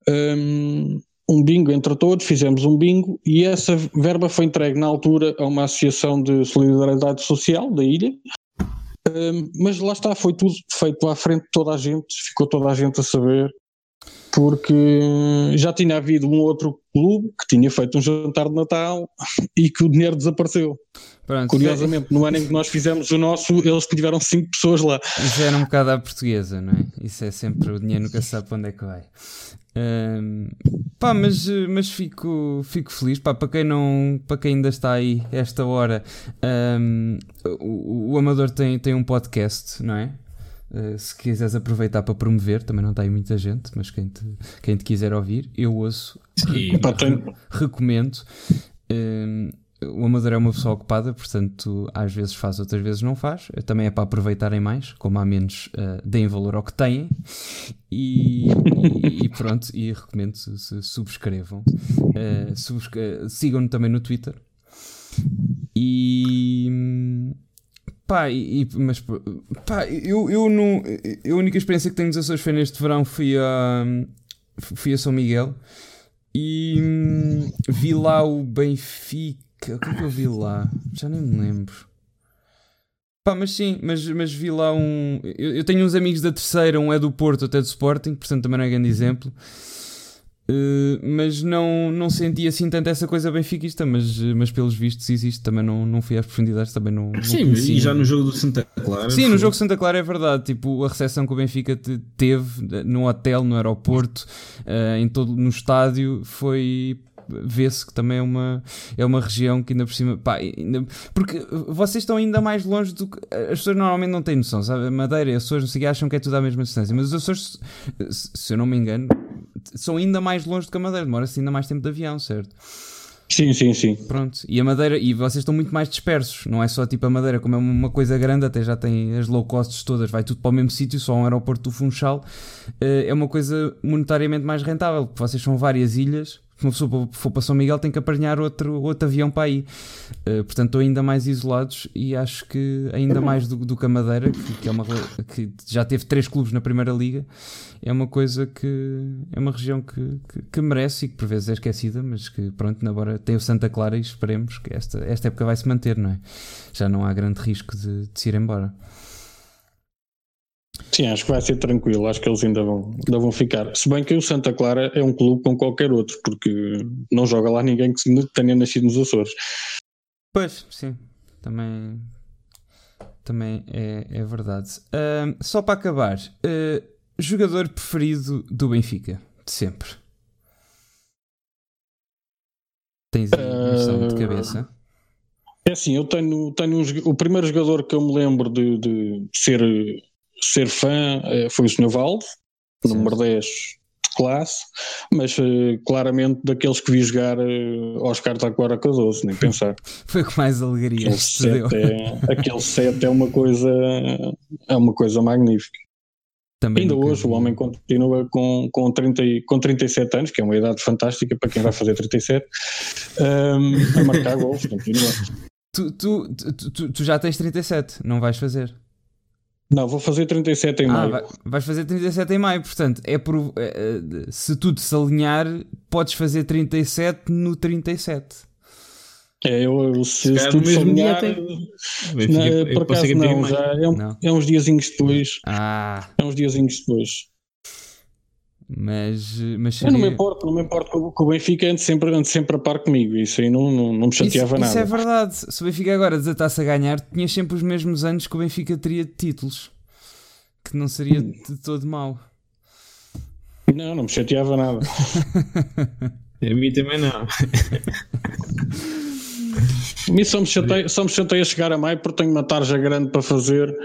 um, um bingo entre todos, fizemos um bingo e essa verba foi entregue na altura a uma associação de solidariedade social da ilha. Um, mas lá está, foi tudo feito à frente de toda a gente, ficou toda a gente a saber, porque já tinha havido um outro clube que tinha feito um jantar de Natal e que o dinheiro desapareceu. Pronto, Curiosamente, no ano em que nós fizemos o nosso, eles tiveram cinco pessoas lá. Isso era um bocado à portuguesa, não é? Isso é sempre o dinheiro nunca sabe para onde é que vai. Um, pá, mas, mas fico, fico feliz pá, para quem não para quem ainda está aí esta hora um, o, o, Amador tem, tem um podcast não é? Uh, se quiseres aproveitar para promover também não está aí muita gente mas quem te, quem te quiser ouvir eu ouço Sim, recomendo, recomendo um, o amador é uma pessoa ocupada, portanto, às vezes faz, outras vezes não faz. Também é para aproveitarem mais, como há menos, uh, deem valor ao que têm. E, e, e pronto, e recomendo se, subscrevam. Uh, subscre Sigam-no também no Twitter. E. Pá, e, mas pá, eu, eu, não, a única experiência que tenho nos Açores foi neste verão fui a, fui a São Miguel e hum, vi lá o Benfica o que é que eu vi lá? Já nem me lembro. Pá, mas sim, mas, mas vi lá um. Eu, eu, tenho uns amigos da terceira, um é do Porto, outro é do Sporting, portanto também não é grande exemplo. Uh, mas não, não senti assim tanto essa coisa benfiquista, mas, mas pelos vistos existe. Também não, não fui às profundidades, também não. não Sim, e já no jogo do Santa Clara. Sim, foi... no jogo do Santa Clara é verdade. Tipo, a recepção que o Benfica teve no hotel, no aeroporto, uh, em todo, no estádio, foi vê-se que também é uma, é uma região que ainda por cima. Pá, ainda, porque vocês estão ainda mais longe do que. As pessoas normalmente não têm noção, sabe? Madeira e Açores não sei, acham que é tudo à mesma distância, mas os Açores, se eu não me engano, são ainda mais longe do que a Madeira, demora-se ainda mais tempo de avião, certo? Sim, sim, sim. Pronto, e a Madeira, e vocês estão muito mais dispersos, não é só tipo a Madeira, como é uma coisa grande, até já tem as low costs todas, vai tudo para o mesmo sítio, só um aeroporto do Funchal, eh, é uma coisa monetariamente mais rentável, porque vocês são várias ilhas se uma pessoa for para São Miguel tem que apanhar outro, outro avião para aí. Uh, portanto, estão ainda mais isolados e acho que ainda mais do, do que a Madeira, que, que, é uma, que já teve três clubes na Primeira Liga, é uma coisa que é uma região que, que, que merece e que por vezes é esquecida, mas que pronto, agora tem o Santa Clara e esperemos que esta, esta época vai se manter, não é? Já não há grande risco de, de se ir embora. Sim, acho que vai ser tranquilo, acho que eles ainda vão, ainda vão ficar. Se bem que o Santa Clara é um clube com qualquer outro, porque não joga lá ninguém que tenha nascido nos Açores. Pois, sim, também, também é, é verdade. Uh, só para acabar, uh, jogador preferido do Benfica, de sempre. Tens aí uh, de cabeça? É assim, eu tenho, tenho um, o primeiro jogador que eu me lembro de, de ser, ser fã eh, foi o Sr. Valde, número 10 de classe, mas uh, claramente daqueles que vi jogar uh, Oscar Taquara Cardoso, nem pensar. foi com mais alegria. Aquele é, aquele set é uma coisa é uma coisa magnífica. Também Ainda hoje o homem continua com, com, 30, com 37 anos, que é uma idade fantástica para quem vai fazer 37, um, a marcar gols, continua. Tu, tu, tu, tu, já tens 37, não vais fazer? Não, vou fazer 37 em ah, maio. Vai, vais fazer 37 em maio, portanto, é por, é, se tudo se alinhar, podes fazer 37 no 37. É, eu, se, se tudo se alinhar, na, por acaso não, já é, um, não. é uns diazinhos depois. Ah. É uns diazinhos depois. Mas, mas seria... Eu não me importo, não me importo que o Benfica ande sempre, ande sempre a par comigo, isso aí não, não, não me chateava isso, nada. Isso é verdade, se o Benfica agora desatasse a ganhar, tinha sempre os mesmos anos que o Benfica teria de títulos, que não seria de todo mau. Não, não me chateava nada. a mim também não. a mim só me, chateia, só me chateia chegar a maio porque tenho uma tarja grande para fazer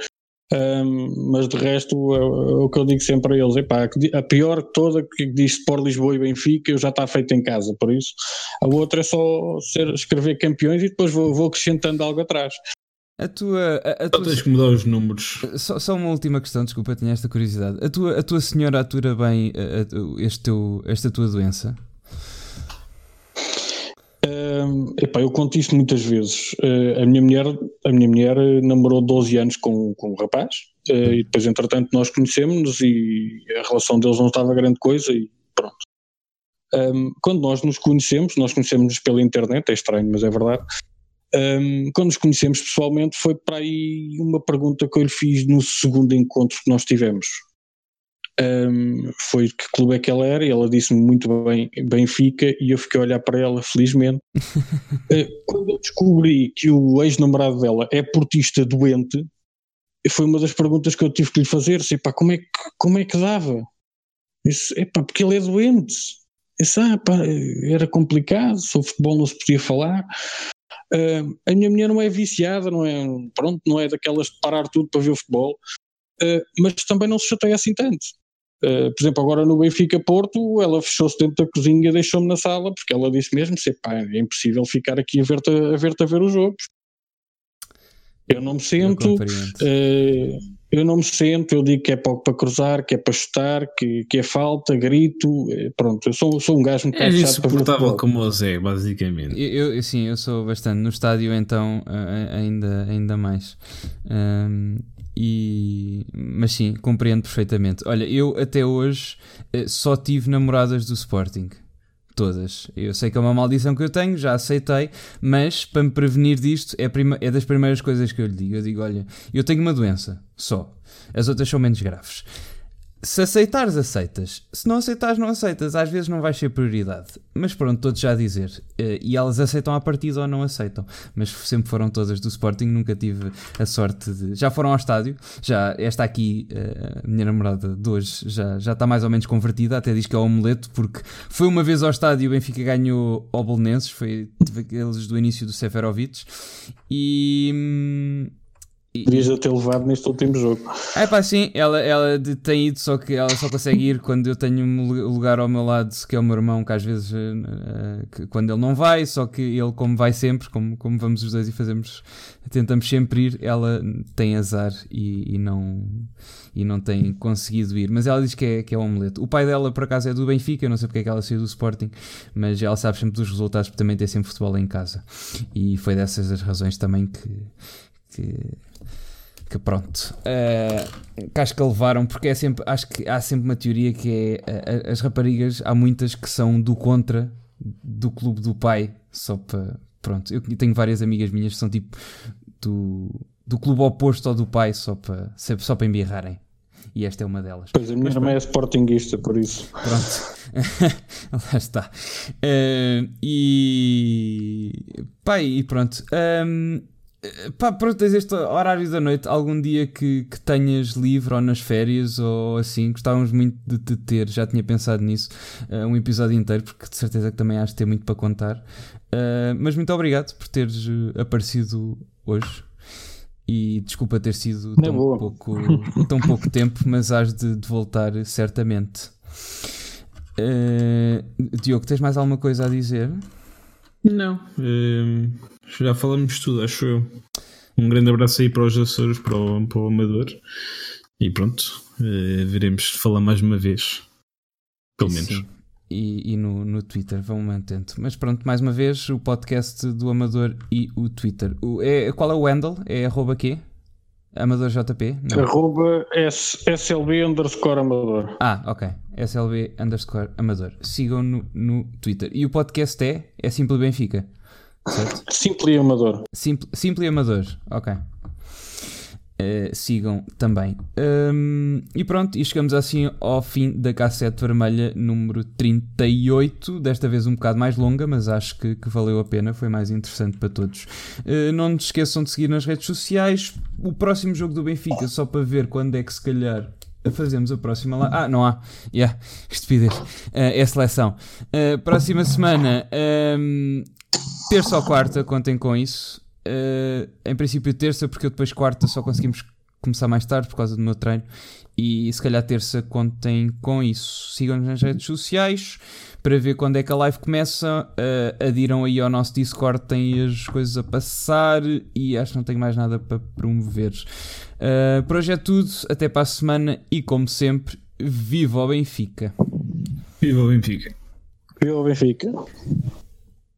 um, mas de resto, é, é, o que eu digo sempre a eles: epá, a pior toda que diz Sport Lisboa e Benfica, eu já está feito em casa, por isso a outra é só ser, escrever campeões e depois vou, vou acrescentando algo atrás. A tua. A, a tua... tens que mudar os números. Só, só, uma última questão, desculpa, tinha esta curiosidade. A tua, a tua senhora atura bem a, este teu, esta tua doença? Uh, epá, eu conto isto muitas vezes. Uh, a, minha mulher, a minha mulher namorou 12 anos com, com um rapaz uh, e depois, entretanto, nós conhecemos-nos e a relação deles não estava grande coisa e pronto. Um, quando nós nos conhecemos, nós conhecemos-nos pela internet, é estranho, mas é verdade. Um, quando nos conhecemos pessoalmente, foi para aí uma pergunta que eu lhe fiz no segundo encontro que nós tivemos um, foi que clube é que ela era e ela disse-me muito bem Benfica e eu fiquei a olhar para ela felizmente. uh, quando eu descobri que o ex-namorado dela é portista doente, foi uma das perguntas que eu tive que lhe fazer, sei pá, como é que, como é que dava? Disse, epá, porque ele é doente. Disse, ah, pá, era complicado, sobre futebol não se podia falar. Uh, a minha mulher não é viciada, não é, pronto, não é daquelas de parar tudo para ver o futebol, uh, mas também não se chateia assim tanto. Uh, por exemplo, agora no Benfica Porto, ela fechou-se dentro da cozinha e deixou-me na sala, porque ela disse mesmo: pá, é impossível ficar aqui a ver-te a, ver a ver os jogos. Eu não me sento, eu, uh, eu não me sento, eu digo que é pouco para cruzar, que é para chutar, que, que é falta, grito, eh, pronto, eu sou, sou um gajo um bocado é ver como o Zé, basicamente. Eu, eu, sim, eu sou bastante, no estádio então ainda, ainda mais. Um, e, mas sim, compreendo perfeitamente. Olha, eu até hoje eh, só tive namoradas do Sporting. Todas. Eu sei que é uma maldição que eu tenho, já aceitei, mas para me prevenir disto é, prima, é das primeiras coisas que eu lhe digo. Eu digo: olha, eu tenho uma doença, só. As outras são menos graves se aceitares, aceitas. Se não aceitares, não aceitas. Às vezes não vai ser prioridade. Mas pronto, todos já a dizer. Eh, e elas aceitam a partida ou não aceitam. Mas sempre foram todas do Sporting. Nunca tive a sorte de. Já foram ao estádio. Já esta aqui, eh, a minha namorada de hoje, já, já está mais ou menos convertida. Até diz que é o omelete, porque foi uma vez ao estádio e o Benfica ganhou ao Bolonenses. Foi aqueles do início do Seferovic. E. Hum, Podias ter levado neste último jogo. É pá, sim, ela, ela tem ido, só que ela só consegue ir quando eu tenho um lugar ao meu lado, que é o meu irmão, que às vezes, uh, que, quando ele não vai, só que ele, como vai sempre, como, como vamos os dois e fazemos, tentamos sempre ir, ela tem azar e, e não, e não tem conseguido ir. Mas ela diz que é, que é um omelete. O pai dela, por acaso, é do Benfica, eu não sei porque é que ela saiu do Sporting, mas ela sabe sempre dos resultados, porque também tem sempre futebol em casa. E foi dessas as razões também que. que que pronto, uh, que acho que levaram, porque é sempre, acho que há sempre uma teoria que é uh, as raparigas, há muitas que são do contra do clube do pai, só para, pronto, eu tenho várias amigas minhas que são tipo do, do clube oposto ao do pai, só para, só para embirrarem. E esta é uma delas. Pois a minha irmã é sportinguista, por isso. Pronto. Lá está. Uh, e. Pai, e pronto. Um, Pá, pronto, tens este horário da noite, algum dia que, que tenhas livre ou nas férias ou assim, gostávamos muito de te ter, já tinha pensado nisso, uh, um episódio inteiro, porque de certeza que também has de ter muito para contar. Uh, mas muito obrigado por teres aparecido hoje. E desculpa ter sido tão pouco, tão pouco tempo, mas has de, de voltar certamente. Uh, Diogo, tens mais alguma coisa a dizer? Não. Uh, já falamos tudo, acho eu. Um grande abraço aí para os Açores, para o, para o Amador. E pronto, uh, veremos falar mais uma vez. Pelo menos. Sim. E, e, no, no Twitter, vão mantendo. Mas pronto, mais uma vez, o podcast do Amador e o Twitter. O, é, qual é o handle? É arroba quê? Amador JP? Não. Arroba SLB underscore Amador. Ah, ok. SLB underscore Amador. Sigam no, no Twitter. E o podcast é? É Simple Benfica. Certo? Simple Amador. Simple, Simple Amador. Ok. Uh, sigam também. Um, e pronto, e chegamos assim ao fim da cassete vermelha número 38. Desta vez um bocado mais longa, mas acho que, que valeu a pena, foi mais interessante para todos. Uh, não nos esqueçam de seguir nas redes sociais. O próximo jogo do Benfica, só para ver quando é que se calhar fazemos a próxima lá. Ah, não há. Yeah, estupidez. Uh, é seleção. próxima semana, um, terça ou quarta, contem com isso. Uh, em princípio terça, porque eu depois quarta só conseguimos começar mais tarde por causa do meu treino. E se calhar terça contem com isso. Sigam-nos nas redes sociais para ver quando é que a live começa. Uh, adiram aí ao nosso Discord, tem as coisas a passar e acho que não tenho mais nada para promover. Uh, por hoje é tudo, até para a semana e como sempre, viva o Benfica! Viva o Benfica! Viva o Benfica!